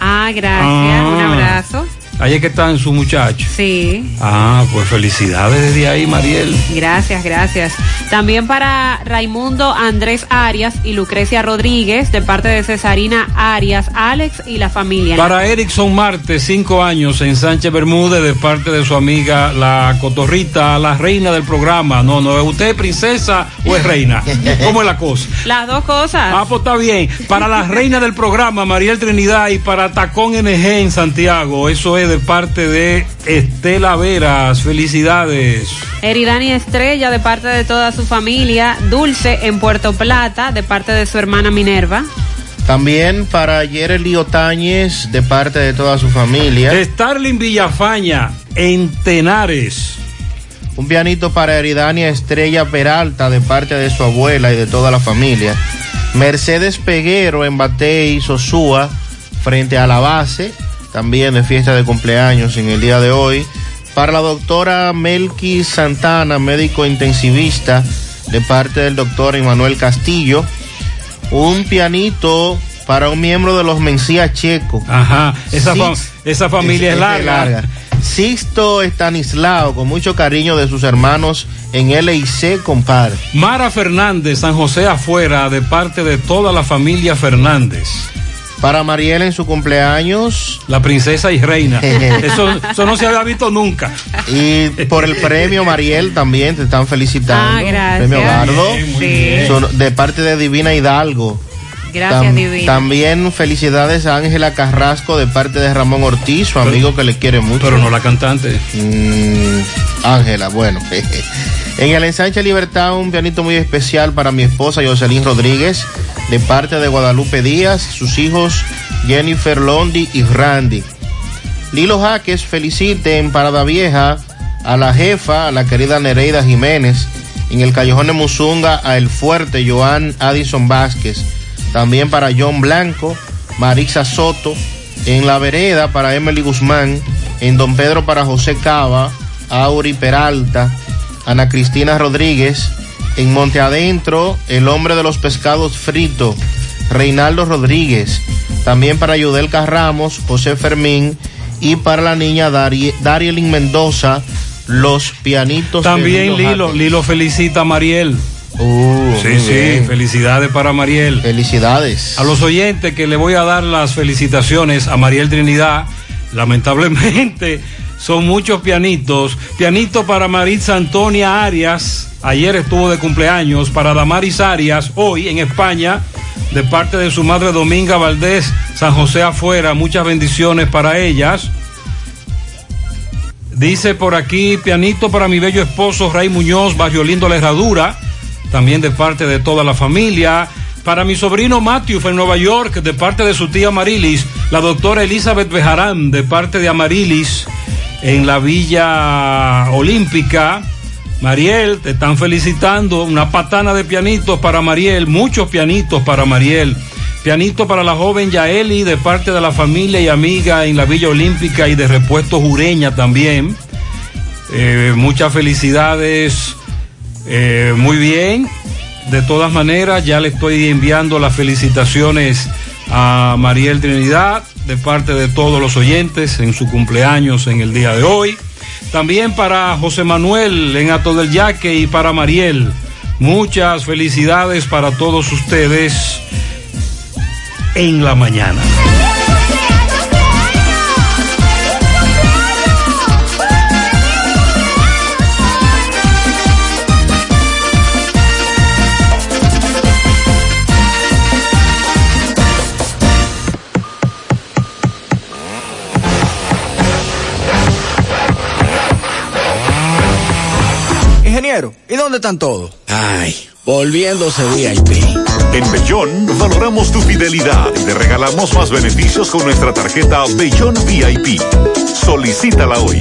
Ah, gracias, Ah. un abrazo. Ahí es que están sus muchachos. Sí, Ah, pues felicidades desde ahí, Mariel. gracias, gracias. También para Raimundo Andrés Arias y Lucrecia Rodríguez de parte de Cesarina Arias, Alex y la familia. Para Erickson Marte, cinco años en Sánchez Bermúdez, de parte de su amiga la cotorrita, la reina del programa. No, no, ¿usted es princesa o es reina? ¿Cómo es la cosa? Las dos cosas. Ah, pues está bien. Para la reina del programa, Mariel Trinidad, y para Tacón NG en Santiago, eso es de parte de Estela Veras. Felicidades. Eridani Estrella de parte de toda su familia. Dulce en Puerto Plata de parte de su hermana Minerva. También para Yereli Otañez, de parte de toda su familia. Starling Villafaña en Tenares. Un pianito para Eridania Estrella Peralta, de parte de su abuela y de toda la familia. Mercedes Peguero en Batey, Sosúa, frente a la base, también de fiesta de cumpleaños en el día de hoy. Para la doctora Melqui Santana, médico intensivista, de parte del doctor Emanuel Castillo. Un pianito para un miembro de los Mencía Checo. Ajá, esa, fam- esa familia es, larga. Sixto Estanislao, con mucho cariño de sus hermanos en LIC, compadre. Mara Fernández, San José afuera, de parte de toda la familia Fernández. Para Mariel en su cumpleaños. La princesa y reina. eso, eso no se había visto nunca. Y por el premio, Mariel, también te están felicitando. Ah, gracias. Premio Gardo. Bien, muy bien. De parte de Divina Hidalgo. Gracias, Tam- Divina. También felicidades a Ángela Carrasco de parte de Ramón Ortiz, su amigo que le quiere mucho. Pero no la cantante. Mm, Ángela, bueno. en el ensanche Libertad, un pianito muy especial para mi esposa Jocelyn Rodríguez, de parte de Guadalupe Díaz, sus hijos Jennifer Londi y Randy. Lilo Jaques felicite en Parada Vieja a la jefa, a la querida Nereida Jiménez, en el Callejón de Musunga a El Fuerte, Joan Addison Vázquez, también para John Blanco, Marisa Soto, en La Vereda para Emily Guzmán, en Don Pedro para José Cava, Auri Peralta, Ana Cristina Rodríguez, en Monte Adentro, El Hombre de los Pescados Frito, Reinaldo Rodríguez, también para Yudel Ramos, José Fermín y para la niña Dari Darielin Mendoza, los pianitos. También Lilo. Lilo felicita a Mariel. Uh, sí, sí, bien. felicidades para Mariel. Felicidades. A los oyentes que le voy a dar las felicitaciones a Mariel Trinidad, lamentablemente son muchos pianitos. Pianito para Maritza Antonia Arias, ayer estuvo de cumpleaños, para Damaris Arias, hoy en España, de parte de su madre Dominga Valdés, San José afuera, muchas bendiciones para ellas. Dice por aquí, pianito para mi bello esposo Ray Muñoz, Barrio Lindo La Herradura, también de parte de toda la familia. Para mi sobrino Matthew en Nueva York, de parte de su tía Marilis, la doctora Elizabeth Bejarán, de parte de Amarilis, en la Villa Olímpica. Mariel, te están felicitando. Una patana de pianitos para Mariel, muchos pianitos para Mariel. Pianito para la joven Yaeli de parte de la familia y amiga en la Villa Olímpica y de repuesto Jureña también. Eh, muchas felicidades. Eh, muy bien. De todas maneras, ya le estoy enviando las felicitaciones a Mariel Trinidad de parte de todos los oyentes en su cumpleaños en el día de hoy. También para José Manuel en Ato del Yaque y para Mariel. Muchas felicidades para todos ustedes en la mañana. ¿Y dónde están todos? Ay, volviéndose VIP. En Bellón valoramos tu fidelidad y te regalamos más beneficios con nuestra tarjeta Bellón VIP. Solicítala hoy.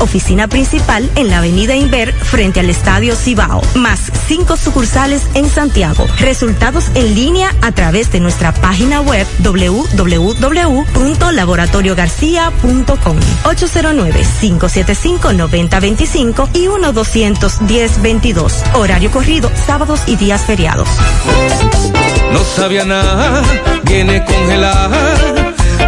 Oficina principal en la Avenida Inver frente al Estadio Cibao. Más cinco sucursales en Santiago. Resultados en línea a través de nuestra página web www.laboratoriogarcia.com 809-575-9025 y 1-210-22. Horario corrido, sábados y días feriados. No sabía nada, viene congelada.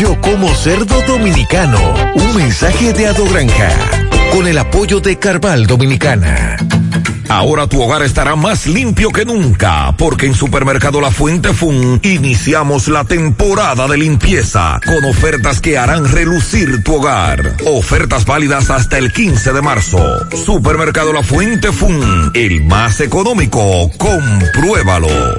Yo como cerdo dominicano. Un mensaje de Ado Granja. Con el apoyo de Carval Dominicana. Ahora tu hogar estará más limpio que nunca, porque en Supermercado La Fuente Fun iniciamos la temporada de limpieza con ofertas que harán relucir tu hogar. Ofertas válidas hasta el 15 de marzo. Supermercado La Fuente Fun, el más económico. Compruébalo.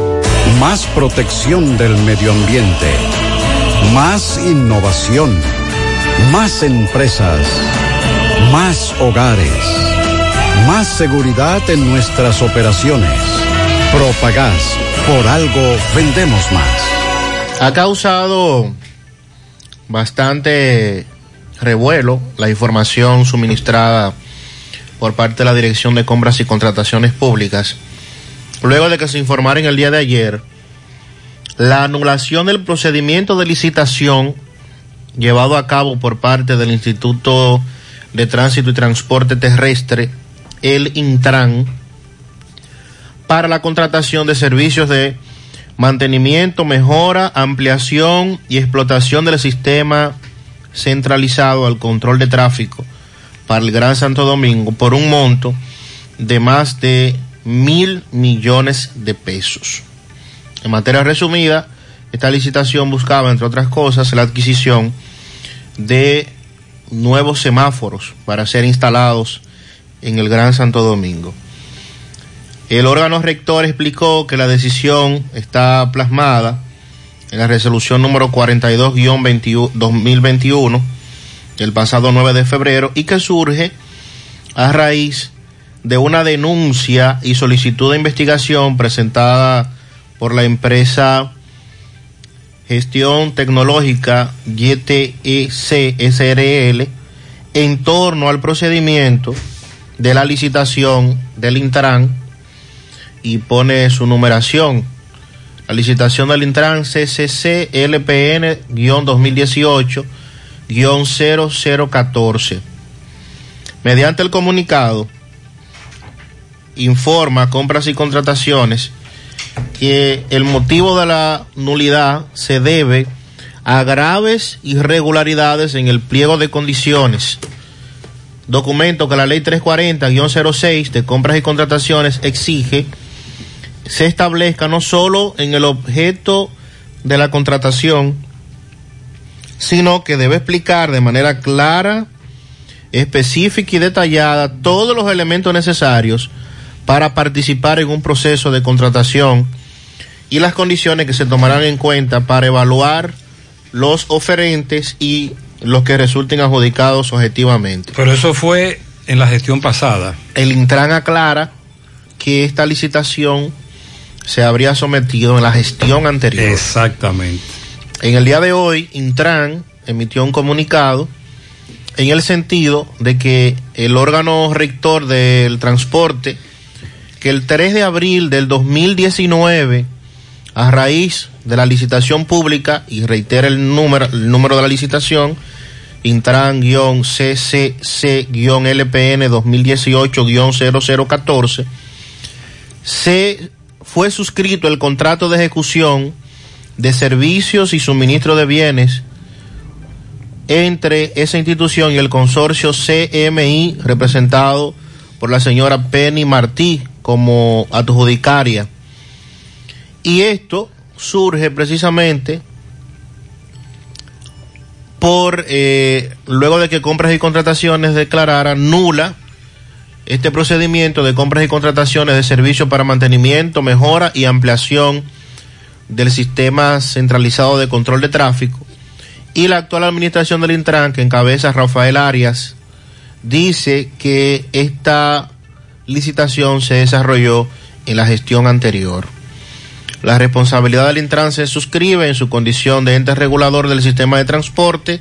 Más protección del medio ambiente. Más innovación. Más empresas. Más hogares. Más seguridad en nuestras operaciones. Propagás. Por algo vendemos más. Ha causado bastante revuelo la información suministrada por parte de la Dirección de Compras y Contrataciones Públicas, luego de que se informara en el día de ayer la anulación del procedimiento de licitación llevado a cabo por parte del Instituto de Tránsito y Transporte Terrestre, el Intran, para la contratación de servicios de mantenimiento, mejora, ampliación y explotación del sistema centralizado al control de tráfico para el Gran Santo Domingo por un monto de más de mil millones de pesos. En materia resumida, esta licitación buscaba, entre otras cosas, la adquisición de nuevos semáforos para ser instalados en el Gran Santo Domingo. El órgano rector explicó que la decisión está plasmada en la resolución número 42-2021 del pasado 9 de febrero y que surge a raíz de una denuncia y solicitud de investigación presentada por la empresa Gestión Tecnológica YTEC SRL en torno al procedimiento de la licitación del Intran y pone su numeración. La licitación del Intran CCC LPN-2018-0014. Mediante el comunicado, informa compras y contrataciones que el motivo de la nulidad se debe a graves irregularidades en el pliego de condiciones. Documento que la ley 340-06 de compras y contrataciones exige se establezca no solo en el objeto de la contratación, sino que debe explicar de manera clara, específica y detallada todos los elementos necesarios para participar en un proceso de contratación y las condiciones que se tomarán en cuenta para evaluar los oferentes y los que resulten adjudicados objetivamente. Pero eso fue en la gestión pasada. El Intran aclara que esta licitación se habría sometido en la gestión anterior. Exactamente. En el día de hoy, Intran emitió un comunicado en el sentido de que el órgano rector del transporte, que el 3 de abril del 2019, a raíz de la licitación pública, y reitera el número, el número de la licitación, Intran-CCC-LPN 2018-0014, se fue suscrito el contrato de ejecución de servicios y suministro de bienes entre esa institución y el consorcio CMI representado por la señora Penny Martí como adjudicaria. Y esto surge precisamente por, eh, luego de que compras y contrataciones declararan nula este procedimiento de compras y contrataciones de servicios para mantenimiento, mejora y ampliación del sistema centralizado de control de tráfico. Y la actual administración del Intran, que encabeza Rafael Arias, dice que esta licitación se desarrolló en la gestión anterior. La responsabilidad del Intran se suscribe en su condición de ente regulador del sistema de transporte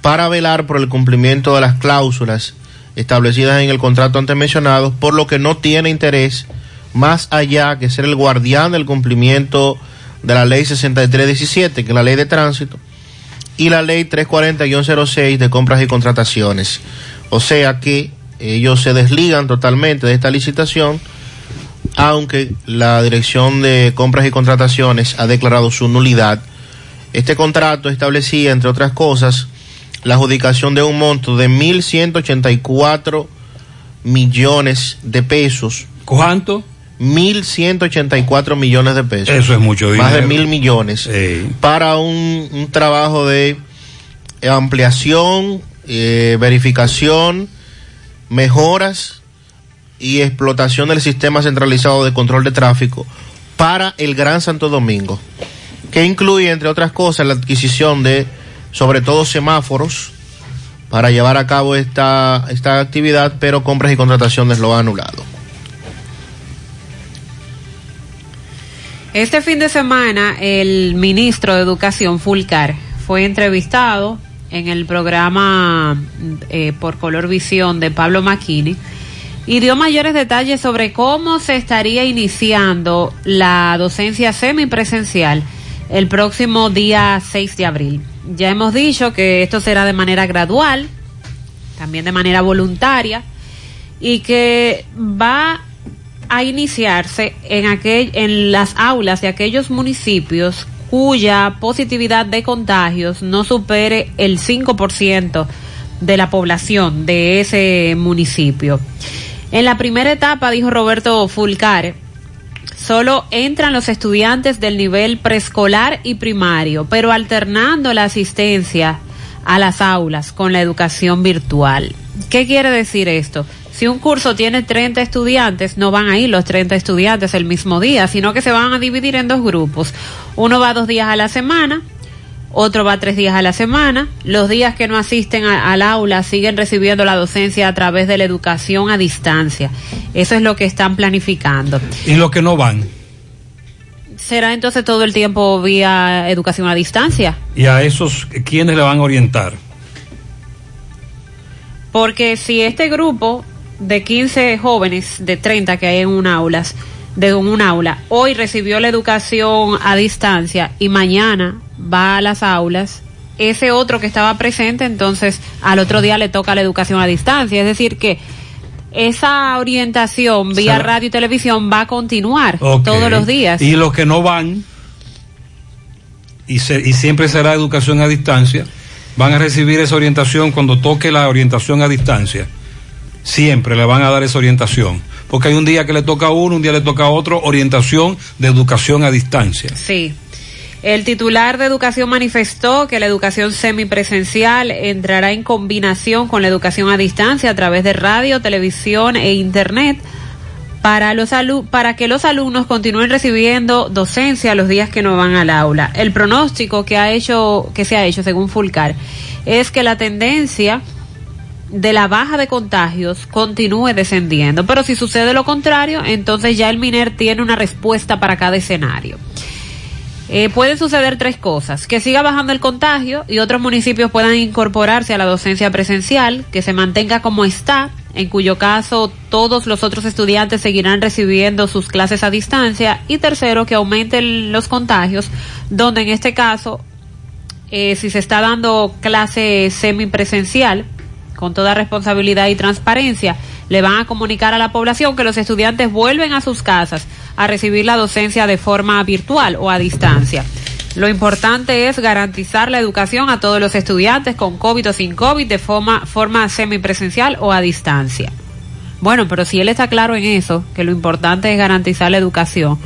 para velar por el cumplimiento de las cláusulas establecidas en el contrato antes mencionado, por lo que no tiene interés más allá que ser el guardián del cumplimiento de la ley 6317, que es la ley de tránsito, y la ley 340-06 de compras y contrataciones. O sea que ellos se desligan totalmente de esta licitación, aunque la Dirección de Compras y Contrataciones ha declarado su nulidad. Este contrato establecía, entre otras cosas, la adjudicación de un monto de 1.184 millones de pesos. ¿Cuánto? 1.184 millones de pesos. Eso es mucho dinero. Más de mil millones. Para un, un, trabajo de ampliación, eh, verificación, mejoras y explotación del sistema centralizado de control de tráfico para el Gran Santo Domingo, que incluye, entre otras cosas, la adquisición de sobre todo semáforos, para llevar a cabo esta, esta actividad, pero compras y contrataciones lo han anulado. Este fin de semana, el ministro de Educación, Fulcar, fue entrevistado en el programa eh, por Color Visión de Pablo Maquini y dio mayores detalles sobre cómo se estaría iniciando la docencia semipresencial el próximo día 6 de abril. Ya hemos dicho que esto será de manera gradual, también de manera voluntaria, y que va a iniciarse en, aquel, en las aulas de aquellos municipios cuya positividad de contagios no supere el 5% de la población de ese municipio. En la primera etapa, dijo Roberto Fulcare, solo entran los estudiantes del nivel preescolar y primario, pero alternando la asistencia a las aulas con la educación virtual. ¿Qué quiere decir esto? Si un curso tiene 30 estudiantes, no van a ir los 30 estudiantes el mismo día, sino que se van a dividir en dos grupos. Uno va dos días a la semana, otro va tres días a la semana. Los días que no asisten a, al aula siguen recibiendo la docencia a través de la educación a distancia. Eso es lo que están planificando. ¿Y los que no van? ¿Será entonces todo el tiempo vía educación a distancia? ¿Y a esos quiénes le van a orientar? Porque si este grupo de 15 jóvenes de 30 que hay en un aulas, de un aula, hoy recibió la educación a distancia y mañana va a las aulas, ese otro que estaba presente, entonces al otro día le toca la educación a distancia. Es decir, que esa orientación vía radio y televisión va a continuar todos los días. Y los que no van, y, se- y siempre será educación a distancia, van a recibir esa orientación cuando toque la orientación a distancia. Siempre le van a dar esa orientación. Porque hay un día que le toca a uno, un día le toca a otro, orientación de educación a distancia. Sí. El titular de educación manifestó que la educación semipresencial entrará en combinación con la educación a distancia a través de radio, televisión e internet para los alu- para que los alumnos continúen recibiendo docencia los días que no van al aula. El pronóstico que ha hecho que se ha hecho según Fulcar es que la tendencia de la baja de contagios continúe descendiendo, pero si sucede lo contrario, entonces ya el MINER tiene una respuesta para cada escenario. Eh, pueden suceder tres cosas, que siga bajando el contagio y otros municipios puedan incorporarse a la docencia presencial, que se mantenga como está, en cuyo caso todos los otros estudiantes seguirán recibiendo sus clases a distancia, y tercero, que aumenten los contagios, donde en este caso, eh, si se está dando clase semipresencial, con toda responsabilidad y transparencia, le van a comunicar a la población que los estudiantes vuelven a sus casas a recibir la docencia de forma virtual o a distancia. Lo importante es garantizar la educación a todos los estudiantes con COVID o sin COVID de forma, semipresencial o a distancia. Bueno, pero si él está claro en eso, que lo importante es garantizar la educación,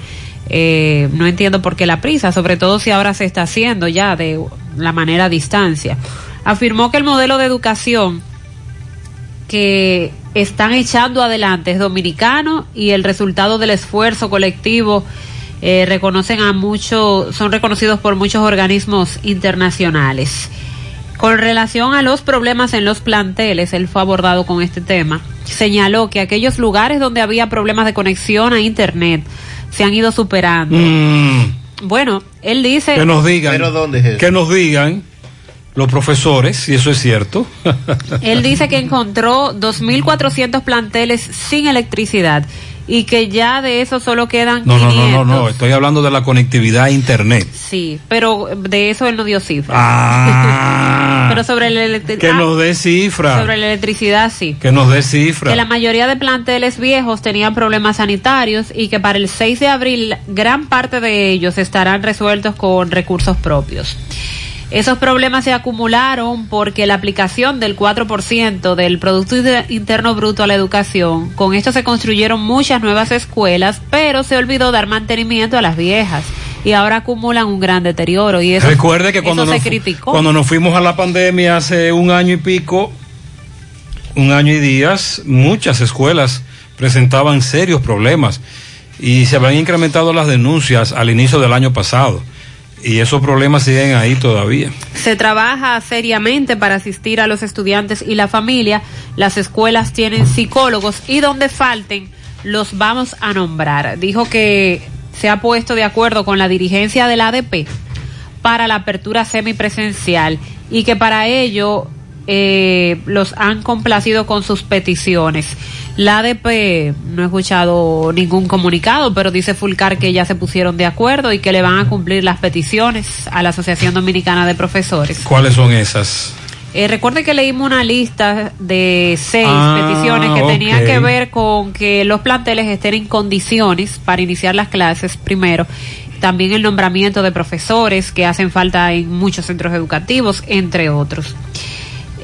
eh, no entiendo por qué la prisa, sobre todo si ahora se está haciendo ya de la manera a distancia. Afirmó que el modelo de educación que están echando adelante es dominicano y el resultado del esfuerzo colectivo eh, reconocen a muchos, son reconocidos por muchos organismos internacionales. Con relación a los problemas en los planteles, él fue abordado con este tema. Señaló que aquellos lugares donde había problemas de conexión a Internet se han ido superando. Mm, Bueno, él dice... que nos digan, que nos digan los profesores, si eso es cierto. Él dice que encontró 2.400 planteles sin electricidad y que ya de eso solo quedan No, no, 500. no, no, no, estoy hablando de la conectividad a internet. Sí, pero de eso él no dio cifras. Ah, pero sobre la electricidad. que nos dé cifra, Sobre la electricidad, sí. que nos dé cifra. Que la mayoría de planteles viejos tenían problemas sanitarios y que para el 6 de abril gran parte de ellos estarán resueltos con recursos propios. Esos problemas se acumularon porque la aplicación del 4% del Producto Interno Bruto a la educación, con esto se construyeron muchas nuevas escuelas, pero se olvidó dar mantenimiento a las viejas y ahora acumulan un gran deterioro y eso, Recuerde que cuando nos, se criticó. cuando nos fuimos a la pandemia hace un año y pico, un año y días, muchas escuelas presentaban serios problemas y se habían incrementado las denuncias al inicio del año pasado. Y esos problemas siguen ahí todavía. Se trabaja seriamente para asistir a los estudiantes y la familia. Las escuelas tienen psicólogos y donde falten los vamos a nombrar. Dijo que se ha puesto de acuerdo con la dirigencia del ADP para la apertura semipresencial y que para ello eh, los han complacido con sus peticiones. La ADP no he escuchado ningún comunicado, pero dice Fulcar que ya se pusieron de acuerdo y que le van a cumplir las peticiones a la Asociación Dominicana de Profesores. ¿Cuáles son esas? Eh, recuerde que leímos una lista de seis Ah, peticiones que tenían que ver con que los planteles estén en condiciones para iniciar las clases primero. También el nombramiento de profesores que hacen falta en muchos centros educativos, entre otros.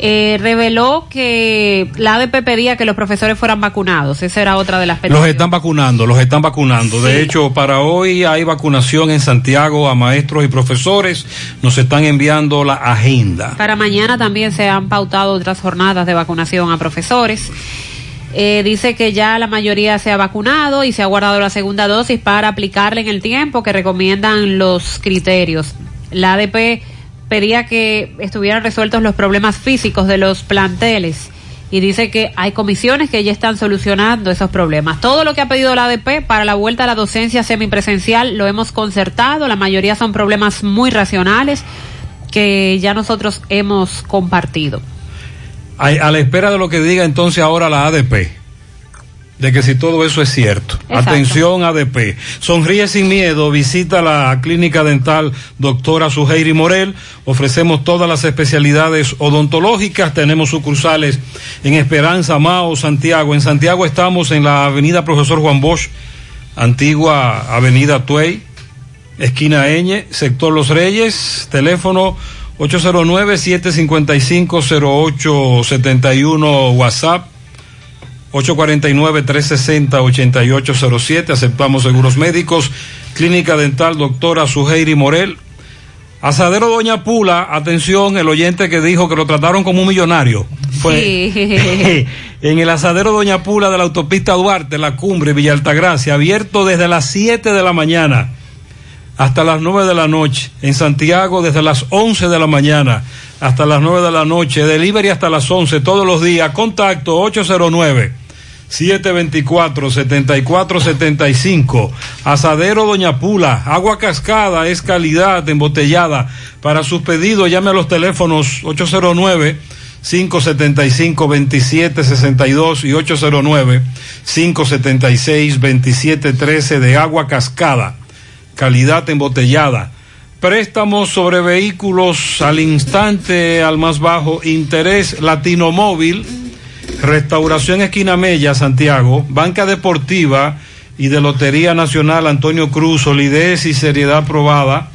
Eh, reveló que la ADP pedía que los profesores fueran vacunados. Esa era otra de las Los peticiones. están vacunando, los están vacunando. De hecho, para hoy hay vacunación en Santiago a maestros y profesores. Nos están enviando la agenda. Para mañana también se han pautado otras jornadas de vacunación a profesores. Eh, dice que ya la mayoría se ha vacunado y se ha guardado la segunda dosis para aplicarla en el tiempo que recomiendan los criterios. La ADP pedía que estuvieran resueltos los problemas físicos de los planteles y dice que hay comisiones que ya están solucionando esos problemas. Todo lo que ha pedido la ADP para la vuelta a la docencia semipresencial lo hemos concertado, la mayoría son problemas muy racionales que ya nosotros hemos compartido. A, la espera de lo que diga entonces ahora la ADP. De que si todo eso es cierto. Exacto. Atención ADP. Sonríe sin miedo, visita la clínica dental doctora Suheiri Morel. Ofrecemos todas las especialidades odontológicas. Tenemos sucursales en Esperanza, Mao, Santiago. En Santiago estamos en la avenida Profesor Juan Bosch, antigua avenida Tuey, esquina Eñe, sector Los Reyes, teléfono 809-755-0871, WhatsApp 849-360-8807. Aceptamos seguros médicos. Clínica Dental, doctora Suheiri Morel. Asadero Doña Pula, atención, el oyente que dijo que lo trataron como un millonario. Fue Sí. en el asadero Doña Pula de la autopista Duarte, la cumbre Villa Altagracia, abierto desde las 7 de la mañana hasta las 9 de la noche. En Santiago desde las 11 de la mañana hasta las 9 de la noche. Delivery hasta las 11 todos los días. Contacto 809. 724-7475. Asadero Doña Pula. Agua cascada es calidad embotellada. Para sus pedidos llame a los teléfonos 809 575-2762 y 809-576-2713 de agua cascada. Calidad embotellada. Préstamos sobre vehículos al instante, al más bajo interés. Latino Móvil. Restauración Esquina Mella, Santiago, Banca Deportiva y de Lotería Nacional Antonio Cruz, solidez y seriedad probada.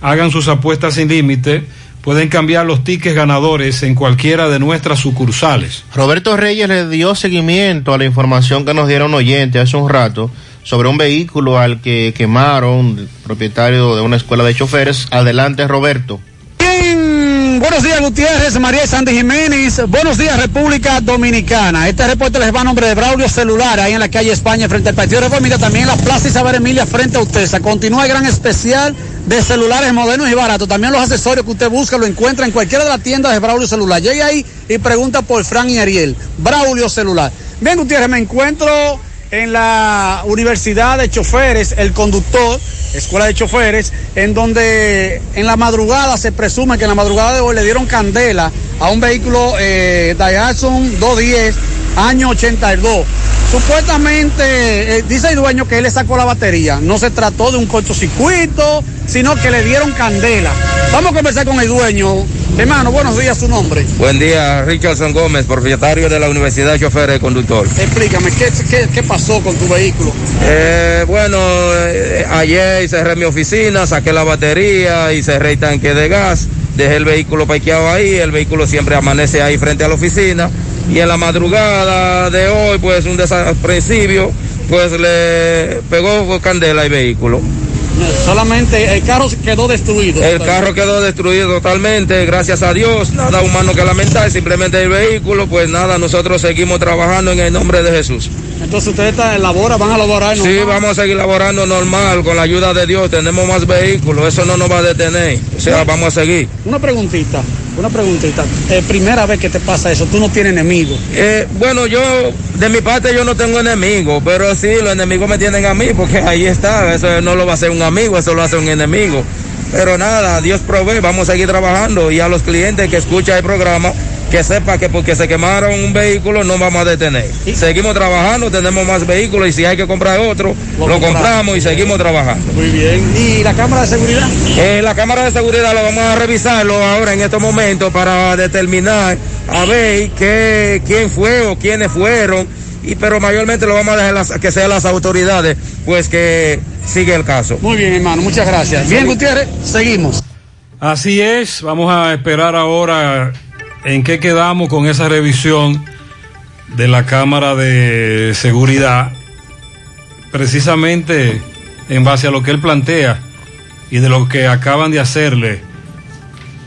Hagan sus apuestas sin límite. Pueden cambiar los tickets ganadores en cualquiera de nuestras sucursales. Roberto Reyes le dio seguimiento a la información que nos dieron oyentes hace un rato sobre un vehículo al que quemaron, propietario de una escuela de choferes. Adelante, Roberto. Bien, buenos días Gutiérrez, María Sandy Jiménez, buenos días República Dominicana. Este reporte les va a nombre de Braulio Celular, ahí en la calle España, frente al Partido Reformista, también en la Plaza Isabel Emilia, frente a Utesa. Continúa el gran especial de celulares modernos y baratos. También los accesorios que usted busca lo encuentra en cualquiera de las tiendas de Braulio Celular. Llegue ahí y pregunta por Fran y Ariel. Braulio Celular. Bien, Gutiérrez, me encuentro en la Universidad de Choferes, el conductor, Escuela de Choferes, en donde en la madrugada se presume que en la madrugada de hoy le dieron candela a un vehículo eh, Daihatsu 210, año 82. Supuestamente eh, dice el dueño que él le sacó la batería. No se trató de un cortocircuito, sino que le dieron candela. Vamos a conversar con el dueño. Hermano, buenos días, su nombre. Buen día, Richardson Gómez, propietario de la Universidad de Choferes y Conductor. Explícame, ¿qué, qué, qué pasó con tu vehículo? Eh, bueno, eh, ayer cerré mi oficina, saqué la batería y cerré el tanque de gas. Dejé el vehículo parqueado ahí, el vehículo siempre amanece ahí frente a la oficina. Y en la madrugada de hoy, pues un desaprensivo, pues le pegó candela al vehículo. Solamente el carro quedó destruido. El carro quedó destruido totalmente, gracias a Dios, nada humano que lamentar, simplemente el vehículo, pues nada, nosotros seguimos trabajando en el nombre de Jesús. Entonces ustedes laboran, van a laborar. Sí, vamos a seguir laborando normal, con la ayuda de Dios, tenemos más vehículos, eso no nos va a detener, o sea, vamos a seguir. Una preguntita, una preguntita. Eh, primera vez que te pasa eso, tú no tienes enemigos. Eh, bueno, yo, de mi parte yo no tengo enemigos, pero sí, los enemigos me tienen a mí, porque ahí está, eso no lo va a hacer un amigo, eso lo hace un enemigo. Pero nada, Dios provee, vamos a seguir trabajando y a los clientes que escuchan el programa, que sepa que porque se quemaron un vehículo no vamos a detener. Seguimos trabajando, tenemos más vehículos y si hay que comprar otro, lo, compramos. compramos y seguimos trabajando. Muy bien. ¿Y la cámara de seguridad? Eh, la cámara de seguridad lo vamos a revisarlo ahora en estos momentos para determinar a ver qué, quién fue o quiénes fueron. Y pero mayormente lo vamos a dejar las- que sean las autoridades, pues que sigue el caso. Muy bien, hermano, muchas gracias. Bien, Gutiérrez, seguimos. Así es, vamos a esperar ahora en qué quedamos con esa revisión de la Cámara de Seguridad, precisamente en base a lo que él plantea y de lo que acaban de hacerle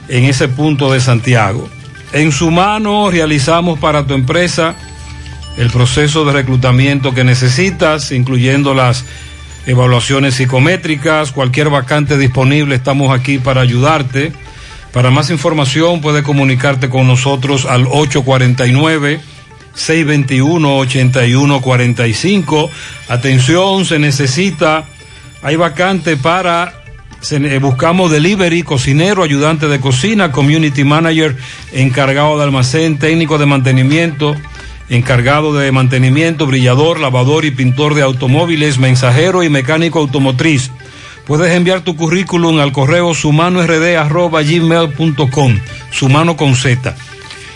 en ese punto de Santiago. En su mano realizamos para tu empresa el proceso de reclutamiento que necesitas, incluyendo las evaluaciones psicométricas, cualquier vacante disponible, estamos aquí para ayudarte. Para más información puedes comunicarte con nosotros al 849 621 8145. Atención, se necesita hay vacante para se- buscamos delivery, cocinero, ayudante de cocina, community manager, encargado de almacén, técnico de mantenimiento, encargado de mantenimiento, brillador, lavador y pintor de automóviles, mensajero y mecánico automotriz. Puedes enviar tu currículum al correo sumanord.gmail.com, sumano con Z,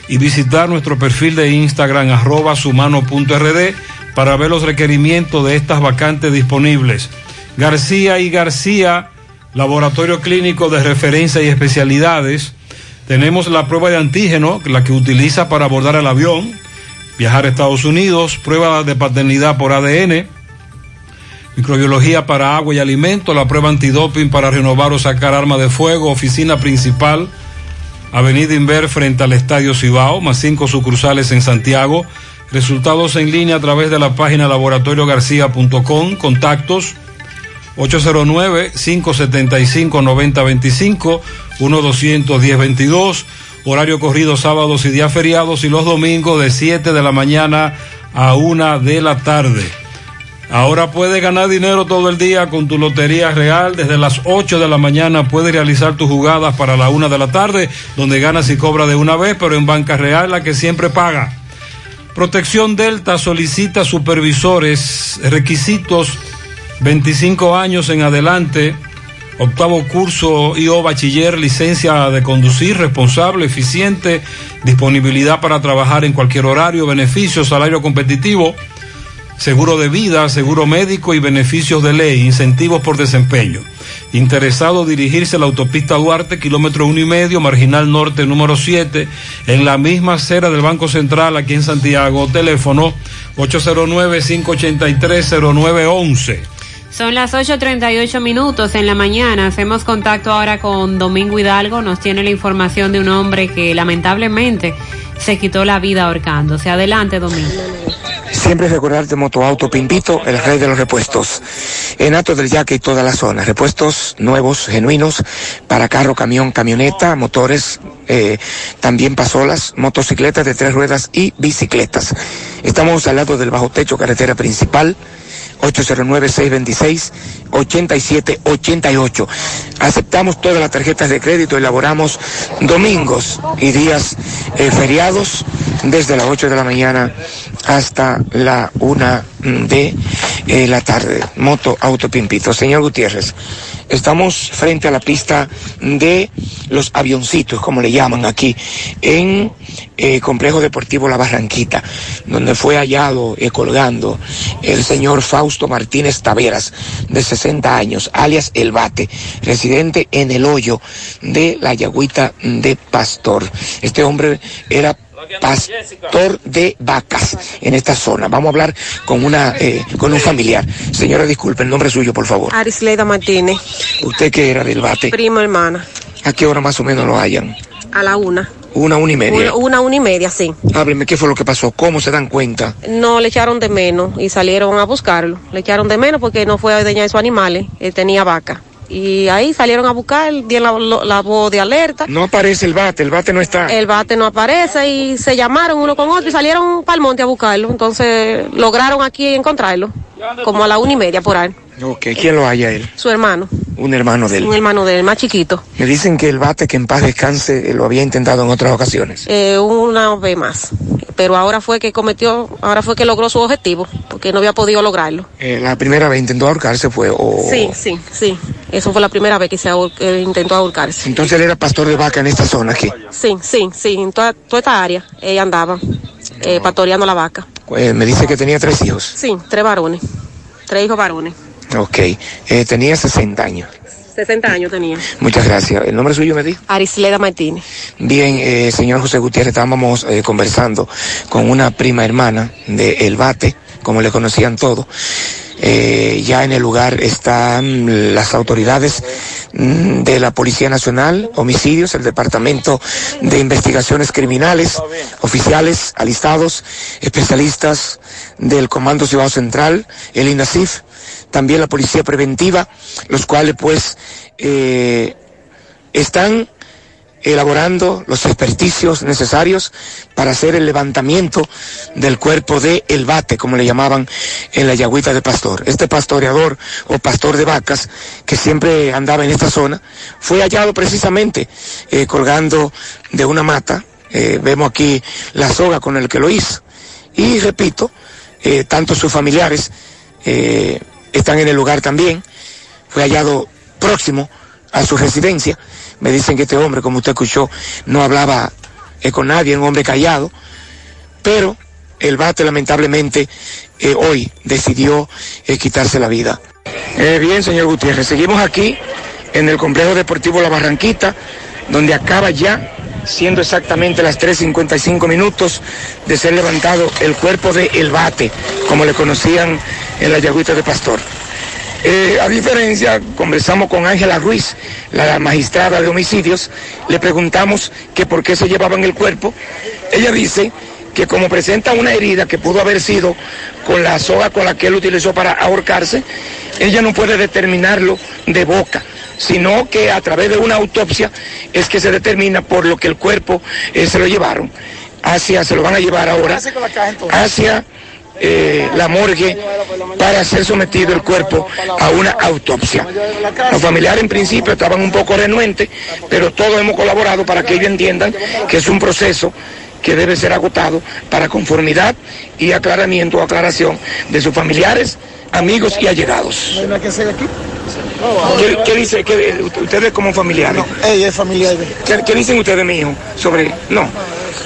y visitar nuestro perfil de Instagram arroba sumano.rd para ver los requerimientos de estas vacantes disponibles. García y García, laboratorio clínico de referencia y especialidades. Tenemos la prueba de antígeno, la que utiliza para abordar el avión, viajar a Estados Unidos, prueba de paternidad por ADN, microbiología para agua y alimento, la prueba antidoping para renovar o sacar arma de fuego, oficina principal, Avenida Inver frente al Estadio Cibao, más cinco sucursales en Santiago. Resultados en línea a través de la página laboratoriogarcía.com, contactos 809-575-9025, 1-210-22, horario corrido sábados y días feriados y los domingos de 7 de la mañana a 1 de la tarde. Ahora puedes ganar dinero todo el día con tu Lotería Real. Desde las 8 de la mañana puedes realizar tus jugadas para la 1 de la tarde, donde ganas y cobras de una vez, pero en Banca Real la que siempre paga. Protección Delta solicita supervisores, requisitos 25 años en adelante, octavo curso y o bachiller, licencia de conducir, responsable, eficiente, disponibilidad para trabajar en cualquier horario, beneficios, salario competitivo, seguro de vida, seguro médico y beneficios de ley, incentivos por desempeño. Interesado dirigirse a la autopista Duarte, kilómetro uno y medio, marginal norte número 7, en la misma acera del Banco Central aquí en Santiago, teléfono 809-583-0911. Son las 8.38 minutos en la mañana. Hacemos contacto ahora con Domingo Hidalgo. Nos tiene la información de un hombre que lamentablemente se quitó la vida ahorcándose. Adelante, Domingo. Siempre recordarte Motoauto Pimpito, el rey de los repuestos. En Ato del Yaque y toda la zona. Repuestos nuevos, genuinos, para carro, camión, camioneta, motores, eh, también pasolas, motocicletas de tres ruedas y bicicletas. Estamos al lado del bajo techo, carretera principal. 809-626-8788. Aceptamos todas las tarjetas de crédito, elaboramos domingos y días eh, feriados desde las 8 de la mañana hasta la 1 de eh, la tarde. Moto Auto Pimpito. Señor Gutiérrez, estamos frente a la pista de los avioncitos, como le llaman aquí, en eh, Complejo Deportivo La Barranquita, donde fue hallado eh, colgando el señor Fausto Martínez Taveras, de 60 años, alias El Bate, residente en el hoyo de la Yagüita de Pastor. Este hombre era pastor de vacas en esta zona. Vamos a hablar con una eh, con un familiar. Señora, disculpe, el nombre suyo, por favor. Arisleida Martínez. ¿Usted qué era del bate? Primo hermana. ¿A qué hora más o menos lo hayan? A la una. Una, una y media. Una, una, una y media, sí. Hábleme, ¿qué fue lo que pasó? ¿Cómo se dan cuenta? No, le echaron de menos y salieron a buscarlo. Le echaron de menos porque no fue a dañar sus animales. Él tenía vaca. Y ahí salieron a buscar, dieron la, la, voz de alerta. No aparece el bate, el bate no está. El bate no aparece y se llamaron uno con otro y salieron para el monte a buscarlo. Entonces lograron aquí encontrarlo, como a la una y media por ahí. Ok, ¿quién lo halla él? Su hermano. Un hermano de él. Un hermano de él, más chiquito. Me dicen que el bate que en paz descanse lo había intentado en otras ocasiones. Eh, una vez más. Pero ahora fue que cometió, ahora fue que logró su objetivo, porque no había podido lograrlo. Eh, la primera vez intentó ahorcarse fue o... Sí, sí, sí. Eso fue la primera vez que se ahor eh, intentó ahorcarse. Entonces él era pastor de vaca en esta zona aquí. Sí, sí, sí. En toda, toda esta área ella andaba eh, pastoreando la vaca. me dice que tenía tres hijos. Sí, tres varones. Tres hijos varones. Ok. Eh, tenía 60 años. 60 años tenía. Muchas gracias. ¿El nombre suyo me dijo? Arisleda Martínez. Bien, eh, señor José Gutiérrez, estábamos eh, conversando con una prima hermana de El Bate, como le conocían todos. Eh, ya en el lugar están las autoridades mm, de la Policía Nacional, homicidios, el Departamento de Investigaciones Criminales, oficiales alistados, especialistas del Comando Ciudad Central, el INASIF, también la Policía Preventiva, los cuales pues eh, están elaborando los experticios necesarios para hacer el levantamiento del cuerpo de el bate, como le llamaban en la yagüita de pastor. Este pastoreador o pastor de vacas que siempre andaba en esta zona fue hallado precisamente eh, colgando de una mata. Eh, vemos aquí la soga con el que lo hizo Y repito, tanto sus familiares están en el lugar también. Fue hallado próximo a su residencia. Me dicen que este hombre, como usted escuchó, no hablaba eh, con nadie, un hombre callado. Pero el bate lamentablemente eh, hoy decidió eh, quitarse la vida. Eh, bien, señor Gutiérrez, seguimos aquí en el complejo deportivo La Barranquita, donde acaba ya, siendo exactamente las 3.55 minutos, de ser levantado el cuerpo de El Bate, como le conocían en la Yagüita de Pastor. Eh, a diferencia, conversamos con Ángela Ruiz, la magistrada de homicidios, le preguntamos que por qué se llevaban el cuerpo. Ella dice que como presenta una herida que pudo haber sido con la soga con la que él utilizó para ahorcarse, ella no puede determinarlo de boca, sino que a través de una autopsia es que se determina por lo que el cuerpo eh, se lo llevaron. Hacia, se lo van a llevar ahora hacia eh, la morgue para ser sometido el cuerpo a una autopsia. Los familiares en principio estaban un poco renuentes, pero todos hemos colaborado para que ellos entiendan que es un proceso que debe ser agotado para conformidad y aclaramiento o aclaración de sus familiares, amigos y allegados. ¿Qué, qué dice qué- ustedes como familiares? Ella es familiar. ¿Qué, qué dicen ustedes, mi hijo, sobre...? No.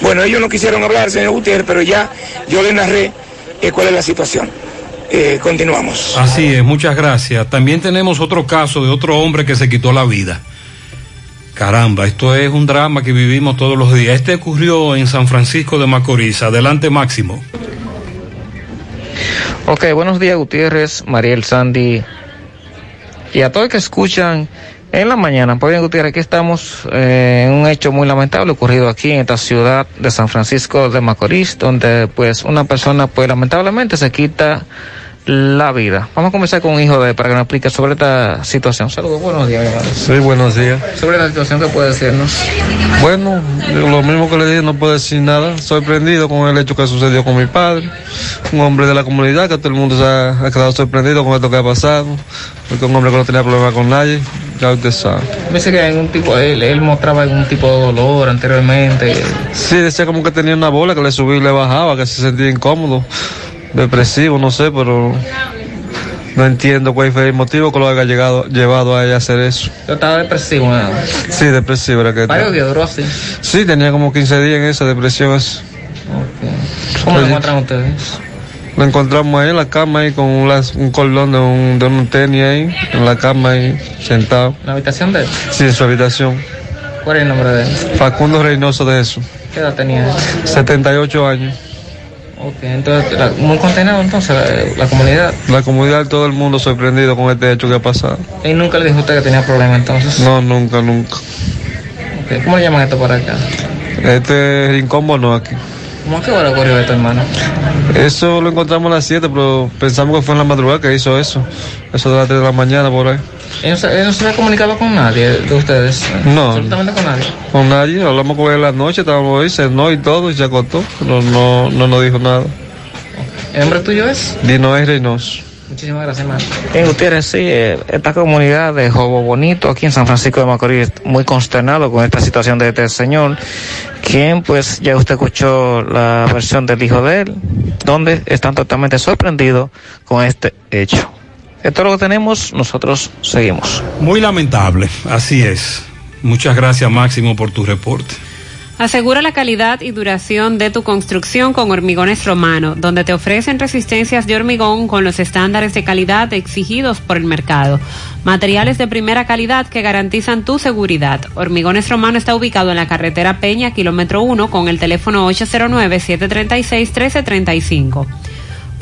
Bueno, ellos no quisieron hablar, señor Gutiérrez, pero ya yo le narré eh, cuál es la situación. Eh, continuamos. Así es, muchas gracias. También tenemos otro caso de otro hombre que se quitó la vida. Caramba, esto es un drama que vivimos todos los días. Este ocurrió en San Francisco de Macorís. Adelante, Máximo. Ok, buenos días Gutiérrez, Mariel Sandy y a todos que escuchan en la mañana. Pues bien Gutiérrez, aquí estamos eh, en un hecho muy lamentable ocurrido aquí en esta ciudad de San Francisco de Macorís, donde pues una persona pues lamentablemente se quita la vida. Vamos a comenzar con un hijo de para que nos explique sobre esta situación. Saludos, buenos días, mi hermano. Sí, buenos días. Sobre la situación que puede decirnos. Bueno, lo mismo que le dije, no puedo decir nada. Sorprendido con el hecho que sucedió con mi padre, un hombre de la comunidad que todo el mundo se ha, ha quedado sorprendido con esto que ha pasado, porque un hombre que no tenía problema con nadie, ya usted sabe. Dice que algún tipo, él, él mostraba algún tipo de dolor anteriormente. Sí, decía como que tenía una bola que le subía y le bajaba, que se sentía incómodo, depresivo, no sé, pero no entiendo cuál fue el motivo que lo haya llegado, llevado a ella a hacer eso. Yo estaba depresivo, ¿no? Sí, depresivo era que Varios días duró así. Sí, tenía como 15 días en esa depresión. eso. ¿Cómo lo encuentran ustedes? Lo encontramos ahí en la cama, ahí con un, un cordón de un, de un tenis ahí, en la cama ahí, sentado. ¿La habitación de él? Sí, en su habitación. ¿Cuál es el nombre de él? Facundo Reynoso de eso. ¿Qué edad tenía él? 78 años. Ok, entonces, la- muy condenado entonces la, la comunidad. La comunidad, todo el mundo sorprendido con este hecho que ha pasado. Y nunca le dijo usted que tenía problemas entonces. No, nunca, nunca. ¿Cómo le llaman esto para acá? Este rincón no aquí. ¿Cómo a qué hora ocurrió esto, hermano? Eso lo encontramos a las 7, pero pensamos que fue en la madrugada que hizo eso. Eso de las 3 de la mañana por ahí. Él no, se, él no se había comunicado con nadie de ustedes. No. Absolutamente con nadie. Con nadie, hablamos con él la noche, estábamos ahí, cenó y todo, y se acostó. No, no, no nos dijo nada. ¿El nombre tuyo es? Dino es Reynoso. Muchísimas gracias, hermano. Bien, Gutiérrez, sí, eh, esta comunidad de Jobo Bonito aquí en San Francisco de Macorís, muy consternado con esta situación de este señor, quien pues ya usted escuchó la versión del hijo de él, donde están totalmente sorprendidos con este hecho. Esto es lo que tenemos, nosotros seguimos. Muy lamentable, así es. Muchas gracias, Máximo, por tu reporte. Asegura la calidad y duración de tu construcción con Hormigones Romano, donde te ofrecen resistencias de hormigón con los estándares de calidad exigidos por el mercado. Materiales de primera calidad que garantizan tu seguridad. Hormigones Romano está ubicado en la carretera Peña, kilómetro 1, con el teléfono 809-736-1335.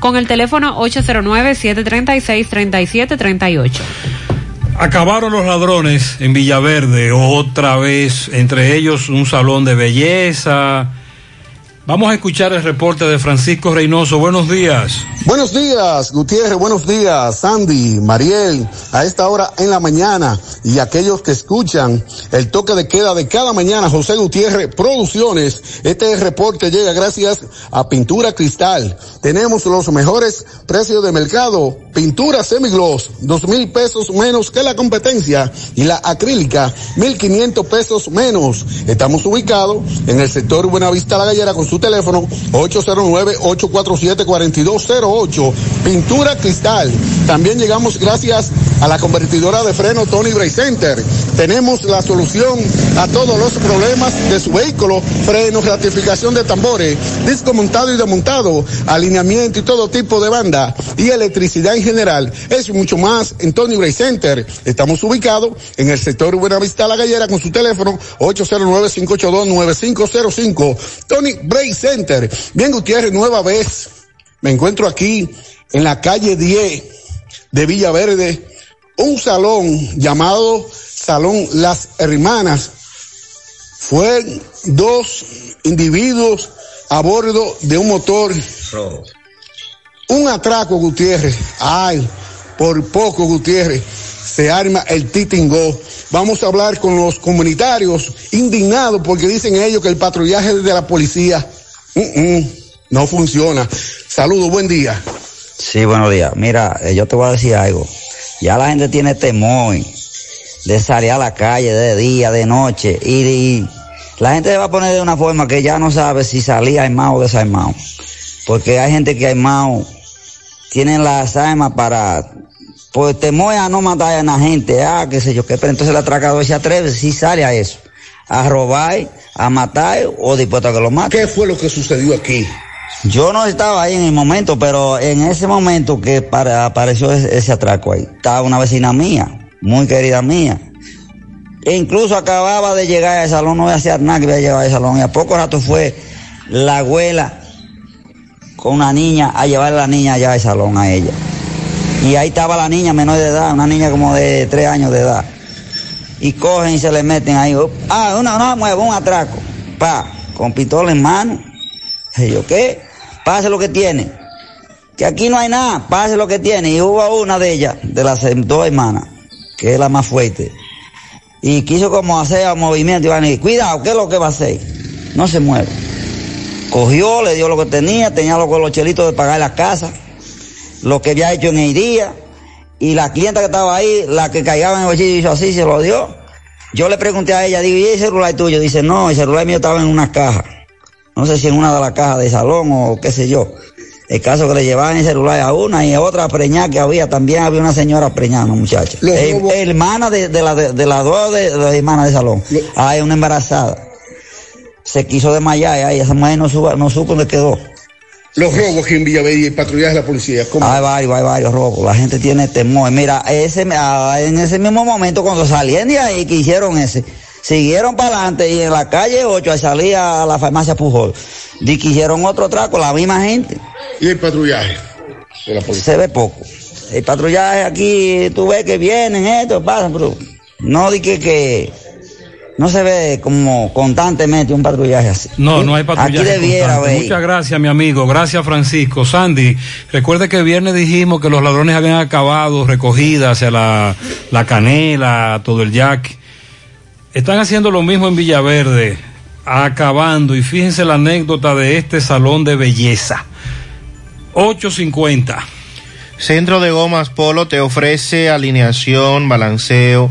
con el teléfono 809-736-3738. Acabaron los ladrones en Villaverde otra vez, entre ellos un salón de belleza. Vamos a escuchar el reporte de Francisco Reynoso. Buenos días. Buenos días, Gutiérrez. Buenos días, Sandy, Mariel. A esta hora en la mañana y aquellos que escuchan el toque de queda de cada mañana, José Gutiérrez Producciones. Este reporte llega gracias a Pintura Cristal. Tenemos los mejores precios de mercado. Pintura semigloss, dos mil pesos menos que la competencia y la acrílica, mil quinientos pesos menos. Estamos ubicados en el sector Buenavista La Gallera con su teléfono 809-847-4208. Pintura Cristal. También llegamos gracias a la convertidora de freno Tony Bray Center. Tenemos la solución a todos los problemas de su vehículo, frenos, ratificación de tambores, disco montado y desmontado, alineamiento y todo tipo de banda y electricidad en general. Es mucho más en Tony Bray Center. Estamos ubicados en el sector Buenavista La Gallera con su teléfono 809-582-9505. Tony Bray Center. Bien, Gutiérrez, nueva vez. Me encuentro aquí en la calle 10 de Villaverde, un salón llamado Salón Las Hermanas. Fue dos individuos a bordo de un motor. Un atraco, Gutiérrez. Ay, por poco, Gutiérrez. Se arma el titingó. Vamos a hablar con los comunitarios indignados porque dicen ellos que el patrullaje de la policía no funciona. Saludos, buen día. Sí, buenos días. Mira, eh, yo te voy a decir algo. Ya la gente tiene temor de salir a la calle de día, de noche, y, la gente se va a poner de una forma que ya no sabe si salía armado o desarmado. Porque hay gente que armado tienen las armas para, pues temor a no matar a la gente, ah, qué sé yo qué, pero entonces el atracador se atreve, si sale a eso, a robar, a matar o dispuesto a que lo. ¿Qué fue lo que sucedió aquí? Yo no estaba ahí en el momento, pero en ese momento que para, apareció ese, ese, atraco ahí, estaba una vecina mía, muy querida mía. E incluso acababa de llegar al salón, no voy a hacer nada que voy a llegar al salón. Y a poco rato fue la abuela con una niña a llevar a la niña allá al salón a ella. Y ahí estaba la niña menor de edad, una niña como de tres años de edad. Y cogen y se le meten ahí. Ah, una, no, mueve un atraco. Pa, con pistola en mano. Y ¿qué? Pase lo que tiene. Que aquí no hay nada, pase lo que tiene. Y hubo una de ellas, de las dos hermanas, que es la más fuerte. Y quiso como hacer movimiento y van a decir, cuidado, ¿qué es lo que va a hacer? No se mueve. Cogió, le dio lo que tenía, tenía los, los chelitos de pagar la casa, lo que había hecho en el día. Y la clienta que estaba ahí, la que caigaba en el bolsillo, hizo así, se lo dio. Yo le pregunté a ella, digo, ¿y el celular tuyo? Dice, no, el celular mío estaba en una caja no sé si en una de las cajas de salón o qué sé yo. El caso que le llevaban el celular a una y a otra preñada que había, también había una señora preñada, muchacha. Eh, hermana de, de las de, de la dos de, de las hermanas de salón. Hay una embarazada. Se quiso desmayar y esa mujer no, suba, no supo dónde quedó. Los robos que en Villaverde y el patrullaje de la policía. ¿cómo? Hay varios, hay varios robos. La gente tiene temor. Mira, ese, en ese mismo momento cuando salían de ahí que hicieron ese, siguieron para adelante y en la calle 8 salía a la farmacia Pujol. Y que hicieron otro traco, la misma gente. ¿Y el patrullaje de la policía? Se ve poco. El patrullaje aquí, tú ves que vienen, esto, pasan, pero no di que, que no se ve como constantemente un patrullaje así. No, no hay patrullaje. Aquí debiera haber. Muchas gracias, mi amigo. Gracias, Francisco. Sandy, recuerde que el viernes dijimos que los ladrones habían acabado recogidas hacia la, la canela, todo el jack. Están haciendo lo mismo en Villaverde, acabando. Y fíjense la anécdota de este salón de belleza. 850. Centro de Gomas Polo te ofrece alineación, balanceo,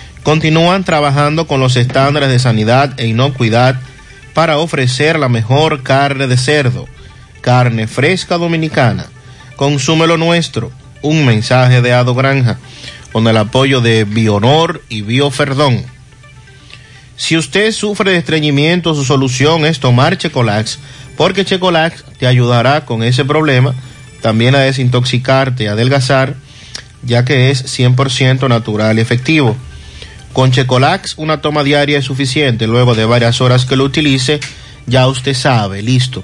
continúan trabajando con los estándares de sanidad e inocuidad para ofrecer la mejor carne de cerdo, carne fresca dominicana. Consúmelo nuestro, un mensaje de Ado Granja, con el apoyo de Bionor y Bioferdón. Si usted sufre de estreñimiento, su solución es tomar Checolax, porque Checolax te ayudará con ese problema, también a desintoxicarte, a adelgazar, ya que es 100% natural y efectivo. Con Checolax una toma diaria es suficiente, luego de varias horas que lo utilice, ya usted sabe, listo.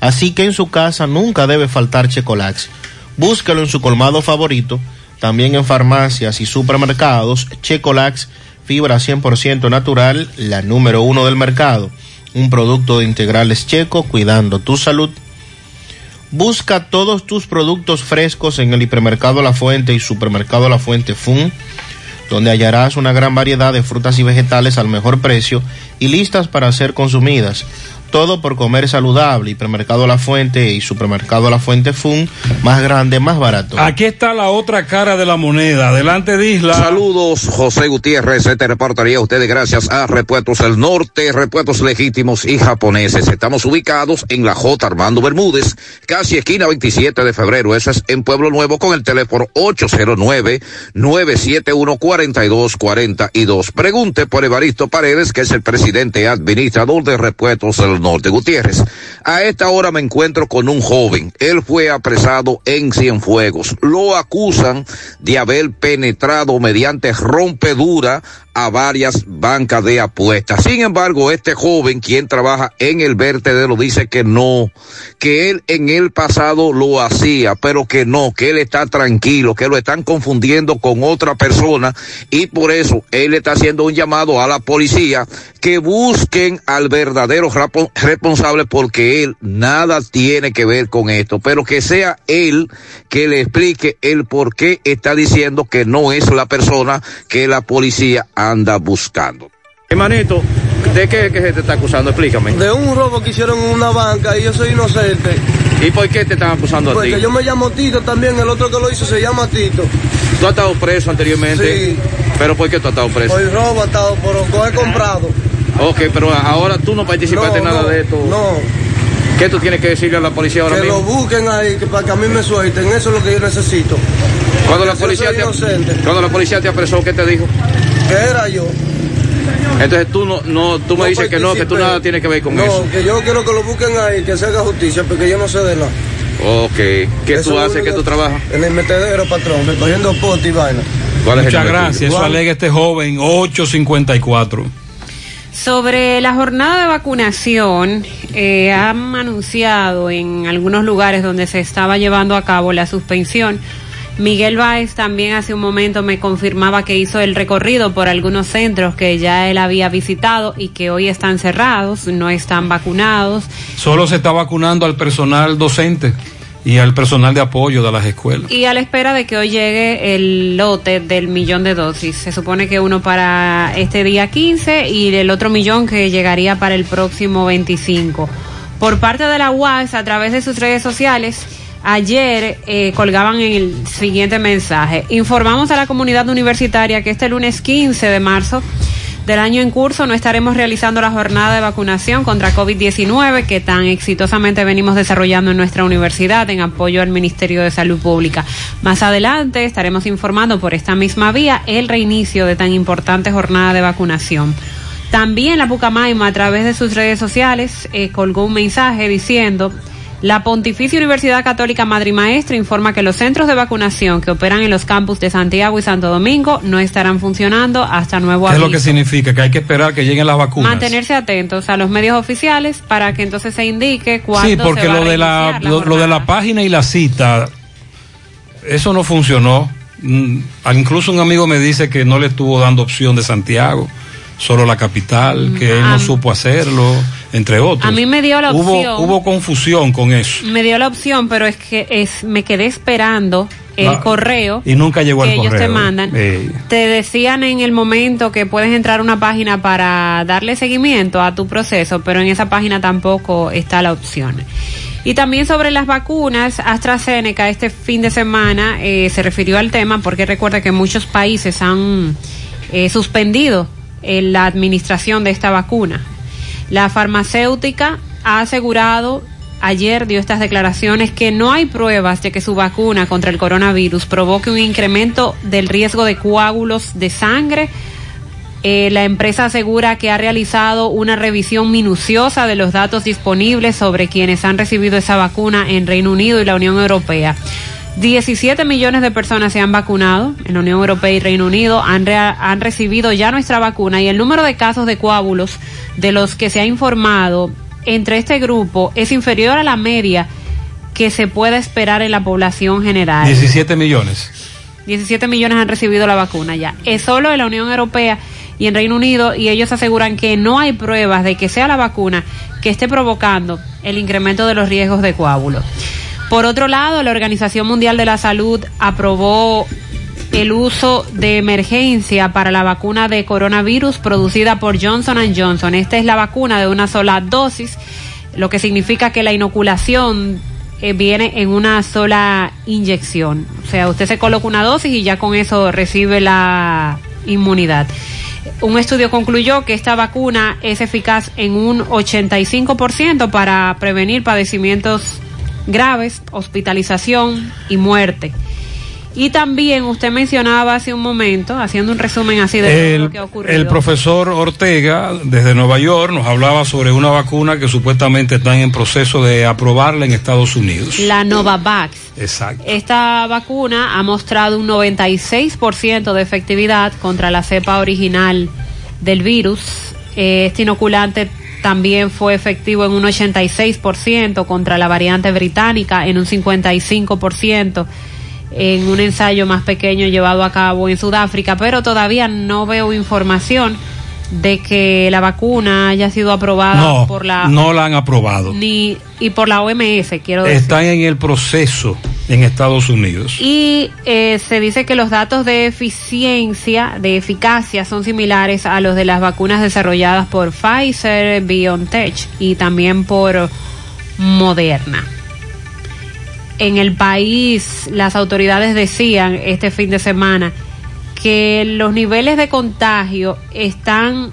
Así que en su casa nunca debe faltar Checolax. Búsquelo en su colmado favorito, también en farmacias y supermercados. Checolax, fibra 100% natural, la número uno del mercado. Un producto de integrales checo, cuidando tu salud. Busca todos tus productos frescos en el hipermercado La Fuente y supermercado La Fuente Fun donde hallarás una gran variedad de frutas y vegetales al mejor precio y listas para ser consumidas. Todo por comer saludable. Hipermercado La Fuente y Supermercado La Fuente Fun, más grande, más barato. Aquí está la otra cara de la moneda. Adelante, Disla. Saludos, José Gutiérrez. Este reportaría a ustedes gracias a Repuestos del Norte, Repuestos Legítimos y Japoneses. Estamos ubicados en la J. Armando Bermúdez, casi esquina 27 de febrero. Eso es en Pueblo Nuevo con el teléfono 809-971-4242. Pregunte por Evaristo Paredes, que es el presidente administrador de Repuestos del Norte. Gutiérrez, a esta hora me encuentro con un joven. Él fue apresado en Cienfuegos. Lo acusan de haber penetrado mediante rompedura a varias bancas de apuestas. Sin embargo, este joven, quien trabaja en el vertedero, dice que no, que él en el pasado lo hacía, pero que no, que él está tranquilo, que lo están confundiendo con otra persona y por eso él está haciendo un llamado a la policía que busquen al verdadero responsable porque él nada tiene que ver con esto, pero que sea él que le explique el por qué está diciendo que no es la persona que la policía anda buscando. Hermanito, ¿de qué, qué se te está acusando? Explícame. De un robo que hicieron en una banca y yo soy inocente. ¿Y por qué te están acusando a ti? Porque yo me llamo Tito también, el otro que lo hizo se llama Tito. ¿Tú has estado preso anteriormente? Sí. ¿Pero por qué tú has estado preso? Por robo he estado, por coger comprado. Ok, pero ahora tú no participaste en nada no, de esto. No, ¿Qué tú tienes que decirle a la policía ahora que mismo? lo busquen ahí, que para que a mí me suelten, eso es lo que yo necesito. Cuando la, policía te, inocente. cuando la policía te apresó, ¿qué te dijo? Que era yo. Entonces tú no, no tú me dices que no, que tú nada tienes que ver con no, eso. que yo quiero que lo busquen ahí, que se haga justicia, porque yo no sé de nada. Ok. ¿Qué Eso tú es haces? ¿Qué que- tú trabajas? En el metedero, patrón, recogiendo pote y vaina. ¿Cuál es el Muchas gracias. Eso Juan. alega este joven 854. Sobre la jornada de vacunación, eh, han anunciado en algunos lugares donde se estaba llevando a cabo la suspensión. Miguel Báez también hace un momento me confirmaba que hizo el recorrido por algunos centros que ya él había visitado y que hoy están cerrados, no están vacunados. Solo se está vacunando al personal docente y al personal de apoyo de las escuelas. Y a la espera de que hoy llegue el lote del millón de dosis. Se supone que uno para este día 15 y el otro millón que llegaría para el próximo 25. Por parte de la UAS, a través de sus redes sociales, ayer eh, colgaban el siguiente mensaje. Informamos a la comunidad universitaria que este lunes 15 de marzo del año en curso no estaremos realizando la jornada de vacunación contra COVID-19 que tan exitosamente venimos desarrollando en nuestra universidad en apoyo al Ministerio de Salud Pública. Más adelante estaremos informando por esta misma vía el reinicio de tan importante jornada de vacunación. También la Pucamaima a través de sus redes sociales eh, colgó un mensaje diciendo la Pontificia Universidad Católica Madre y Maestra informa que los centros de vacunación que operan en los campus de Santiago y Santo Domingo no estarán funcionando hasta nuevo ¿Qué es aviso. lo que significa? Que hay que esperar que lleguen las vacunas. Mantenerse atentos a los medios oficiales para que entonces se indique cuándo Sí, porque se va lo a de la, reiniciar la lo, lo de la página y la cita, eso no funcionó. Mm, Incluso un amigo me dice que no le estuvo dando opción de Santiago, solo la capital, que él no Ah. supo hacerlo, entre otros. A mí me dio la hubo, opción. Hubo confusión con eso. Me dio la opción, pero es que es, me quedé esperando el Ah, correo Y nunca llegó que al ellos correo. te mandan. Eh, Te decían en el momento que puedes entrar a una página para darle seguimiento a tu proceso, pero en esa página tampoco está la opción. Y también sobre las vacunas, AstraZeneca este fin de semana eh, se refirió al tema porque recuerda que muchos países han eh, suspendido eh, la administración de esta vacuna. La farmacéutica ha asegurado, ayer dio estas declaraciones, que no hay pruebas de que su vacuna contra el coronavirus provoque un incremento del riesgo de coágulos de sangre. Eh, la empresa asegura que ha realizado una revisión minuciosa de los datos disponibles sobre quienes han recibido esa vacuna en Reino Unido y la Unión Europea. 17 millones de personas se han vacunado en la Unión Europea y Reino Unido, han, re- han recibido ya nuestra vacuna y el número de casos de coágulos de los que se ha informado entre este grupo es inferior a la media que se puede esperar en la población general. 17 millones. 17 millones han recibido la vacuna ya. Es solo en la Unión Europea y en Reino Unido y ellos aseguran que no hay pruebas de que sea la vacuna que esté provocando el incremento de los riesgos de coágulos. Por otro lado, la Organización Mundial de la Salud aprobó el uso de emergencia para la vacuna de coronavirus producida por Johnson Johnson. Esta es la vacuna de una sola dosis, lo que significa que la inoculación eh, viene en una sola inyección. O sea, usted se coloca una dosis y ya con eso recibe la inmunidad. Un estudio concluyó que esta vacuna es eficaz en un 85% para prevenir padecimientos graves, hospitalización y muerte. Y también usted mencionaba hace un momento, haciendo un resumen así de todo lo que ha ocurrido. el profesor Ortega, desde Nueva York, nos hablaba sobre una vacuna que supuestamente están en proceso de aprobarla en Estados Unidos. La Novavax. Exacto. Esta vacuna ha mostrado un 96% de efectividad contra la cepa original del virus. Eh, Este inoculante también fue efectivo en un 86% contra la variante británica, en un 55% en un ensayo más pequeño llevado a cabo en Sudáfrica, pero todavía no veo información de que la vacuna haya sido aprobada No, por la no la han aprobado. ni y por la OMS, quiero decir. Están en el proceso en Estados Unidos. Y eh, se dice que los datos de eficiencia, de eficacia, son similares a los de las vacunas desarrolladas por Pfizer, BioNTech y también por Moderna. En el país, las autoridades decían este fin de semana que los niveles de contagio están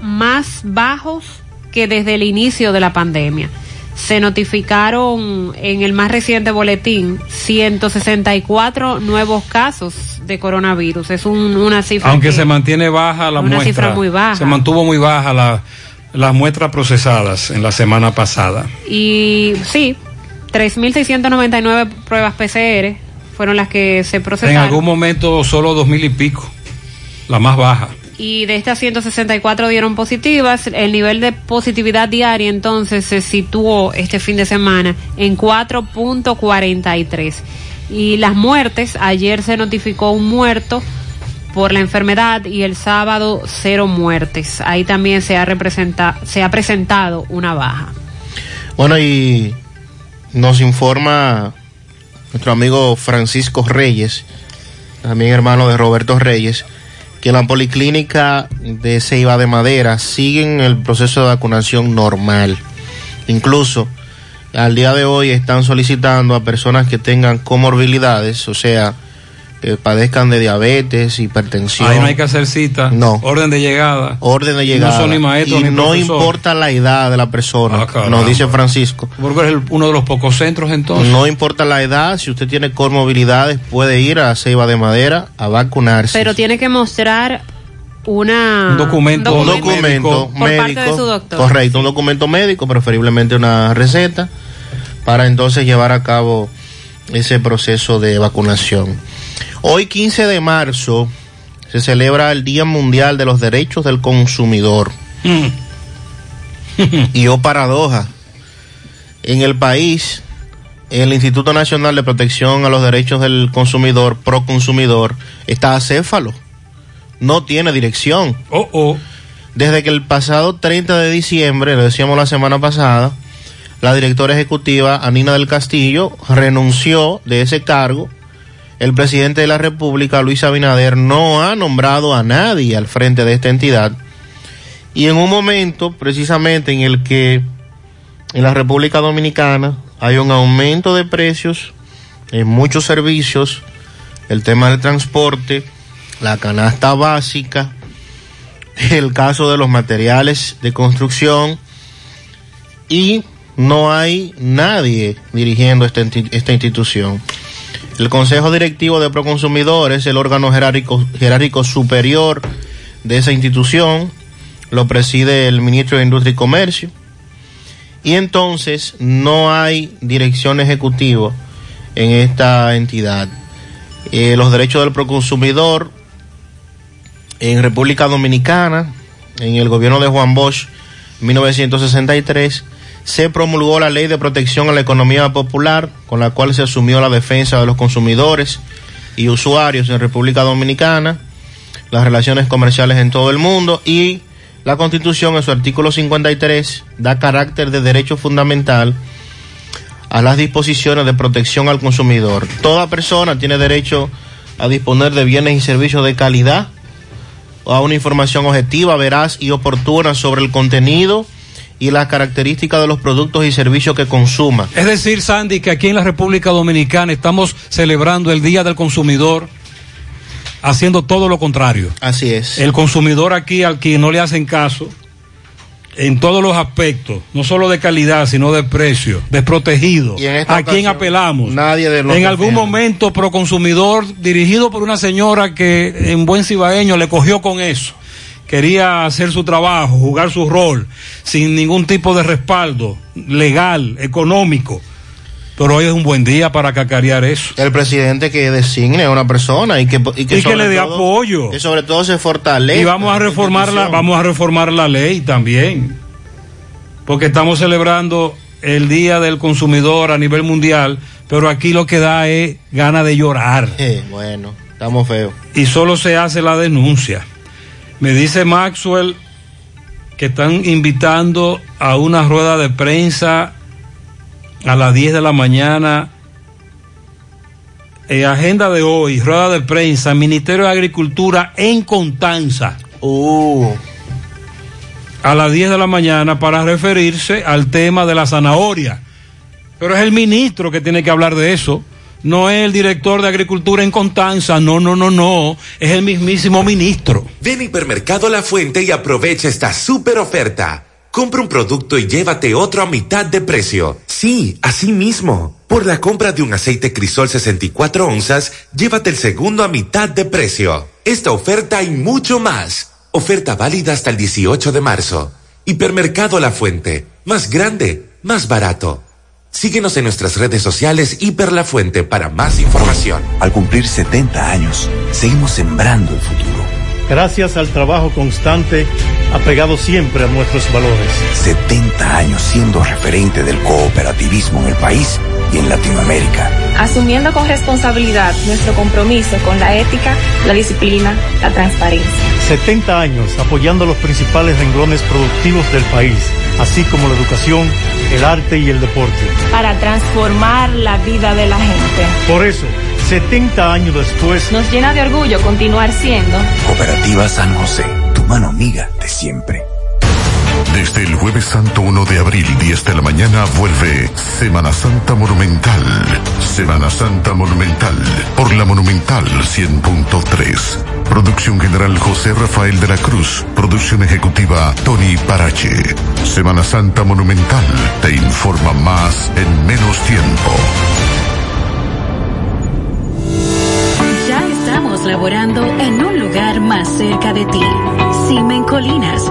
más bajos que desde el inicio de la pandemia. Se notificaron en el más reciente boletín 164 nuevos casos de coronavirus. Es un- una cifra Aunque que- se mantiene baja la Una muestra. cifra muy baja. Se mantuvo muy baja la, las muestras procesadas en la semana pasada. Y sí, 3.699 pruebas PCR fueron las que se En procesaron. algún momento solo dos mil y pico, la más baja. Y de estas 164 dieron positivas. El nivel de positividad diaria entonces se situó este fin de semana en 4.43. Y las muertes, ayer se notificó un muerto por la enfermedad y el sábado cero muertes. Ahí también se ha, representa, se ha presentado una baja. Bueno, y nos informa nuestro amigo Francisco Reyes, también hermano de Roberto Reyes, que la policlínica de Ceiba de Madera sigue en el proceso de vacunación normal. Incluso al día de hoy están solicitando a personas que tengan comorbilidades, o sea, que padezcan de diabetes, hipertensión. Ahí no hay que hacer cita. No. Orden de llegada. Orden de llegada. No son ni maestros y ni no profesores. importa la edad de la persona, Ah, nos dice Francisco. Porque es el- uno de los pocos centros entonces. No importa la edad, si usted tiene comorbilidades, puede ir a Ceiba de Madera a vacunarse. Pero tiene que mostrar una, Un documento un documento por médico, parte de su doctor. correcto, un documento médico, preferiblemente una receta, para entonces llevar a cabo ese proceso de vacunación. Hoy 15 de marzo se celebra el Día Mundial de los Derechos del Consumidor. y oh paradoja, en el país, el Instituto Nacional de Protección a los Derechos del Consumidor, Proconsumidor, está acéfalo. No tiene dirección. Oh, oh. Desde que el pasado 30 de diciembre, lo decíamos la semana pasada, la directora ejecutiva Anina del Castillo renunció de ese cargo el presidente de la República, Luis Abinader, no ha nombrado a nadie al frente de esta entidad. Y en un momento, precisamente en el que en la República Dominicana hay un aumento de precios en muchos servicios, el tema del transporte, la canasta básica, el caso de los materiales de construcción y no hay nadie dirigiendo esta, esta institución. El Consejo Directivo de Proconsumidor es el órgano jerárquico, superior de esa institución, lo preside el ministro de Industria y Comercio, y entonces no hay dirección ejecutiva en esta entidad. Eh, los derechos del proconsumidor en República Dominicana, en el gobierno de Juan Bosch, 1963, se promulgó la Ley de Protección a la Economía Popular, con la cual se asumió la defensa de los consumidores y usuarios en República Dominicana, las relaciones comerciales en todo el mundo y la Constitución en su artículo 53 da carácter de derecho fundamental a las disposiciones de protección al consumidor. Toda persona tiene derecho a disponer de bienes y servicios de calidad, a una información objetiva, veraz y oportuna sobre el contenido y las características de los productos y servicios que consuma. Es decir, Sandy, que aquí en la República Dominicana estamos celebrando el Día del Consumidor haciendo todo lo contrario. Así es. El consumidor aquí al que no le hacen caso en todos los aspectos, no solo de calidad, sino de precio, desprotegido. ¿A quién apelamos? Nadie de En algún momento, Proconsumidor, dirigido por una señora que en buen cibaeño le cogió con eso. Quería hacer su trabajo, jugar su rol, sin ningún tipo de respaldo legal, económico. Pero hoy es un buen día para cacarear eso. El presidente que designe a una persona y que, y que, y que le dé apoyo. Que sobre todo se fortalezca. Y vamos a reformar la, vamos a reformar la ley también. Porque estamos celebrando el Día del Consumidor a nivel mundial, pero aquí lo que da es gana de llorar. Eh, bueno, estamos feos. Y solo se hace la denuncia. Me dice Maxwell que están invitando a una rueda de prensa a las 10 de la mañana. En agenda de hoy, rueda de prensa, Ministerio de Agricultura en Contanza. Uh. A las 10 de la mañana para referirse al tema de la zanahoria. Pero es el ministro que tiene que hablar de eso. No es el director de Agricultura en Contanza, no, no, no, no, es el mismísimo ministro. Ven a Hipermercado La Fuente y aprovecha esta super oferta. Compra un producto y llévate otro a mitad de precio. Sí, así mismo. Por la compra de un aceite Crisol 64 onzas, llévate el segundo a mitad de precio. Esta oferta y mucho más. Oferta válida hasta el 18 de marzo. Hipermercado La Fuente. Más grande, más barato. Síguenos en nuestras redes sociales Hiper La Fuente para más información. Al cumplir 70 años, seguimos sembrando el futuro. Gracias al trabajo constante, apegado siempre a nuestros valores. 70 años siendo referente del cooperativismo en el país y en Latinoamérica. Asumiendo con responsabilidad nuestro compromiso con la ética, la disciplina, la transparencia. 70 años apoyando los principales renglones productivos del país, así como la educación, el arte y el deporte. Para transformar la vida de la gente. Por eso, 70 años después, nos llena de orgullo continuar siendo Cooperativa San José, tu mano amiga de siempre. Desde el jueves santo 1 de abril, 10 de la mañana, vuelve Semana Santa Monumental. Semana Santa Monumental, por la Monumental 100.3. Producción general José Rafael de la Cruz. Producción ejecutiva Tony Parache. Semana Santa Monumental te informa más en menos tiempo. Ya estamos laborando en un lugar más cerca de ti. Simen Colinas,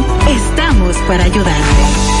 estamos para ayudarte.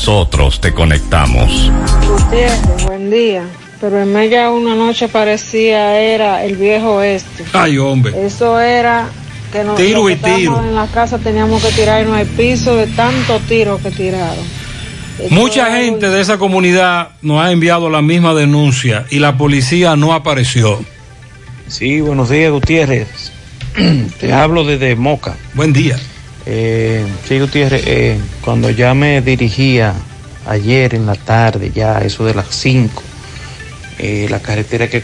nosotros te conectamos. Gutiérrez, buen día. Pero en media una noche parecía era el viejo este. Ay, hombre. Eso era que nos Tiro y en la casa teníamos que tirarnos al piso de tantos tiros que tiraron. Eso Mucha gente de esa comunidad nos ha enviado la misma denuncia y la policía no apareció. Sí, buenos días, Gutiérrez. Te hablo desde Moca. Buen día. Eh, sí, Gutiérrez, eh, cuando ya me dirigía ayer en la tarde, ya eso de las 5, eh, la carretera que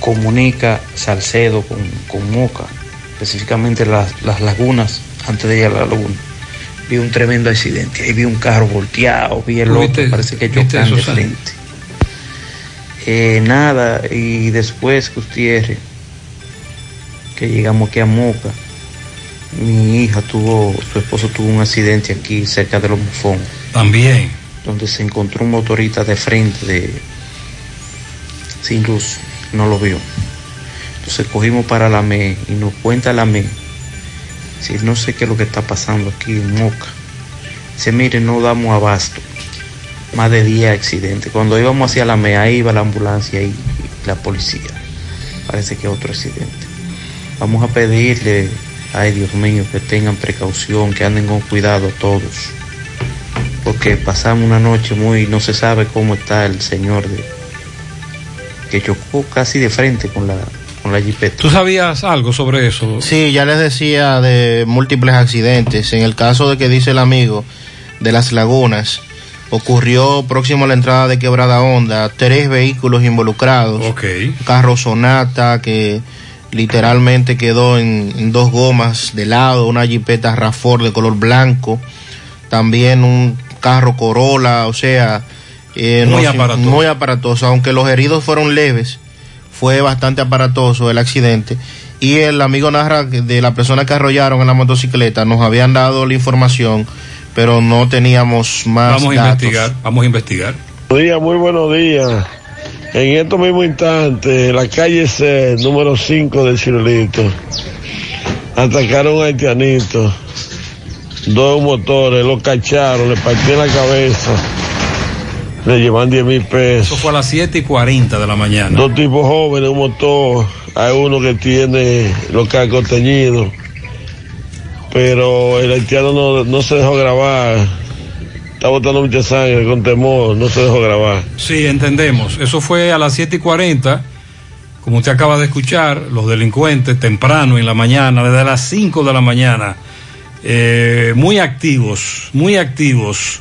comunica Salcedo con, con Moca, específicamente las, las lagunas, antes de ir a la laguna, vi un tremendo accidente. Ahí vi un carro volteado, vi el ¿Tú otro, parece que chocan eso, de frente. Eh, nada, y después, Gutiérrez, que llegamos aquí a Moca, mi hija tuvo, su esposo tuvo un accidente aquí cerca de los Mufón, También. donde se encontró un motorista de frente, de, sin luz, no lo vio. Entonces cogimos para la ME y nos cuenta la ME, si no sé qué es lo que está pasando aquí en Moca. Dice, mire, no damos abasto. Más de 10 accidentes. Cuando íbamos hacia la MEA, ahí iba la ambulancia y, y la policía. Parece que otro accidente. Vamos a pedirle, ay Dios mío, que tengan precaución, que anden con cuidado todos. Porque pasamos una noche muy, no se sabe cómo está el señor de, que chocó casi de frente con la, con la jipeta. ¿Tú sabías algo sobre eso? Sí, ya les decía de múltiples accidentes. En el caso de que dice el amigo de las lagunas, ocurrió próximo a la entrada de Quebrada Honda, tres vehículos involucrados. Ok. Carro Sonata que literalmente quedó en, en dos gomas de lado, una jipeta Rafford de color blanco, también un carro Corolla, o sea, eh, Muy aparatoso. muy aparatoso, aunque los heridos fueron leves, fue bastante aparatoso el accidente. Y el amigo narra que de la persona que arrollaron en la motocicleta, nos habían dado la información, pero no teníamos más Vamos a investigar, vamos a investigar. Buenos días, muy buenos días. En estos mismos instantes, la calle C, número 5 del Cirulito, atacaron a haitianito. Dos motores, lo cacharon, le partieron la cabeza, le llevan 10 mil pesos. Eso fue a las 7 y 40 de la mañana. Dos tipos jóvenes, un motor. Hay uno que tiene los cascos teñidos. Pero el haitiano no, no se dejó grabar. Está botando mucha sangre con temor, no se dejó grabar. Sí, entendemos. Eso fue a las 7 y 40. Como usted acaba de escuchar, los delincuentes temprano en la mañana, desde las 5 de la mañana, eh, muy activos, muy activos,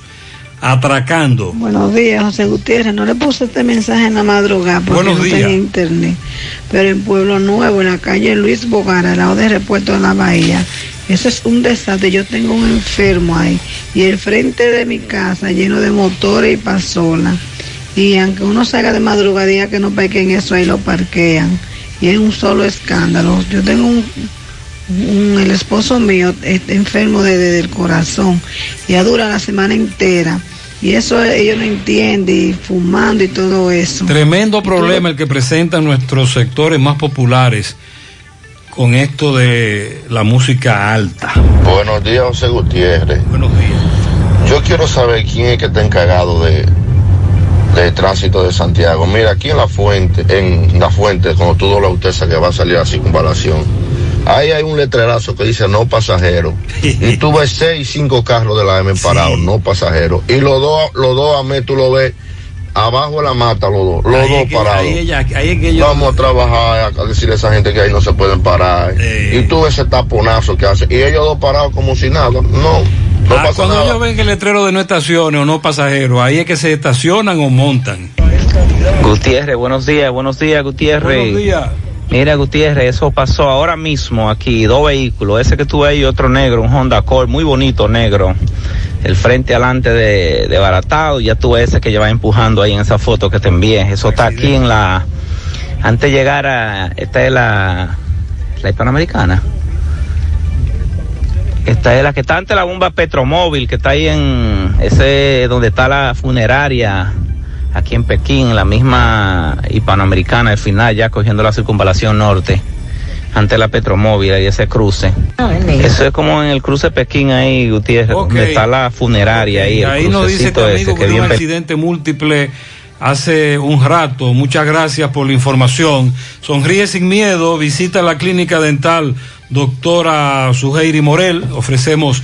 atracando. Buenos días, José Gutiérrez. No le puse este mensaje en la madrugada porque Buenos no días. tenía internet. Pero en Pueblo Nuevo, en la calle Luis Bogar, al lado del repuesto de la bahía, eso es un desastre. Yo tengo un enfermo ahí y el frente de mi casa lleno de motores y pasolas. Y aunque uno salga de madrugada, diga que no pequen eso, ahí lo parquean. Y es un solo escándalo. Yo tengo un, un- el esposo mío está enfermo de- de- del corazón. Ya dura la semana entera. Y eso ellos no entienden, y fumando y todo eso. Tremendo problema el que presentan nuestros sectores más populares con esto de la música alta. Buenos días, José Gutiérrez. Buenos días. Yo quiero saber quién es que está encargado de, de tránsito de Santiago. Mira, aquí en la fuente, en la fuente, cuando tú doblas usted que va a salir a circunvalación, ahí hay un letrerazo que dice no pasajero. y tú ves seis, cinco carros de la M parados, no pasajero. Y los dos, los dos a mí tú lo ves abajo de la mata, los dos, los Ahí dos es que- parados. ahí ella- ahí es que ellos- Vamos a trabajar a decirle a esa gente que ahí no se pueden parar. Y tú ese taponazo que hace. Y ellos dos parados como si nada. No, no Ah, pasa cuando nada. ellos ven el letrero de no estaciones o no pasajeros, ahí es que se estacionan o montan. Gutiérrez, buenos días, buenos días, Gutiérrez. Buenos días. Mira, Gutiérrez, eso pasó ahora mismo aquí, dos vehículos, ese que tuve ahí, otro negro, un Honda Accord, muy bonito negro. El frente adelante de, de baratado, ya tuve ese que lleva empujando ahí en esa foto que te envié. Eso está aquí en la, antes de llegar a, esta es la, la hispanoamericana. Esta es la que está ante la bomba Petromóvil, que está ahí en ese donde está la funeraria, aquí en Pekín, la misma hispanoamericana, al final ya cogiendo la circunvalación norte, ante la Petromóvil, ahí ese cruce. Eso es como en el cruce Pekín ahí, Gutiérrez, donde está la funeraria ahí, el ahí nos dice crucecito amigo ese, que que un accidente múltiple hace un rato. Muchas gracias por la información. Sonríe sin miedo, visita la clínica dental doctora Suheiri Morel. Ofrecemos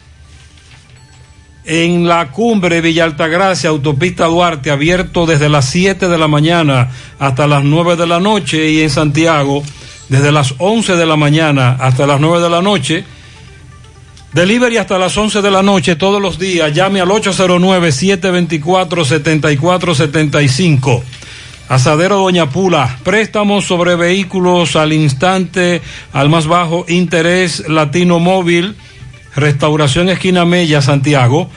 en la cumbre Villa Altagracia, autopista Duarte, abierto desde las 7 de la mañana hasta las 9 de la noche y en Santiago desde las 11 de la mañana hasta las 9 de la noche. Delivery hasta las 11 de la noche todos los días. Llame al 809-724-7475. Asadero Doña Pula. Préstamos sobre vehículos al instante, al más bajo interés, Latino Móvil. Restauración Esquina Mella, Santiago.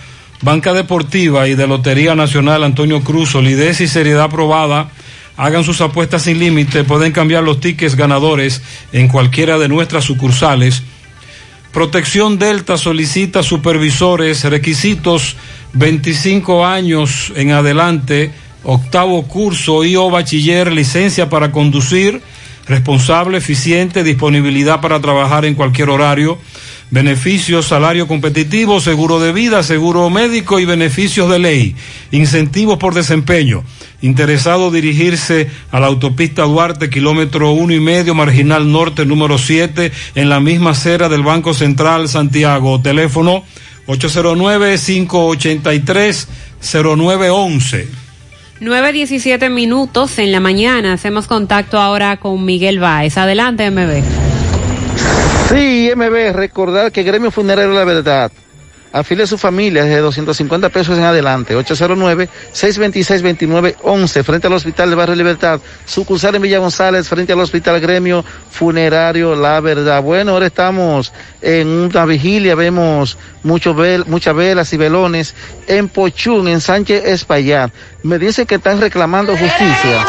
Banca Deportiva y de Lotería Nacional Antonio Cruz. Solidez y seriedad probada. Hagan sus apuestas sin límite. Pueden cambiar los tickets ganadores en cualquiera de nuestras sucursales. Protección Delta solicita supervisores, requisitos 25 años en adelante, octavo curso y o bachiller, licencia para conducir, responsable, eficiente, disponibilidad para trabajar en cualquier horario, beneficios, salario competitivo, seguro de vida, seguro médico y beneficios de ley, incentivos por desempeño. Interesado dirigirse a la autopista Duarte, kilómetro uno y medio, marginal norte, número 7, en la misma acera del Banco Central Santiago. Teléfono 809-583-0911. 9.17 minutos en la mañana. Hacemos contacto ahora con Miguel Báez. Adelante, MB. Sí, MB, recordar que Gremio Funerario La Verdad afile a su familia desde 250 pesos en adelante. 809-626-2911, frente al Hospital de Barrio Libertad. Sucursal en Villa González, frente al Hospital Gremio Funerario La Verdad. Bueno, ahora estamos en una vigilia, vemos muchos vel, muchas velas y velones en Pochún, en Sánchez Espaillat. Me dice que están reclamando justicia.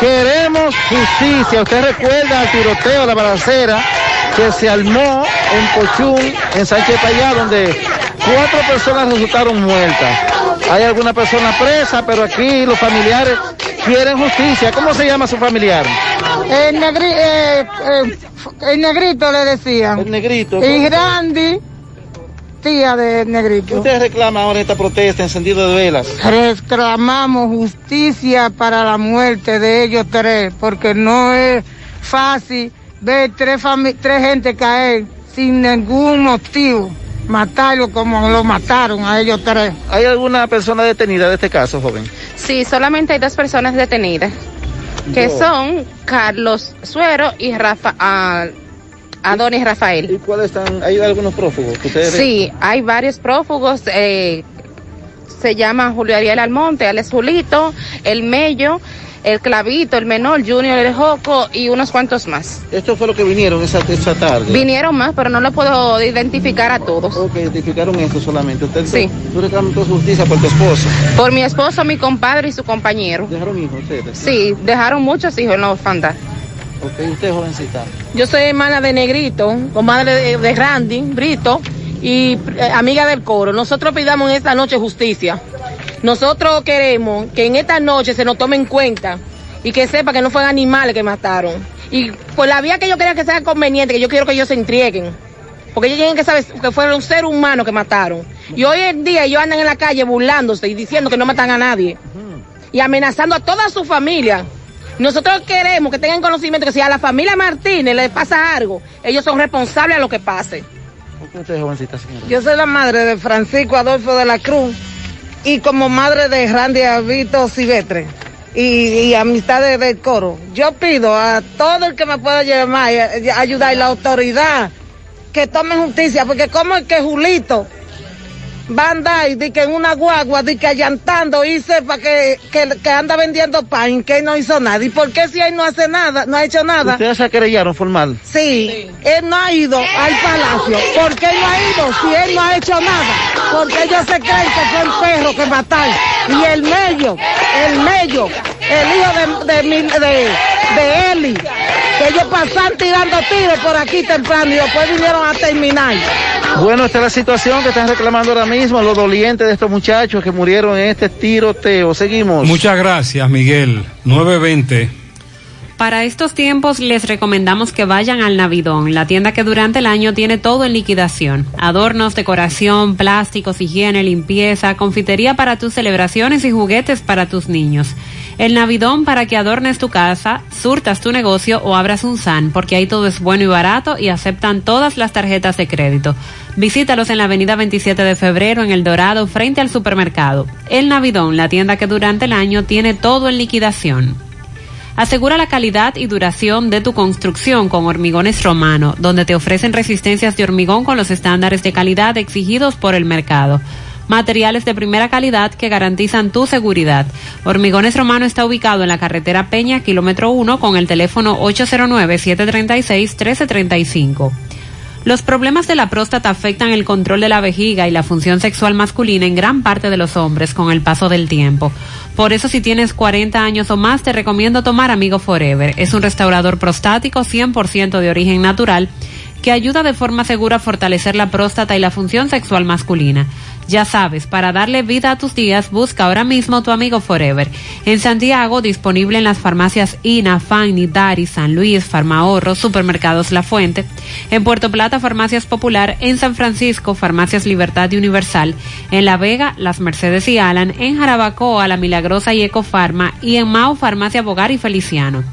Queremos justicia. Usted recuerda el tiroteo, la balacera que se armó en Pochún, en Sánchez Payá, donde cuatro personas resultaron muertas. Hay alguna persona presa, pero aquí los familiares quieren justicia. ¿Cómo se llama su familiar? El, negri, eh, eh, el negrito le decían. El negrito. Y Grandi, tía de negrito. ¿Usted reclama ahora esta protesta encendido de velas? Reclamamos justicia para la muerte de ellos tres, porque no es fácil ver tres, tres gente caer sin ningún motivo. Matarlo como lo mataron a ellos tres. ¿Hay alguna persona detenida de este caso, joven? Sí, solamente hay dos personas detenidas, que son Carlos Suero y Rafa, ah, Adonis Rafael. ¿Y cuáles están? ¿Hay algunos prófugos que ustedes Sí, hay varios prófugos. eh, se llama Julio Ariel Almonte, Alex Julito, El Mello, El Clavito, El Menor, Junior El Joco y unos cuantos más. Esto fue lo que vinieron esa, esa tarde. Vinieron más, pero no lo puedo identificar a todos. Ok, identificaron esto solamente. Usted, Sí. Tú reclamas justicia por tu esposo. Por mi esposo, mi compadre y su compañero. ¿Dejaron hijos ustedes? Sí, dejaron muchos hijos en la orfandad. Ok, usted jovencita. Yo soy hermana de Negrito, comadre de, de Randy, Brito, y eh, amiga del coro. Nosotros pidamos en esta noche justicia. Nosotros queremos que en esta noche se nos tome en cuenta y que sepa que no fueron animales que mataron. Y por la vía que yo quería que sea conveniente, que yo quiero que ellos se entreguen. Porque ellos tienen que saber que fueron un ser humano que mataron. Y hoy en día ellos andan en la calle burlándose y diciendo que no matan a nadie. Y amenazando a toda su familia. Nosotros queremos que tengan conocimiento que si a la familia Martínez le pasa algo, ellos son responsables a lo que pase. Usted es jovencita, señora. Yo soy la madre de Francisco Adolfo de la Cruz y como madre de Randy Avito Silvestre y, y amistades del coro. Yo pido a todo el que me pueda llamar y y ayudar y la autoridad que tome justicia, porque como es que Julito va a andar y di que en una guagua, di que allantando y sepa que, que, que anda vendiendo pan, que él no hizo nada. ¿Y por qué si él no hace nada, no ha hecho nada? ¿Ustedes se querellaron formal? Sí, él no ha ido al palacio. ¿Por qué no ha ido si él no ha hecho nada? Porque ellos se creen que fue el perro que mataron. Y el mello, el mello, el hijo de, de, de, de Eli, que ellos pasan tirando tiros por aquí temprano y después vinieron a terminar. Bueno, esta es la situación que están reclamando ahora mismo los dolientes de estos muchachos que murieron en este tiroteo. Seguimos. Muchas gracias, Miguel. 920. Para estos tiempos les recomendamos que vayan al Navidón, la tienda que durante el año tiene todo en liquidación. Adornos, decoración, plásticos, higiene, limpieza, confitería para tus celebraciones y juguetes para tus niños. El Navidón para que adornes tu casa, surtas tu negocio o abras un SAN, porque ahí todo es bueno y barato y aceptan todas las tarjetas de crédito. Visítalos en la avenida 27 de febrero en El Dorado frente al supermercado. El Navidón, la tienda que durante el año tiene todo en liquidación. Asegura la calidad y duración de tu construcción con Hormigones Romano, donde te ofrecen resistencias de hormigón con los estándares de calidad exigidos por el mercado. Materiales de primera calidad que garantizan tu seguridad. Hormigones Romano está ubicado en la carretera Peña, kilómetro 1, con el teléfono 809-736-1335. Los problemas de la próstata afectan el control de la vejiga y la función sexual masculina en gran parte de los hombres con el paso del tiempo. Por eso si tienes 40 años o más te recomiendo tomar Amigo Forever. Es un restaurador prostático 100% de origen natural que ayuda de forma segura a fortalecer la próstata y la función sexual masculina. Ya sabes, para darle vida a tus días, busca ahora mismo tu amigo Forever. En Santiago, disponible en las farmacias INA, Fanny, Dari, San Luis, Farmahorro, Supermercados La Fuente. En Puerto Plata, Farmacias Popular. En San Francisco, Farmacias Libertad y Universal. En La Vega, Las Mercedes y Alan. En Jarabacoa, La Milagrosa y Ecofarma. Y en Mao, Farmacia Bogar y Feliciano.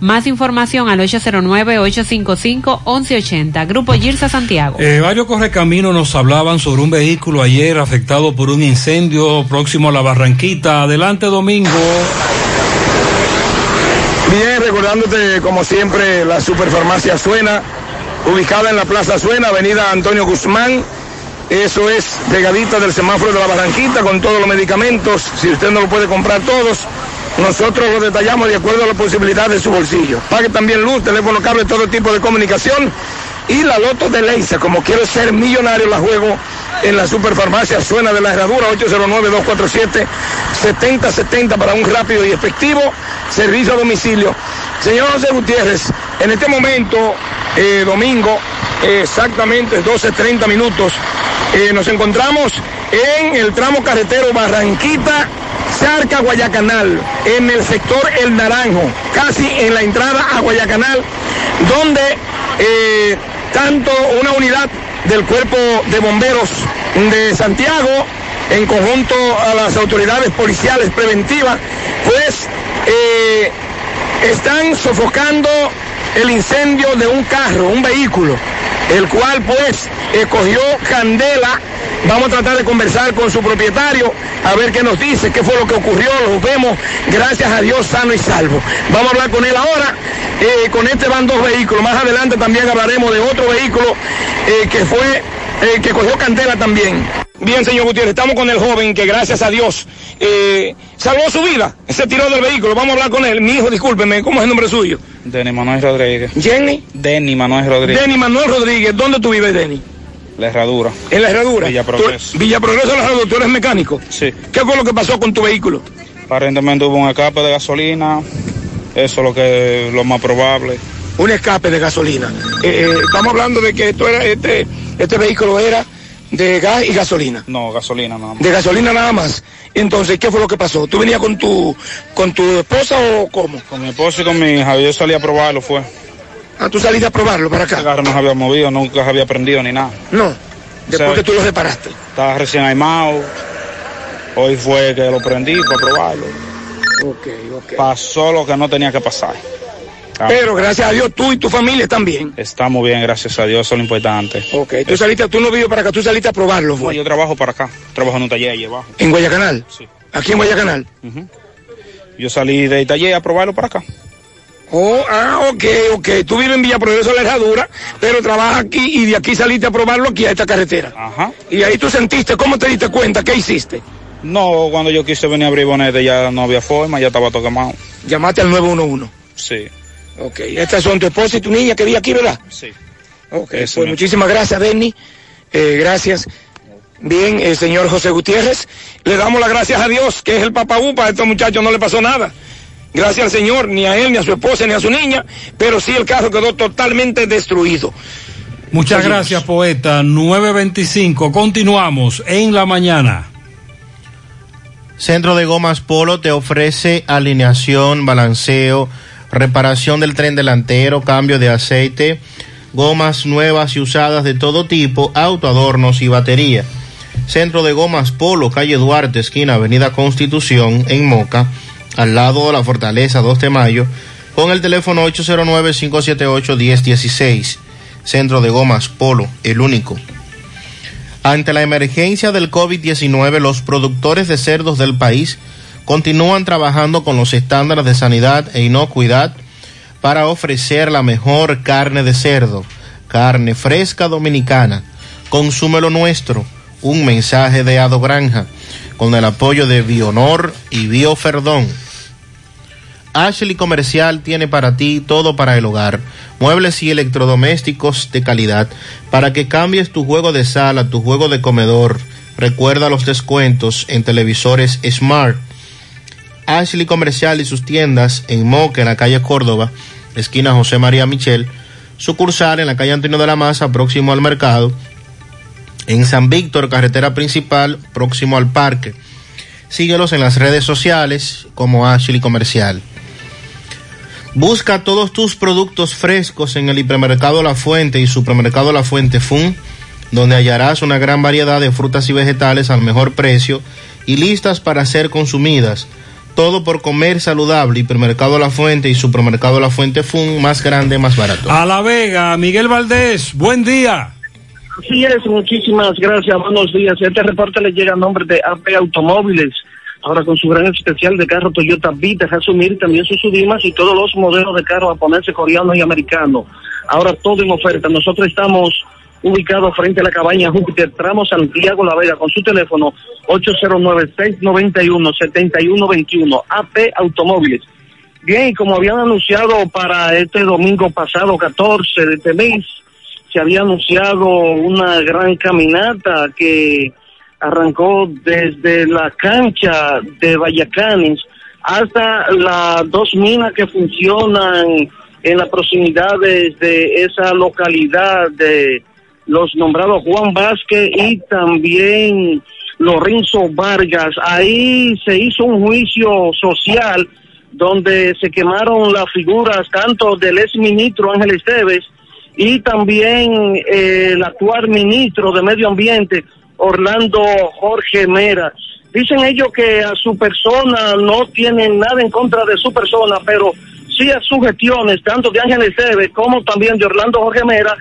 Más información al 809-855-1180. Grupo Girsa Santiago. Eh, varios correcaminos nos hablaban sobre un vehículo ayer afectado por un incendio próximo a la Barranquita. Adelante, Domingo. Bien, recordándote como siempre la Superfarmacia Suena, ubicada en la Plaza Suena, Avenida Antonio Guzmán. Eso es pegadita del semáforo de la Barranquita con todos los medicamentos. Si usted no lo puede comprar todos, nosotros lo detallamos de acuerdo a las posibilidades de su bolsillo. Pague también luz, teléfono, cable, todo tipo de comunicación. Y la loto de Leisa, como quiero ser millonario, la juego en la superfarmacia Suena de la Herradura, 809-247-7070 para un rápido y efectivo servicio a domicilio. Señor José Gutiérrez, en este momento, eh, domingo, exactamente 12.30 minutos, eh, nos encontramos en el tramo carretero Barranquita Charca Guayacanal, en el sector El Naranjo, casi en la entrada a Guayacanal, donde eh, tanto una unidad del cuerpo de bomberos de Santiago, en conjunto a las autoridades policiales preventivas, pues eh, están sofocando el incendio de un carro, un vehículo, el cual pues eh, cogió candela. Vamos a tratar de conversar con su propietario a ver qué nos dice, qué fue lo que ocurrió. Lo vemos, gracias a Dios, sano y salvo. Vamos a hablar con él ahora. Eh, con este van dos vehículos. Más adelante también hablaremos de otro vehículo eh, que fue, eh, que cogió candela también. Bien, señor Gutiérrez, estamos con el joven que gracias a Dios eh, salvó su vida. Se tiró del vehículo. Vamos a hablar con él. Mi hijo, discúlpeme, ¿cómo es el nombre suyo? Denny Manuel Rodríguez. Jenny. Denny Manuel Rodríguez. Denny Manuel Rodríguez. ¿Dónde tú vives, Denny? La herradura. En la herradura. Villa Progreso. Villa Progreso, la herradura. ¿Tú eres mecánico? Sí. ¿Qué fue lo que pasó con tu vehículo? Aparentemente hubo un escape de gasolina. Eso es lo que lo más probable. Un escape de gasolina. Eh, eh, estamos hablando de que esto era, este, este vehículo era de gas y gasolina. No, gasolina nada más. De gasolina nada más. Entonces, ¿qué fue lo que pasó? ¿Tú venías con tu, con tu esposa o cómo? Con mi esposo y con mi hija. Yo salí a probarlo, fue. Ah, tú saliste a probarlo para acá. El carro no se había movido, nunca se había prendido ni nada. No. Después O sea, que tú lo reparaste. Estaba recién aimado. Hoy fue que lo prendí para probarlo. Ok, ok. Pasó lo que no tenía que pasar. Ah, Pero gracias a Dios tú y tu familia están bien. Estamos bien, gracias a Dios, eso es lo importante. Ok, tú saliste, tú no vives para acá, tú saliste a probarlo, No, fue. yo trabajo para acá, trabajo en un taller ahí abajo. En Guayacanal. Sí. Aquí en Guayacanal. Yo salí del taller a probarlo para acá. Oh, ah, ok, ok. Tú vives en Villa Progreso de la Herradura, pero trabajas aquí y de aquí saliste a probarlo aquí a esta carretera. Ajá. Y ahí tú sentiste, ¿cómo te diste cuenta? ¿Qué hiciste? No, cuando yo quise venir a abrir bonete ya no había forma, ya estaba todo quemado. Llamaste al 911. Sí, Ok, estas son tu esposa y tu niña que vi aquí, ¿verdad? sí. Ok, Eso pues muchísimas gracias, Denny. Eh, gracias. Bien, el señor José Gutiérrez, le damos las gracias a Dios, que es el papá upa, a estos muchachos no le pasó nada. Gracias al Señor, ni a él, ni a su esposa, ni a su niña, pero sí el carro quedó totalmente destruido. Muchas Seguimos. gracias, poeta. 925. Continuamos en la mañana. Centro de Gomas Polo te ofrece alineación, balanceo, reparación del tren delantero, cambio de aceite, gomas nuevas y usadas de todo tipo, autoadornos y batería. Centro de Gomas Polo, calle Duarte, esquina Avenida Constitución, en Moca, al lado de la Fortaleza 2 de Mayo, con el teléfono 809-578-1016. Centro de Gomas Polo, el único. Ante la emergencia del COVID-19, los productores de cerdos del país continúan trabajando con los estándares de sanidad e inocuidad para ofrecer la mejor carne de cerdo, carne fresca dominicana. Consúmelo nuestro. Un mensaje de Ado Granja con el apoyo de Bionor y Bioferdón. Ashley Comercial tiene para ti todo para el hogar, muebles y electrodomésticos de calidad, para que cambies tu juego de sala, tu juego de comedor. Recuerda los descuentos en televisores Smart. Ashley Comercial y sus tiendas en Moca, en la calle Córdoba, esquina José María Michel, sucursal en la calle Antonio de la Maza, próximo al mercado, en San Víctor, carretera principal, próximo al parque. Síguelos en las redes sociales como Ashley Comercial. Busca todos tus productos frescos en el hipermercado La Fuente y supermercado La Fuente Fun, donde hallarás una gran variedad de frutas y vegetales al mejor precio y listas para ser consumidas. Todo por comer saludable. Hipermercado La Fuente y supermercado La Fuente Fun, más grande, más barato. A La Vega, Miguel Valdés, buen día. Así es, muchísimas gracias, buenos días. Este reporte le llega a nombre de AP Automóviles, ahora con su gran especial de carro Toyota Vita, asumir también sus Sudimas y todos los modelos de carro japonés, coreano y americano. Ahora todo en oferta. Nosotros estamos ubicados frente a la cabaña Júpiter, tramo Santiago La Vega, con su teléfono 809-691-7121, AP Automóviles. Bien, y como habían anunciado para este domingo pasado, 14 de este mes, se había anunciado una gran caminata que arrancó desde la cancha de Vallacanes hasta las dos minas que funcionan en las proximidades de esa localidad de los nombrados Juan Vázquez y también Lorenzo Vargas. Ahí se hizo un juicio social donde se quemaron las figuras tanto del ex ministro Ángel Esteves y también eh, el actual ministro de Medio Ambiente, Orlando Jorge Mera. Dicen ellos que a su persona no tienen nada en contra de su persona, pero sí a sus gestiones, tanto de Ángel Esteves como también de Orlando Jorge Mera,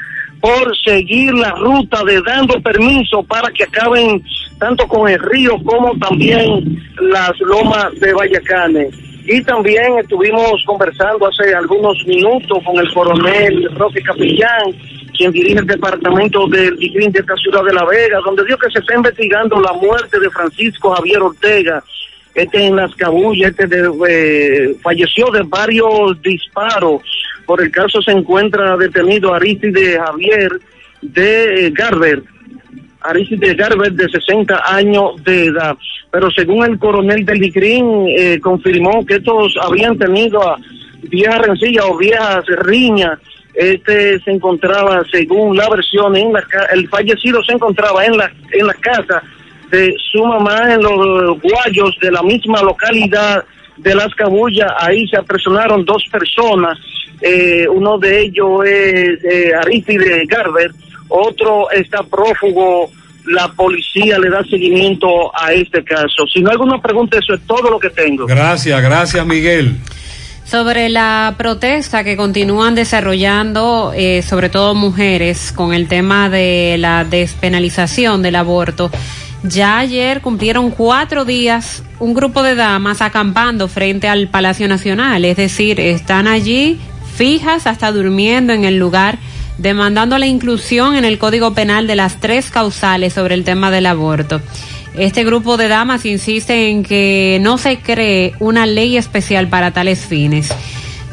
por seguir la ruta de dando permiso para que acaben tanto con el río como también las lomas de Vallacanes. Y también estuvimos conversando hace algunos minutos con el coronel Roque Capillán, quien dirige el departamento del DICRIN de esta ciudad de La Vega, donde dijo que se está investigando la muerte de Francisco Javier Ortega, este en las cabullas, este eh, falleció de varios disparos. Por el caso se encuentra detenido Aristide Javier de eh, Garber, Aristide Garber de 60 años de edad. Pero según el coronel del DICRIN, eh, confirmó que estos habían tenido a viejas rencillas o viejas riñas. Este se encontraba, según la versión, en la el fallecido se encontraba en la, en la casa de su mamá en los guayos de la misma localidad de Las Cabullas. Ahí se apresionaron dos personas. Eh, uno de ellos es eh, Aristide Garber, otro está prófugo. La policía le da seguimiento a este caso. Si no hay alguna pregunta, eso es todo lo que tengo. Gracias, gracias Miguel. Sobre la protesta que continúan desarrollando, eh, sobre todo mujeres, con el tema de la despenalización del aborto. Ya ayer cumplieron cuatro días un grupo de damas acampando frente al Palacio Nacional, es decir, están allí fijas hasta durmiendo en el lugar, demandando la inclusión en el Código Penal de las tres causales sobre el tema del aborto. Este grupo de damas insiste en que no se cree una ley especial para tales fines.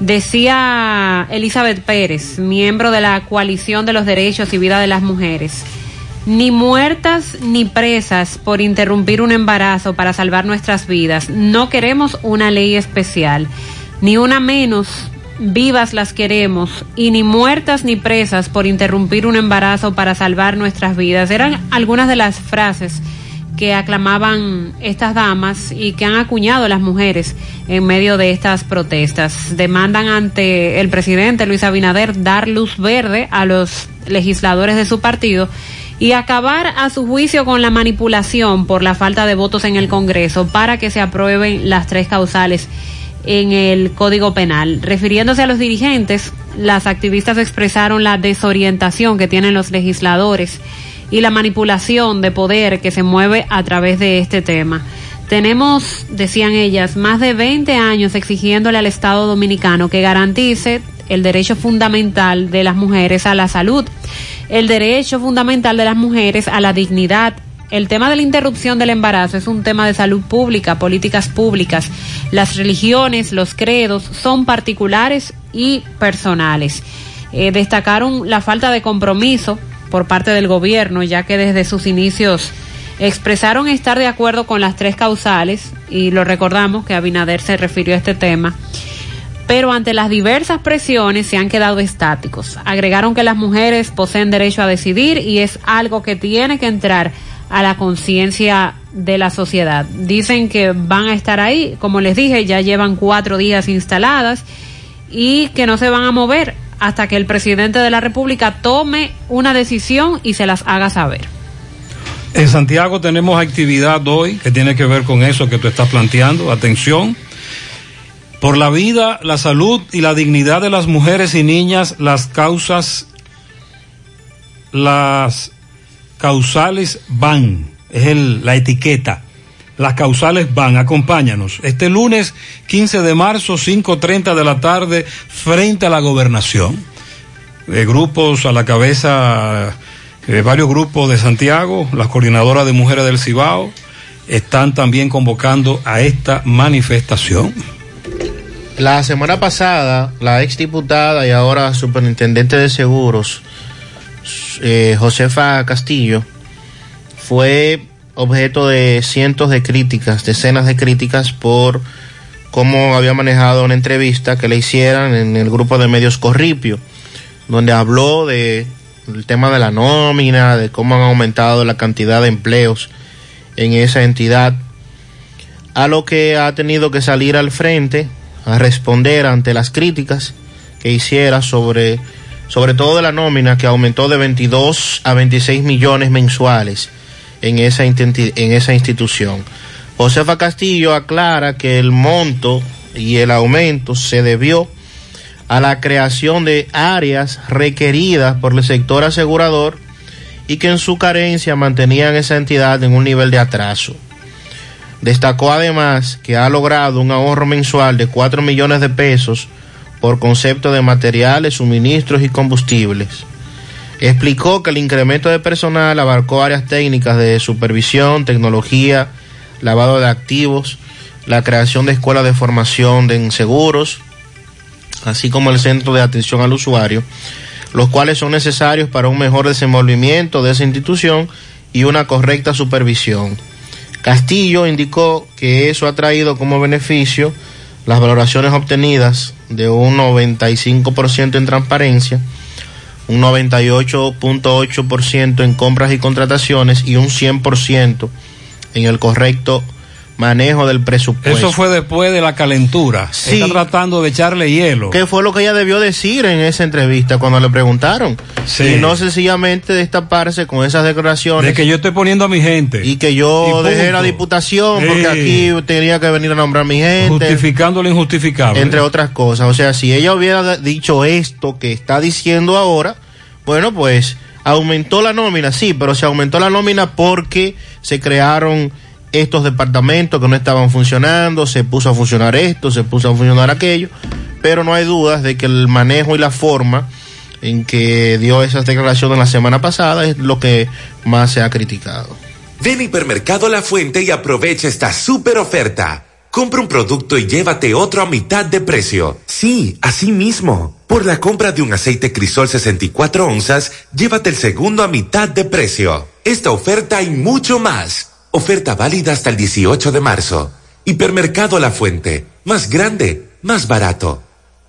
Decía Elizabeth Pérez, miembro de la Coalición de los Derechos y Vida de las Mujeres, ni muertas ni presas por interrumpir un embarazo para salvar nuestras vidas. No queremos una ley especial, ni una menos vivas las queremos y ni muertas ni presas por interrumpir un embarazo para salvar nuestras vidas. Eran algunas de las frases que aclamaban estas damas y que han acuñado las mujeres en medio de estas protestas. Demandan ante el presidente Luis Abinader dar luz verde a los legisladores de su partido y acabar a su juicio con la manipulación por la falta de votos en el Congreso para que se aprueben las tres causales en el Código Penal. Refiriéndose a los dirigentes, las activistas expresaron la desorientación que tienen los legisladores y la manipulación de poder que se mueve a través de este tema. Tenemos, decían ellas, más de 20 años exigiéndole al Estado dominicano que garantice el derecho fundamental de las mujeres a la salud, el derecho fundamental de las mujeres a la dignidad el tema de la interrupción del embarazo es un tema de salud pública, políticas públicas. Las religiones, los credos son particulares y personales. Eh, destacaron la falta de compromiso por parte del gobierno, ya que desde sus inicios expresaron estar de acuerdo con las tres causales, y lo recordamos que Abinader se refirió a este tema, pero ante las diversas presiones se han quedado estáticos. Agregaron que las mujeres poseen derecho a decidir y es algo que tiene que entrar a la conciencia de la sociedad. Dicen que van a estar ahí, como les dije, ya llevan cuatro días instaladas y que no se van a mover hasta que el presidente de la República tome una decisión y se las haga saber. En Santiago tenemos actividad hoy que tiene que ver con eso que tú estás planteando. Atención. Por la vida, la salud y la dignidad de las mujeres y niñas, las causas, las causales van. Es el, la etiqueta. Las causales van, acompáñanos. Este lunes 15 de marzo, 5.30 de la tarde, frente a la gobernación. De grupos a la cabeza eh, varios grupos de Santiago, las coordinadoras de mujeres del Cibao, están también convocando a esta manifestación. La semana pasada, la exdiputada y ahora superintendente de seguros, eh, Josefa Castillo, fue objeto de cientos de críticas, decenas de críticas por cómo había manejado una entrevista que le hicieran en el grupo de medios Corripio, donde habló de el tema de la nómina, de cómo han aumentado la cantidad de empleos en esa entidad, a lo que ha tenido que salir al frente a responder ante las críticas que hiciera sobre, sobre todo de la nómina que aumentó de 22 a 26 millones mensuales en esa, institución. Josefa Castillo aclara que el monto y el aumento se debió a la creación de áreas requeridas por el sector asegurador y que en su carencia mantenían esa entidad en un nivel de atraso. Destacó además que ha logrado un ahorro mensual de 4 millones de pesos por concepto de materiales, suministros y combustibles. Explicó que el incremento de personal abarcó áreas técnicas de supervisión, tecnología, lavado de activos, la creación de escuelas de formación en seguros, así como el Centro de Atención al Usuario, los cuales son necesarios para un mejor desenvolvimiento de esa institución y una correcta supervisión. Castillo indicó que eso ha traído como beneficio las valoraciones obtenidas de un 95% en transparencia, un 98.8% en compras y contrataciones y un 100% en el correcto manejo del presupuesto. Eso fue después de la calentura. Sí. Está tratando de echarle hielo. ¿Qué fue lo que ella debió decir en esa entrevista cuando le preguntaron? Sí. Y no sencillamente destaparse con esas declaraciones. De que yo estoy poniendo a mi gente. Y que yo Y dejé la diputación porque aquí tenía que venir a nombrar a mi gente. Justificando lo injustificable. Entre otras cosas. O sea, si ella hubiera dicho esto que está diciendo ahora, bueno, pues aumentó la nómina, sí, pero se aumentó la nómina porque se crearon estos departamentos que no estaban funcionando, se puso a funcionar esto, se puso a funcionar aquello, pero no hay dudas de que el manejo y la forma en que dio esas declaraciones la semana pasada es lo que más se ha criticado. Ven a Hipermercado La Fuente y aprovecha esta super oferta. Compra un producto y llévate otro a mitad de precio. Sí, así mismo. Por la compra de un aceite Crisol 64 onzas, llévate el segundo a mitad de precio. Esta oferta y mucho más. Oferta válida hasta el 18 de marzo. Hipermercado La Fuente. Más grande, más barato.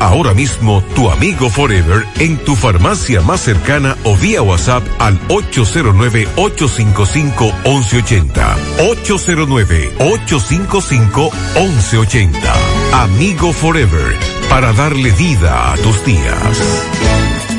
ahora mismo tu Amigo Forever en tu farmacia más cercana o vía WhatsApp al 809-855-1180. 809-855-1180. Amigo Forever, para darle vida a tus días.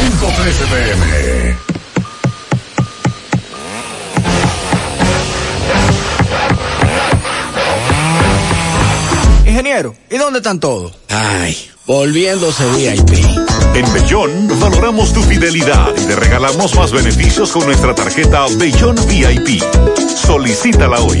100.13 pm. Ingeniero, ¿y dónde están todos? Ay, volviéndose VIP. En Bellón valoramos tu fidelidad y te regalamos más beneficios con nuestra tarjeta Bellón VIP. Solicítala hoy.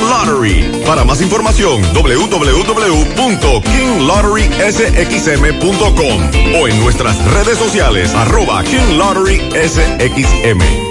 Lottery. Para más información, www.kinglotterysxm.com o en nuestras redes sociales arroba King Lottery SXM.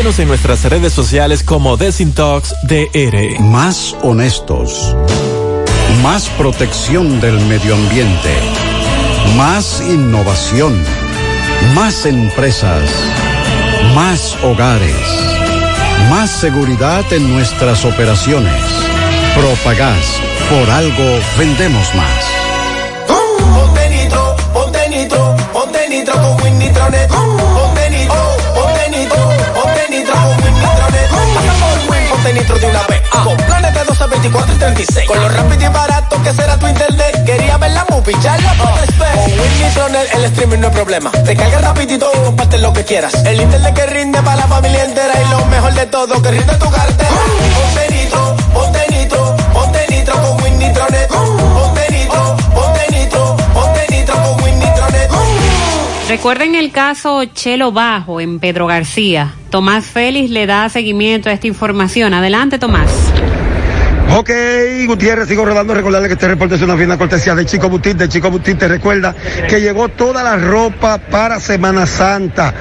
Síguenos en nuestras redes sociales como Desintox DR. Más honestos. Más protección del medio ambiente. Más innovación. Más empresas. Más hogares. Más seguridad en nuestras operaciones. Propagás. Por algo vendemos más. Ponte nitro, ponte nitro, ponte nitro con Win Nitronet. De 12, 24 y 36. Con lo rápido y barato que será tu internet. Quería ver la movie, ya la puedes ver. Con Nitronet el streaming no es problema. Te carga rapidito y lo que quieras. El internet que rinde para la familia entera. Y lo mejor de todo, que rinde tu cartera. Ponte nitro, ponte nitro, ponte nitro con Nitronet. Ponte nitro, ponte nitro, con Nitronet. Recuerden el caso Chelo Bajo en Pedro García. Tomás Félix le da seguimiento a esta información. Adelante, Tomás. Ok, Gutiérrez, sigo rodando. Recordarle que este reporte es una fina cortesía de Chico Butit. De Chico Butit te recuerda que llegó toda la ropa para Semana Santa.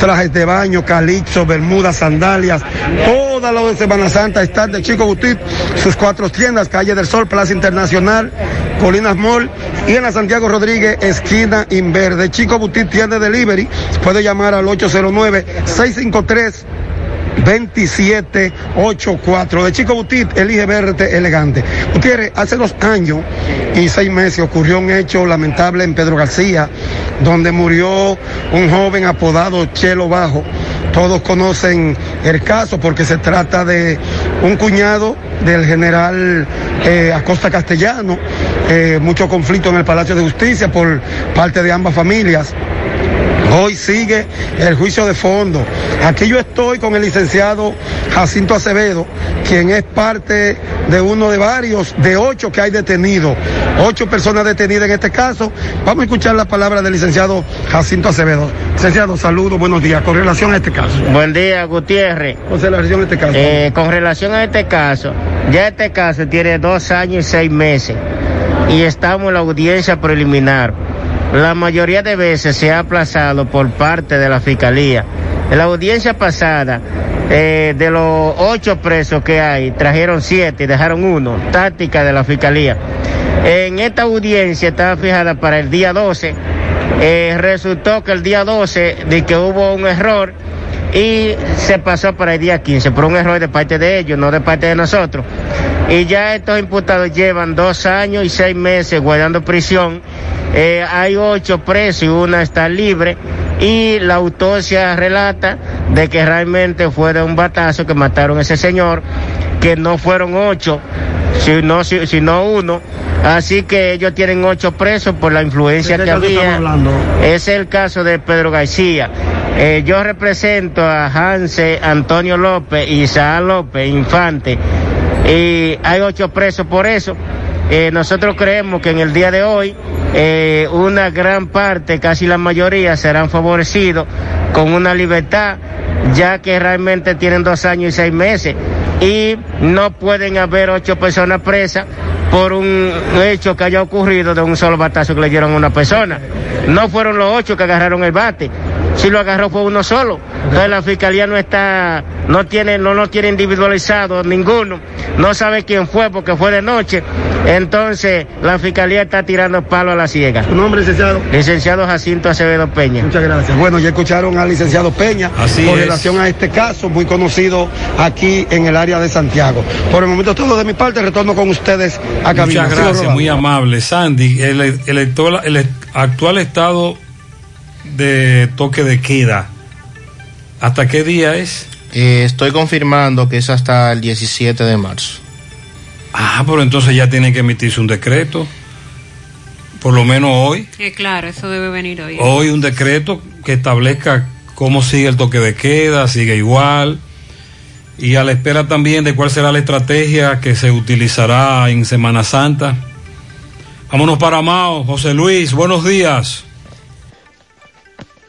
Trajes de baño, calixo, bermudas, sandalias. Todo lo de Semana Santa está de Chico Butit. Sus cuatro tiendas, Calle del Sol, Plaza Internacional, Colinas Mall y en la Santiago Rodríguez, esquina Inverde. Chico Butit tiene delivery. Puede llamar al 809 653 2784 de Chico Butit, elige verte elegante. Gutiérrez, hace dos años y seis meses ocurrió un hecho lamentable en Pedro García, donde murió un joven apodado Chelo Bajo. Todos conocen el caso porque se trata de un cuñado del general eh, Acosta Castellano, eh, mucho conflicto en el Palacio de Justicia por parte de ambas familias. Hoy sigue el juicio de fondo. Aquí yo estoy con el licenciado Jacinto Acevedo, quien es parte de uno de varios, de ocho que hay detenidos. Ocho personas detenidas en este caso. Vamos a escuchar la palabra del licenciado Jacinto Acevedo. Licenciado, saludos, buenos días. Con relación a este caso. Buen día, Gutiérrez. Con relación a este caso. Eh, con relación a este caso, ya este caso tiene dos años y seis meses y estamos en la audiencia preliminar. La mayoría de veces se ha aplazado por parte de la Fiscalía. En la audiencia pasada, eh, de los ocho presos que hay, trajeron siete y dejaron uno, táctica de la Fiscalía. En esta audiencia estaba fijada para el día 12. Eh, resultó que el día 12 de que hubo un error y se pasó para el día 15 por un error de parte de ellos, no de parte de nosotros. Y ya estos imputados llevan dos años y seis meses guardando prisión. Eh, hay ocho presos y una está libre. Y la autopsia relata de que realmente fue de un batazo que mataron a ese señor, que no fueron ocho, sino, si- sino uno. Así que ellos tienen ocho presos por la influencia ¿De que había. Es el caso de Pedro García. Eh, yo represento a Hanse, Antonio López y Isaac López, Infante. Y hay ocho presos por eso. Eh, nosotros creemos que en el día de hoy eh, una gran parte, casi la mayoría, serán favorecidos con una libertad, ya que realmente tienen dos años y seis meses. Y no pueden haber ocho personas presas por un hecho que haya ocurrido de un solo batazo que le dieron a una persona. No fueron los ocho que agarraron el bate. Si lo agarró fue uno solo. Entonces la fiscalía no está, no tiene, no lo tiene individualizado ninguno. No sabe quién fue porque fue de noche. Entonces la fiscalía está tirando palo a la ciega. ¿Su nombre, licenciado? Licenciado Jacinto Acevedo Peña. Muchas gracias. Bueno, ya escucharon al licenciado Peña Así con es. relación a este caso muy conocido aquí en el área de Santiago. Por el momento todo de mi parte, retorno con ustedes a cabina. Muchas gracias, muy amable. Sandy, el, el actual- el actual estado de toque de queda, ¿hasta qué día es? Eh, estoy confirmando que es hasta el 17 de marzo. Ah, pero entonces ya tiene que emitirse un decreto, por lo menos hoy. Eh, claro, eso debe venir hoy. Hoy un decreto que establezca cómo sigue el toque de queda, sigue igual. Y a la espera también de cuál será la estrategia que se utilizará en Semana Santa. Vámonos para Mao. José Luis, buenos días.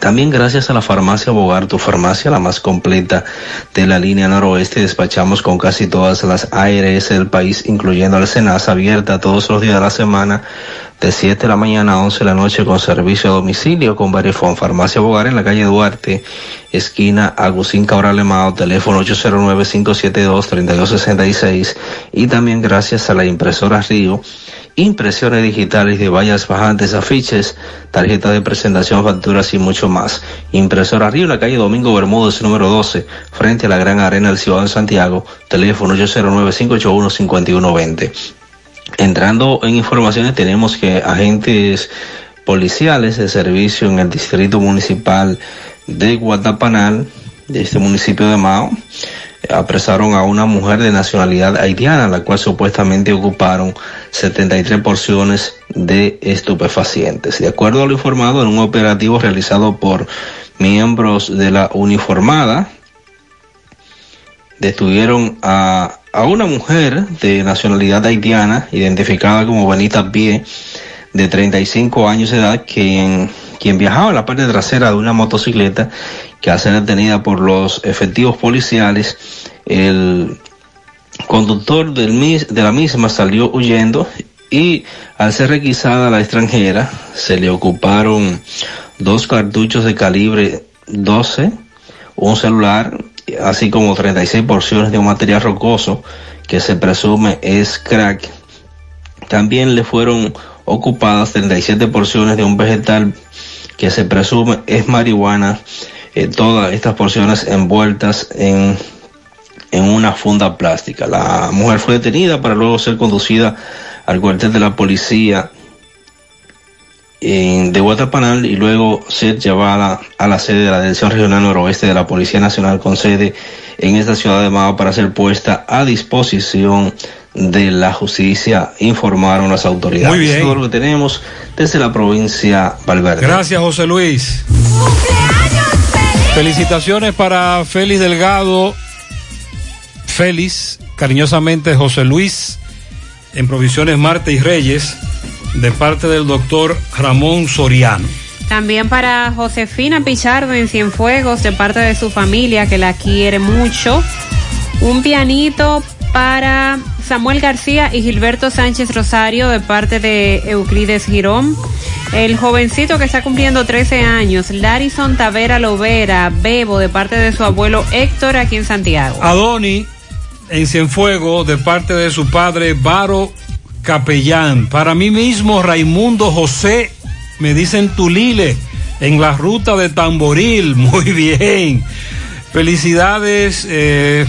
también gracias a la farmacia Bogar, tu farmacia, la más completa de la línea noroeste, despachamos con casi todas las ARS del país, incluyendo la Senasa, abierta todos los días de la semana, de 7 de la mañana a 11 de la noche, con servicio a domicilio con Verifone. Farmacia Bogar en la calle Duarte, esquina Agustín Cabral Emao, teléfono 809-572-3266. Y también gracias a la impresora Río, impresiones digitales de vallas bajantes, afiches, tarjetas de presentación, facturas y mucho más. Impresora Río la calle Domingo Bermúdez, número 12, frente a la Gran Arena del Ciudad de Santiago, teléfono 809-581-5120. Entrando en informaciones, tenemos que agentes policiales de servicio en el distrito municipal de Guatapanal, de este municipio de Mao, apresaron a una mujer de nacionalidad haitiana, la cual supuestamente ocuparon 73 porciones de estupefacientes. De acuerdo a lo informado en un operativo realizado por miembros de la uniformada, detuvieron a, a una mujer de nacionalidad haitiana, identificada como Benita Pie, de 35 años de edad, quien, quien viajaba en la parte trasera de una motocicleta que al ser detenida por los efectivos policiales, el conductor del, mis- de la misma salió huyendo y al ser requisada la extranjera se le ocuparon dos cartuchos de calibre 12, un celular, así como 36 porciones de un material rocoso que se presume es crack. También le fueron ocupadas 37 porciones de un vegetal que se presume es marihuana, eh, todas estas porciones envueltas en, en una funda plástica. La mujer fue detenida para luego ser conducida al cuartel de la policía en, de Guatapanal y luego ser llevada a la sede de la Dirección Regional Noroeste de la Policía Nacional con sede en esta ciudad de Mao para ser puesta a disposición de la justicia, informaron las autoridades. Muy bien. Todo lo que tenemos desde la provincia Valverde. Gracias, José Luis. Felicitaciones para Félix Delgado. Félix, cariñosamente José Luis, en Provisiones Marte y Reyes, de parte del doctor Ramón Soriano. También para Josefina Pichardo en Cienfuegos, de parte de su familia que la quiere mucho. Un pianito para Samuel García y Gilberto Sánchez Rosario de parte de Euclides Girón. El jovencito que está cumpliendo 13 años, Larison Tavera Lovera, Bebo, de parte de su abuelo Héctor aquí en Santiago. Adoni en Cienfuego de parte de su padre Varo Capellán. Para mí mismo, Raimundo José, me dicen Tulile, en la ruta de Tamboril. Muy bien. Felicidades. Eh,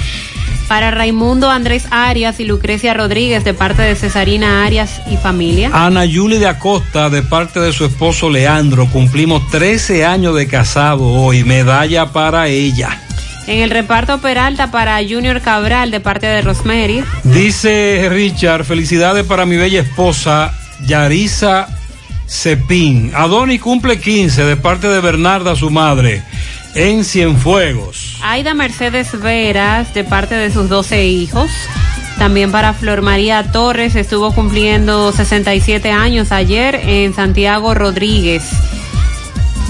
Para Raimundo Andrés Arias y Lucrecia Rodríguez de parte de Cesarina Arias y familia. Ana Yuli de Acosta de parte de su esposo Leandro. Cumplimos 13 años de casado hoy. Medalla para ella. En el reparto Peralta para Junior Cabral de parte de Rosemary. Dice Richard, felicidades para mi bella esposa Yarisa Cepín. Adoni cumple 15 de parte de Bernarda, su madre, en Cienfuegos. Aida Mercedes Veras de parte de sus 12 hijos. También para Flor María Torres estuvo cumpliendo 67 años ayer en Santiago Rodríguez.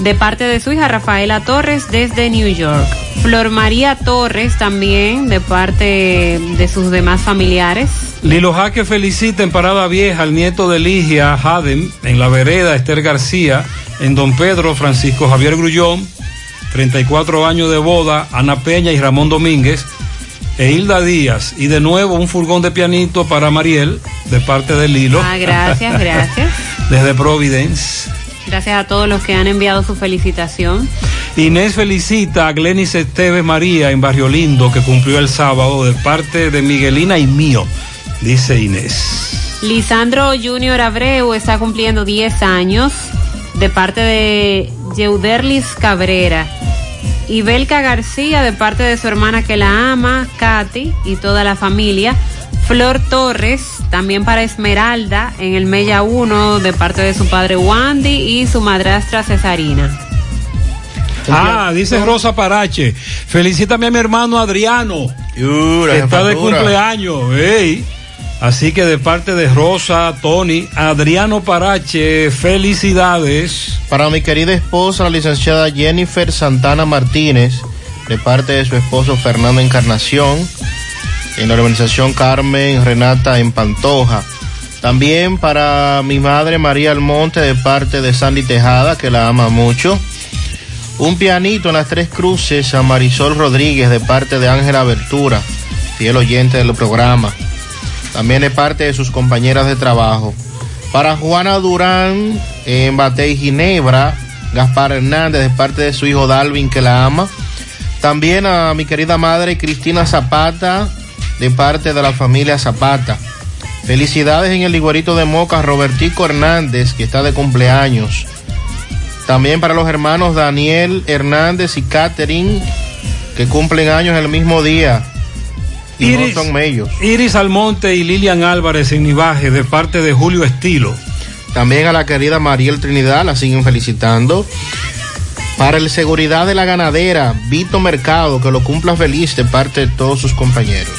De parte de su hija Rafaela Torres desde New York. Flor María Torres también de parte de sus demás familiares. Lilo Jaque felicita en Parada Vieja al nieto de Ligia Hadem, en la vereda Esther García, en Don Pedro Francisco Javier Grullón, 34 años de boda, Ana Peña y Ramón Domínguez, e Hilda Díaz. Y de nuevo un furgón de pianito para Mariel, de parte de Lilo. Ah, gracias, gracias. Desde Providence. Gracias a todos los que han enviado su felicitación. Inés felicita a Glenis Esteves María en Barrio Lindo, que cumplió el sábado, de parte de Miguelina y mío, dice Inés. Lisandro Junior Abreu está cumpliendo 10 años de parte de Yeuderlis Cabrera. Y Belka García de parte de su hermana que la ama, Katy, y toda la familia. Flor Torres, también para Esmeralda, en el Mella 1, de parte de su padre Wandy y su madrastra Cesarina. Ah, dice Rosa Parache. Felicítame a mi hermano Adriano. que está de cumpleaños. ey. Así que de parte de Rosa, Tony, Adriano Parache, felicidades. Para mi querida esposa, la licenciada Jennifer Santana Martínez, de parte de su esposo Fernando Encarnación, en la organización Carmen Renata en Pantoja. También para mi madre María Almonte, de parte de Sandy Tejada, que la ama mucho. Un pianito en las tres cruces a Marisol Rodríguez, de parte de Ángela Abertura, fiel oyente del programa. También de parte de sus compañeras de trabajo. Para Juana Durán en Batey Ginebra, Gaspar Hernández de parte de su hijo Dalvin que la ama. También a mi querida madre Cristina Zapata de parte de la familia Zapata. Felicidades en el Iguerito de Moca, Robertico Hernández que está de cumpleaños. También para los hermanos Daniel Hernández y Catherine que cumplen años el mismo día. Y Iris, no son mellos. Iris Almonte y Lilian Álvarez en Nivaje, de parte de Julio Estilo. También a la querida Mariel Trinidad, la siguen felicitando. Para el seguridad de la ganadera, Vito Mercado, que lo cumpla feliz de parte de todos sus compañeros.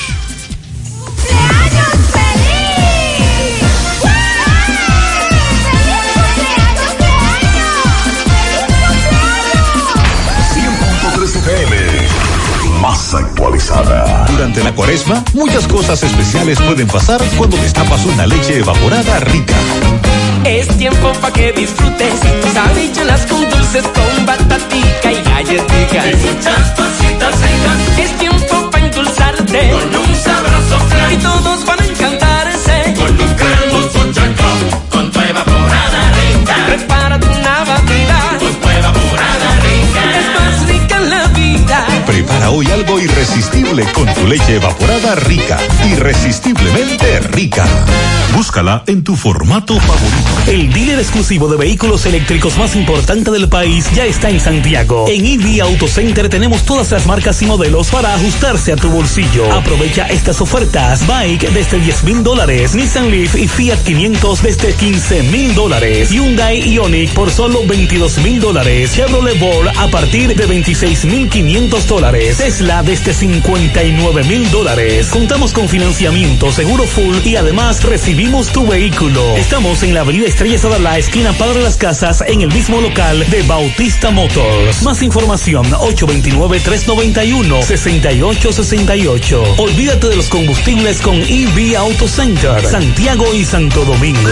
Durante la cuaresma, muchas cosas especiales pueden pasar cuando destapas una leche evaporada rica. Es tiempo pa' que disfrutes. Sabichuelas con dulces con batatica y galletica Y muchas cositas ricas Es tiempo pa' endulzarte. Con un sabroso flan. Y todos van a encantarse Hoy algo irresistible con tu leche evaporada rica. Irresistiblemente rica. Búscala en tu formato favorito. El dealer exclusivo de vehículos eléctricos más importante del país ya está en Santiago. En EV Auto Center tenemos todas las marcas y modelos para ajustarse a tu bolsillo. Aprovecha estas ofertas. Bike desde 10 mil dólares. Nissan Leaf y Fiat 500 desde 15 mil dólares. Hyundai Ioniq por solo 22 mil dólares. Chevrolet Ball a partir de 26 mil 500 dólares. Tesla de desde 59 mil dólares. Contamos con financiamiento, seguro full y además recibimos tu vehículo. Estamos en la avenida Estrellas la esquina Padre Las Casas, en el mismo local de Bautista Motors. Más información 829-391-6868. Olvídate de los combustibles con EV Auto Center, Santiago y Santo Domingo.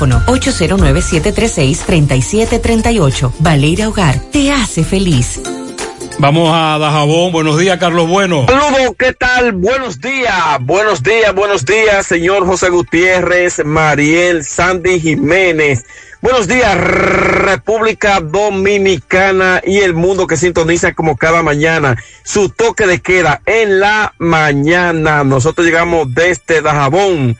809-736-3738. Valeira Hogar, te hace feliz. Vamos a Dajabón. Buenos días, Carlos Bueno. Saludos, ¿qué tal? Buenos días, buenos días, buenos días, señor José Gutiérrez, Mariel, Sandy Jiménez. Buenos días, República Dominicana y el mundo que sintoniza como cada mañana. Su toque de queda en la mañana. Nosotros llegamos desde Dajabón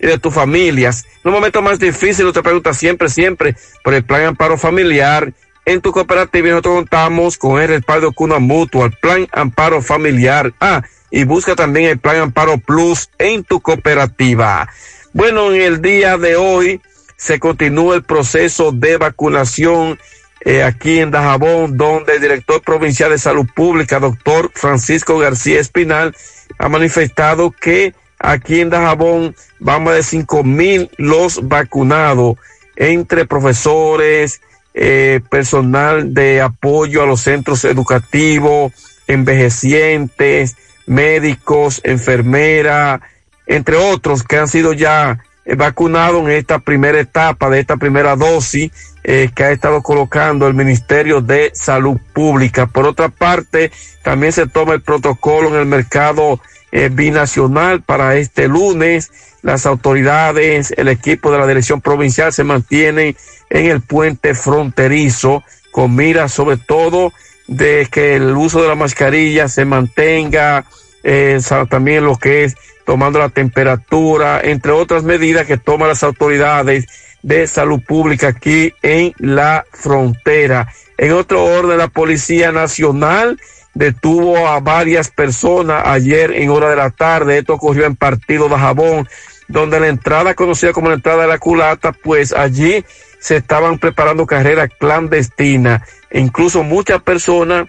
y de tus familias. En un momento más difícil, te pregunta siempre, siempre por el plan amparo familiar. En tu cooperativa nosotros contamos con el respaldo Cuna Mutua, el plan amparo familiar. Ah, y busca también el plan amparo plus en tu cooperativa. Bueno, en el día de hoy se continúa el proceso de vacunación eh, aquí en Dajabón, donde el director provincial de salud pública, doctor Francisco García Espinal, ha manifestado que Aquí en Dajabón vamos de cinco mil los vacunados entre profesores, eh, personal de apoyo a los centros educativos, envejecientes, médicos, enfermeras, entre otros que han sido ya vacunados en esta primera etapa de esta primera dosis eh, que ha estado colocando el Ministerio de Salud Pública. Por otra parte, también se toma el protocolo en el mercado eh, binacional para este lunes. Las autoridades, el equipo de la dirección provincial se mantienen en el puente fronterizo con mira sobre todo de que el uso de la mascarilla se mantenga, eh, también lo que es tomando la temperatura, entre otras medidas que toman las autoridades de salud pública aquí en la frontera. En otro orden, la Policía Nacional detuvo a varias personas ayer en hora de la tarde. Esto ocurrió en Partido de Jabón, donde la entrada conocida como la entrada de la culata, pues allí se estaban preparando carreras clandestinas. E incluso muchas personas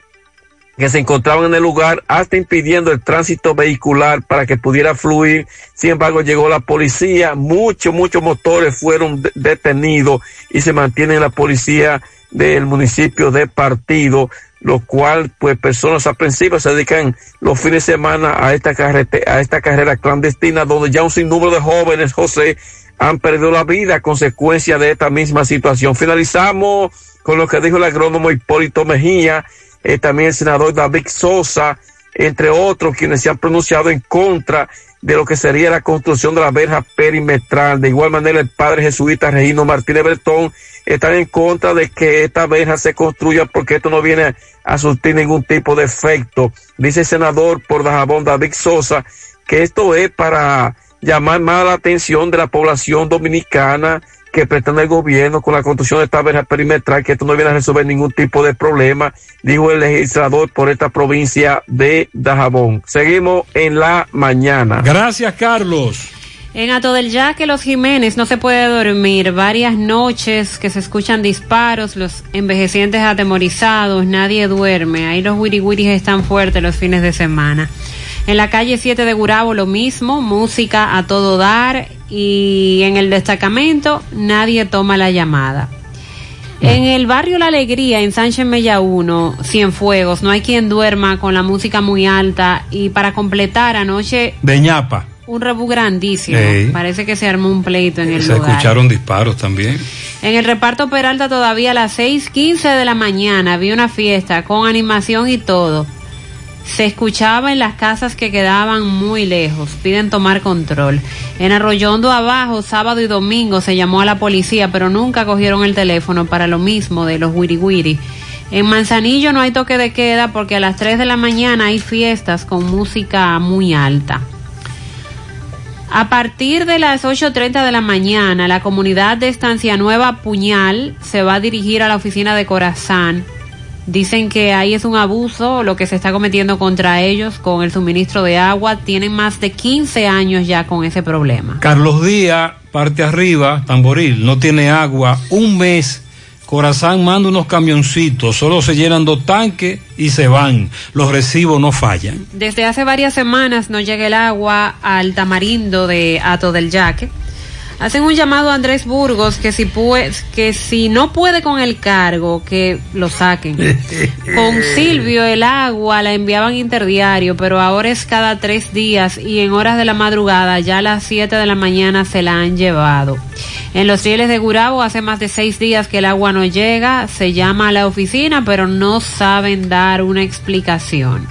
que se encontraban en el lugar hasta impidiendo el tránsito vehicular para que pudiera fluir. Sin embargo, llegó la policía, muchos, muchos motores fueron detenidos y se mantiene la policía del municipio de Partido lo cual pues personas aprensivas se dedican los fines de semana a esta a esta carrera clandestina donde ya un sinnúmero de jóvenes, José, han perdido la vida a consecuencia de esta misma situación. Finalizamos con lo que dijo el agrónomo Hipólito Mejía, eh, también el senador David Sosa, entre otros quienes se han pronunciado en contra de lo que sería la construcción de la verja perimetral. De igual manera, el padre jesuita Regino Martínez Bertón están en contra de que esta verja se construya porque esto no viene a surtir ningún tipo de efecto. Dice el senador por Dajabón David Sosa que esto es para llamar más la atención de la población dominicana que pretende el gobierno con la construcción de esta verja perimetral, que esto no viene a resolver ningún tipo de problema, dijo el legislador por esta provincia de Dajabón. Seguimos en la mañana. Gracias, Carlos. En Ato del Yaque, los Jiménez no se puede dormir. Varias noches que se escuchan disparos, los envejecientes atemorizados, nadie duerme. Ahí los wiri están fuertes los fines de semana. En la calle 7 de Gurabo lo mismo, música a todo dar y en el destacamento nadie toma la llamada. En el barrio La Alegría, en Sánchez Mella 1, Cienfuegos, no hay quien duerma con la música muy alta y para completar anoche De ñapa. Un rebú grandísimo. Ey. Parece que se armó un pleito en el Se lugar. escucharon disparos también. En el reparto Peralta todavía a las 6:15 de la mañana había una fiesta con animación y todo. Se escuchaba en las casas que quedaban muy lejos. Piden tomar control. En Arroyondo abajo, sábado y domingo se llamó a la policía, pero nunca cogieron el teléfono para lo mismo de los wiri wiri. En Manzanillo no hay toque de queda porque a las 3 de la mañana hay fiestas con música muy alta. A partir de las 8.30 de la mañana, la comunidad de Estancia Nueva Puñal se va a dirigir a la oficina de Corazán. Dicen que ahí es un abuso lo que se está cometiendo contra ellos con el suministro de agua. Tienen más de 15 años ya con ese problema. Carlos Díaz, parte arriba, Tamboril, no tiene agua. Un mes, Corazán manda unos camioncitos, solo se llenan dos tanques y se van. Los recibos no fallan. Desde hace varias semanas no llega el agua al tamarindo de Ato del Yaque. Hacen un llamado a Andrés Burgos que si, pue- que si no puede con el cargo, que lo saquen. Con Silvio el agua la enviaban interdiario, pero ahora es cada tres días y en horas de la madrugada, ya a las 7 de la mañana se la han llevado. En los rieles de Gurabo hace más de seis días que el agua no llega, se llama a la oficina, pero no saben dar una explicación.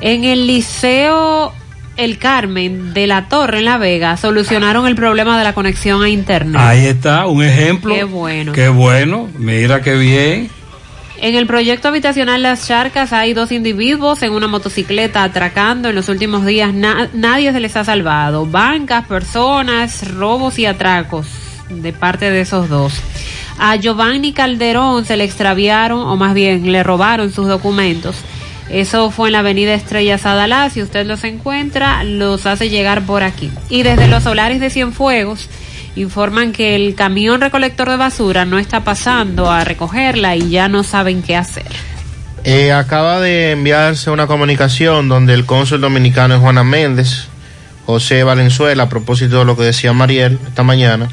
En el Liceo El Carmen de la Torre en La Vega solucionaron el problema de la conexión a Internet. Ahí está, un ejemplo. Qué bueno. Qué bueno, mira qué bien. En el proyecto habitacional Las Charcas hay dos individuos en una motocicleta atracando. En los últimos días na- nadie se les ha salvado. Bancas, personas, robos y atracos de parte de esos dos. A Giovanni Calderón se le extraviaron, o más bien le robaron sus documentos. Eso fue en la avenida Estrella Sadalá. Si usted los encuentra, los hace llegar por aquí. Y desde los solares de Cienfuegos informan que el camión recolector de basura no está pasando a recogerla y ya no saben qué hacer. Eh, acaba de enviarse una comunicación donde el cónsul dominicano es Juana Méndez, José Valenzuela, a propósito de lo que decía Mariel esta mañana,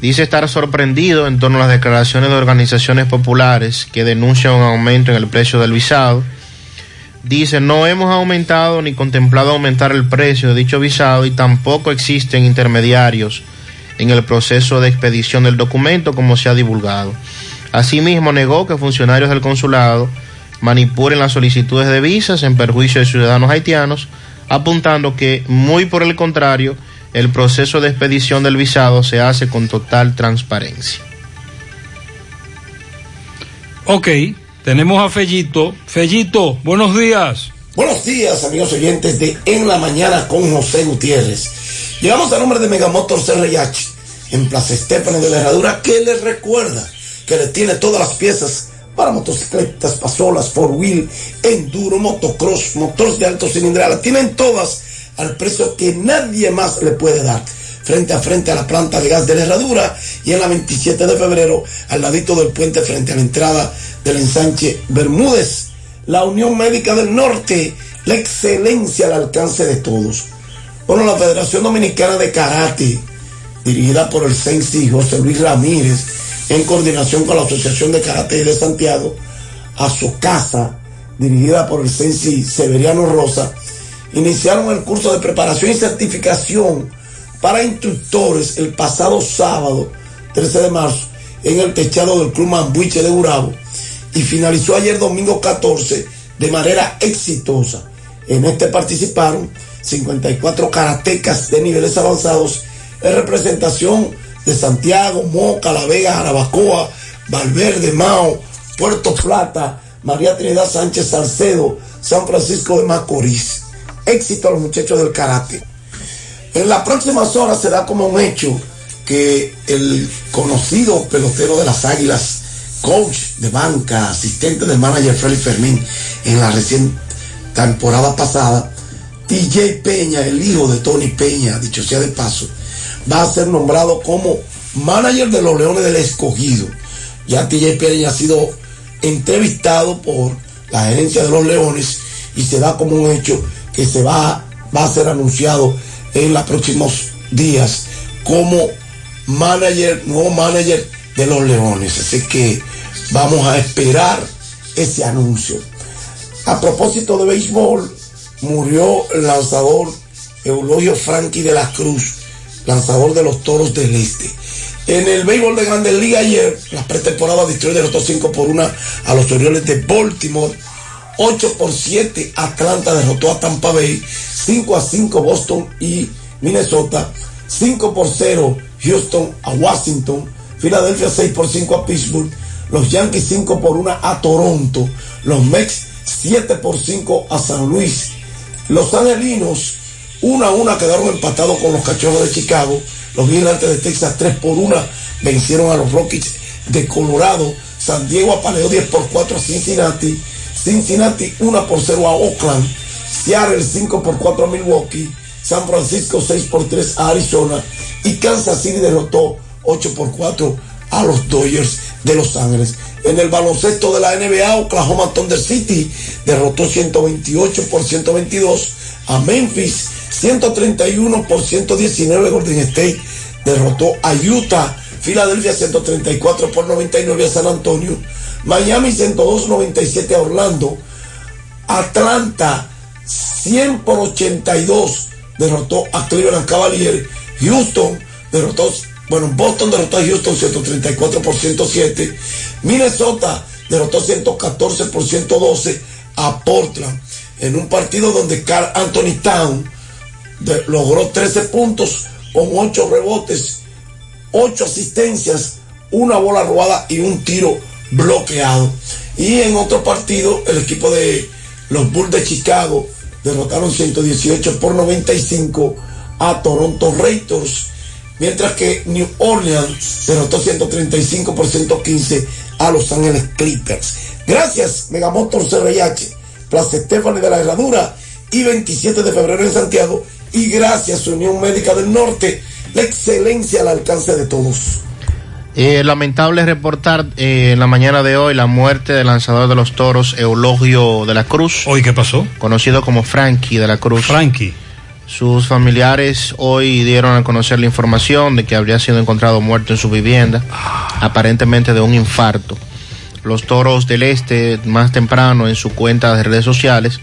dice estar sorprendido en torno a las declaraciones de organizaciones populares que denuncian un aumento en el precio del visado. Dice, no hemos aumentado ni contemplado aumentar el precio de dicho visado y tampoco existen intermediarios en el proceso de expedición del documento como se ha divulgado. Asimismo, negó que funcionarios del consulado manipulen las solicitudes de visas en perjuicio de ciudadanos haitianos, apuntando que, muy por el contrario, el proceso de expedición del visado se hace con total transparencia. Ok, tenemos a Fellito. Fellito, buenos días. Buenos días, amigos oyentes de En la Mañana con José Gutiérrez. Llegamos a nombre de Megamotor CRH en Plaza Estefano de la Herradura, que les recuerda que le tiene todas las piezas para motocicletas, pasolas, four wheel, enduro, motocross, motores de alto cilindrada. Tienen todas al precio que nadie más le puede dar. Frente a frente a la planta de gas de la Herradura y en la 27 de febrero al ladito del puente frente a la entrada del ensanche Bermúdez. La Unión Médica del Norte, la excelencia al alcance de todos. Bueno, la Federación Dominicana de Karate, dirigida por el Sensi José Luis Ramírez, en coordinación con la Asociación de Karate de Santiago, a su casa, dirigida por el Sensi Severiano Rosa, iniciaron el curso de preparación y certificación para instructores el pasado sábado, 13 de marzo, en el techado del Club Mambuiche de Urabo y finalizó ayer domingo 14 de manera exitosa. En este participaron 54 karatecas de niveles avanzados en representación de Santiago, Moca, La Vega, Jarabacoa, Valverde, Mao, Puerto Plata, María Trinidad Sánchez Salcedo, San Francisco de Macorís. Éxito a los muchachos del karate. En las próximas horas se da como un hecho que el conocido pelotero de las Águilas, coach de banca, asistente del manager Félix Fermín en la recién temporada pasada, TJ Peña, el hijo de Tony Peña, dicho sea de paso, va a ser nombrado como manager de los Leones del Escogido. Ya TJ Peña ha sido entrevistado por la gerencia de los Leones y se da como un hecho que se va, va a ser anunciado en los próximos días como manager, nuevo manager de los Leones. Así que vamos a esperar ese anuncio. A propósito de béisbol, murió el lanzador Eulogio Frankie de la Cruz, lanzador de los Toros del Este. En el béisbol de Grandes Ligas ayer, la pretemporada Detroit derrotó 5 por 1 a los Orioles de Baltimore. 8 por 7 Atlanta derrotó a Tampa Bay. 5 a 5 Boston y Minnesota. 5 por 0 Houston a Washington. Filadelfia 6 por 5 a Pittsburgh. Los Yankees 5 por 1 a Toronto. Los Mets 7 por 5 a San Luis. Los Angelinos 1 a 1 quedaron empatados con los Cachorros de Chicago. Los Gigantes de Texas 3 por 1 vencieron a los Rockies de Colorado. San Diego apaleó 10 por 4 a Cincinnati. Cincinnati 1 por 0 a Oakland. Seattle 5 por 4 a Milwaukee. San Francisco 6 por 3 a Arizona. Y Kansas City derrotó 8 por 4 a los Dodgers de Los Ángeles. En el baloncesto de la NBA, Oklahoma Thunder City derrotó 128 por 122 a Memphis 131 por 119 Golden State derrotó a Utah, Filadelfia 134 por 99 a San Antonio, Miami 102-97 a Orlando, Atlanta 100 por 82 derrotó a Cleveland Cavaliers, Houston derrotó, bueno, Boston derrotó a Houston 134 por 107, Minnesota derrotó 114 por 112 a Portland. En un partido donde Carl Anthony Town de, logró 13 puntos con 8 rebotes, 8 asistencias, una bola robada y un tiro bloqueado. Y en otro partido, el equipo de los Bulls de Chicago derrotaron 118 por 95 a Toronto Raptors, mientras que New Orleans derrotó 135 por 115 a Los Ángeles Clippers. Gracias, Megamotor CRH, Plaza Estefani de la Herradura y 27 de febrero en Santiago y gracias Unión Médica del Norte, la excelencia al alcance de todos. Eh, lamentable reportar eh, en la mañana de hoy la muerte del lanzador de los toros Eulogio de la Cruz. ¿Hoy qué pasó? Conocido como Frankie de la Cruz. Frankie. Sus familiares hoy dieron a conocer la información de que habría sido encontrado muerto en su vivienda, aparentemente de un infarto. Los toros del este, más temprano en su cuenta de redes sociales,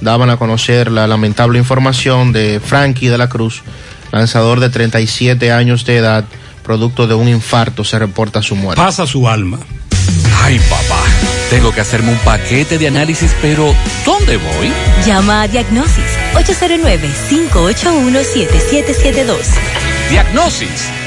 daban a conocer la lamentable información de Frankie de la Cruz, lanzador de 37 años de edad, producto de un infarto, se reporta su muerte. Pasa su alma. Ay, papá, tengo que hacerme un paquete de análisis, pero ¿dónde voy? Llama a Diagnosis 809-581-7772. Diagnosis.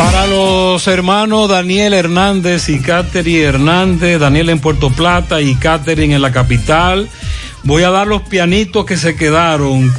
Para los hermanos Daniel Hernández y Catherine Hernández, Daniel en Puerto Plata y Catherine en la capital, voy a dar los pianitos que se quedaron.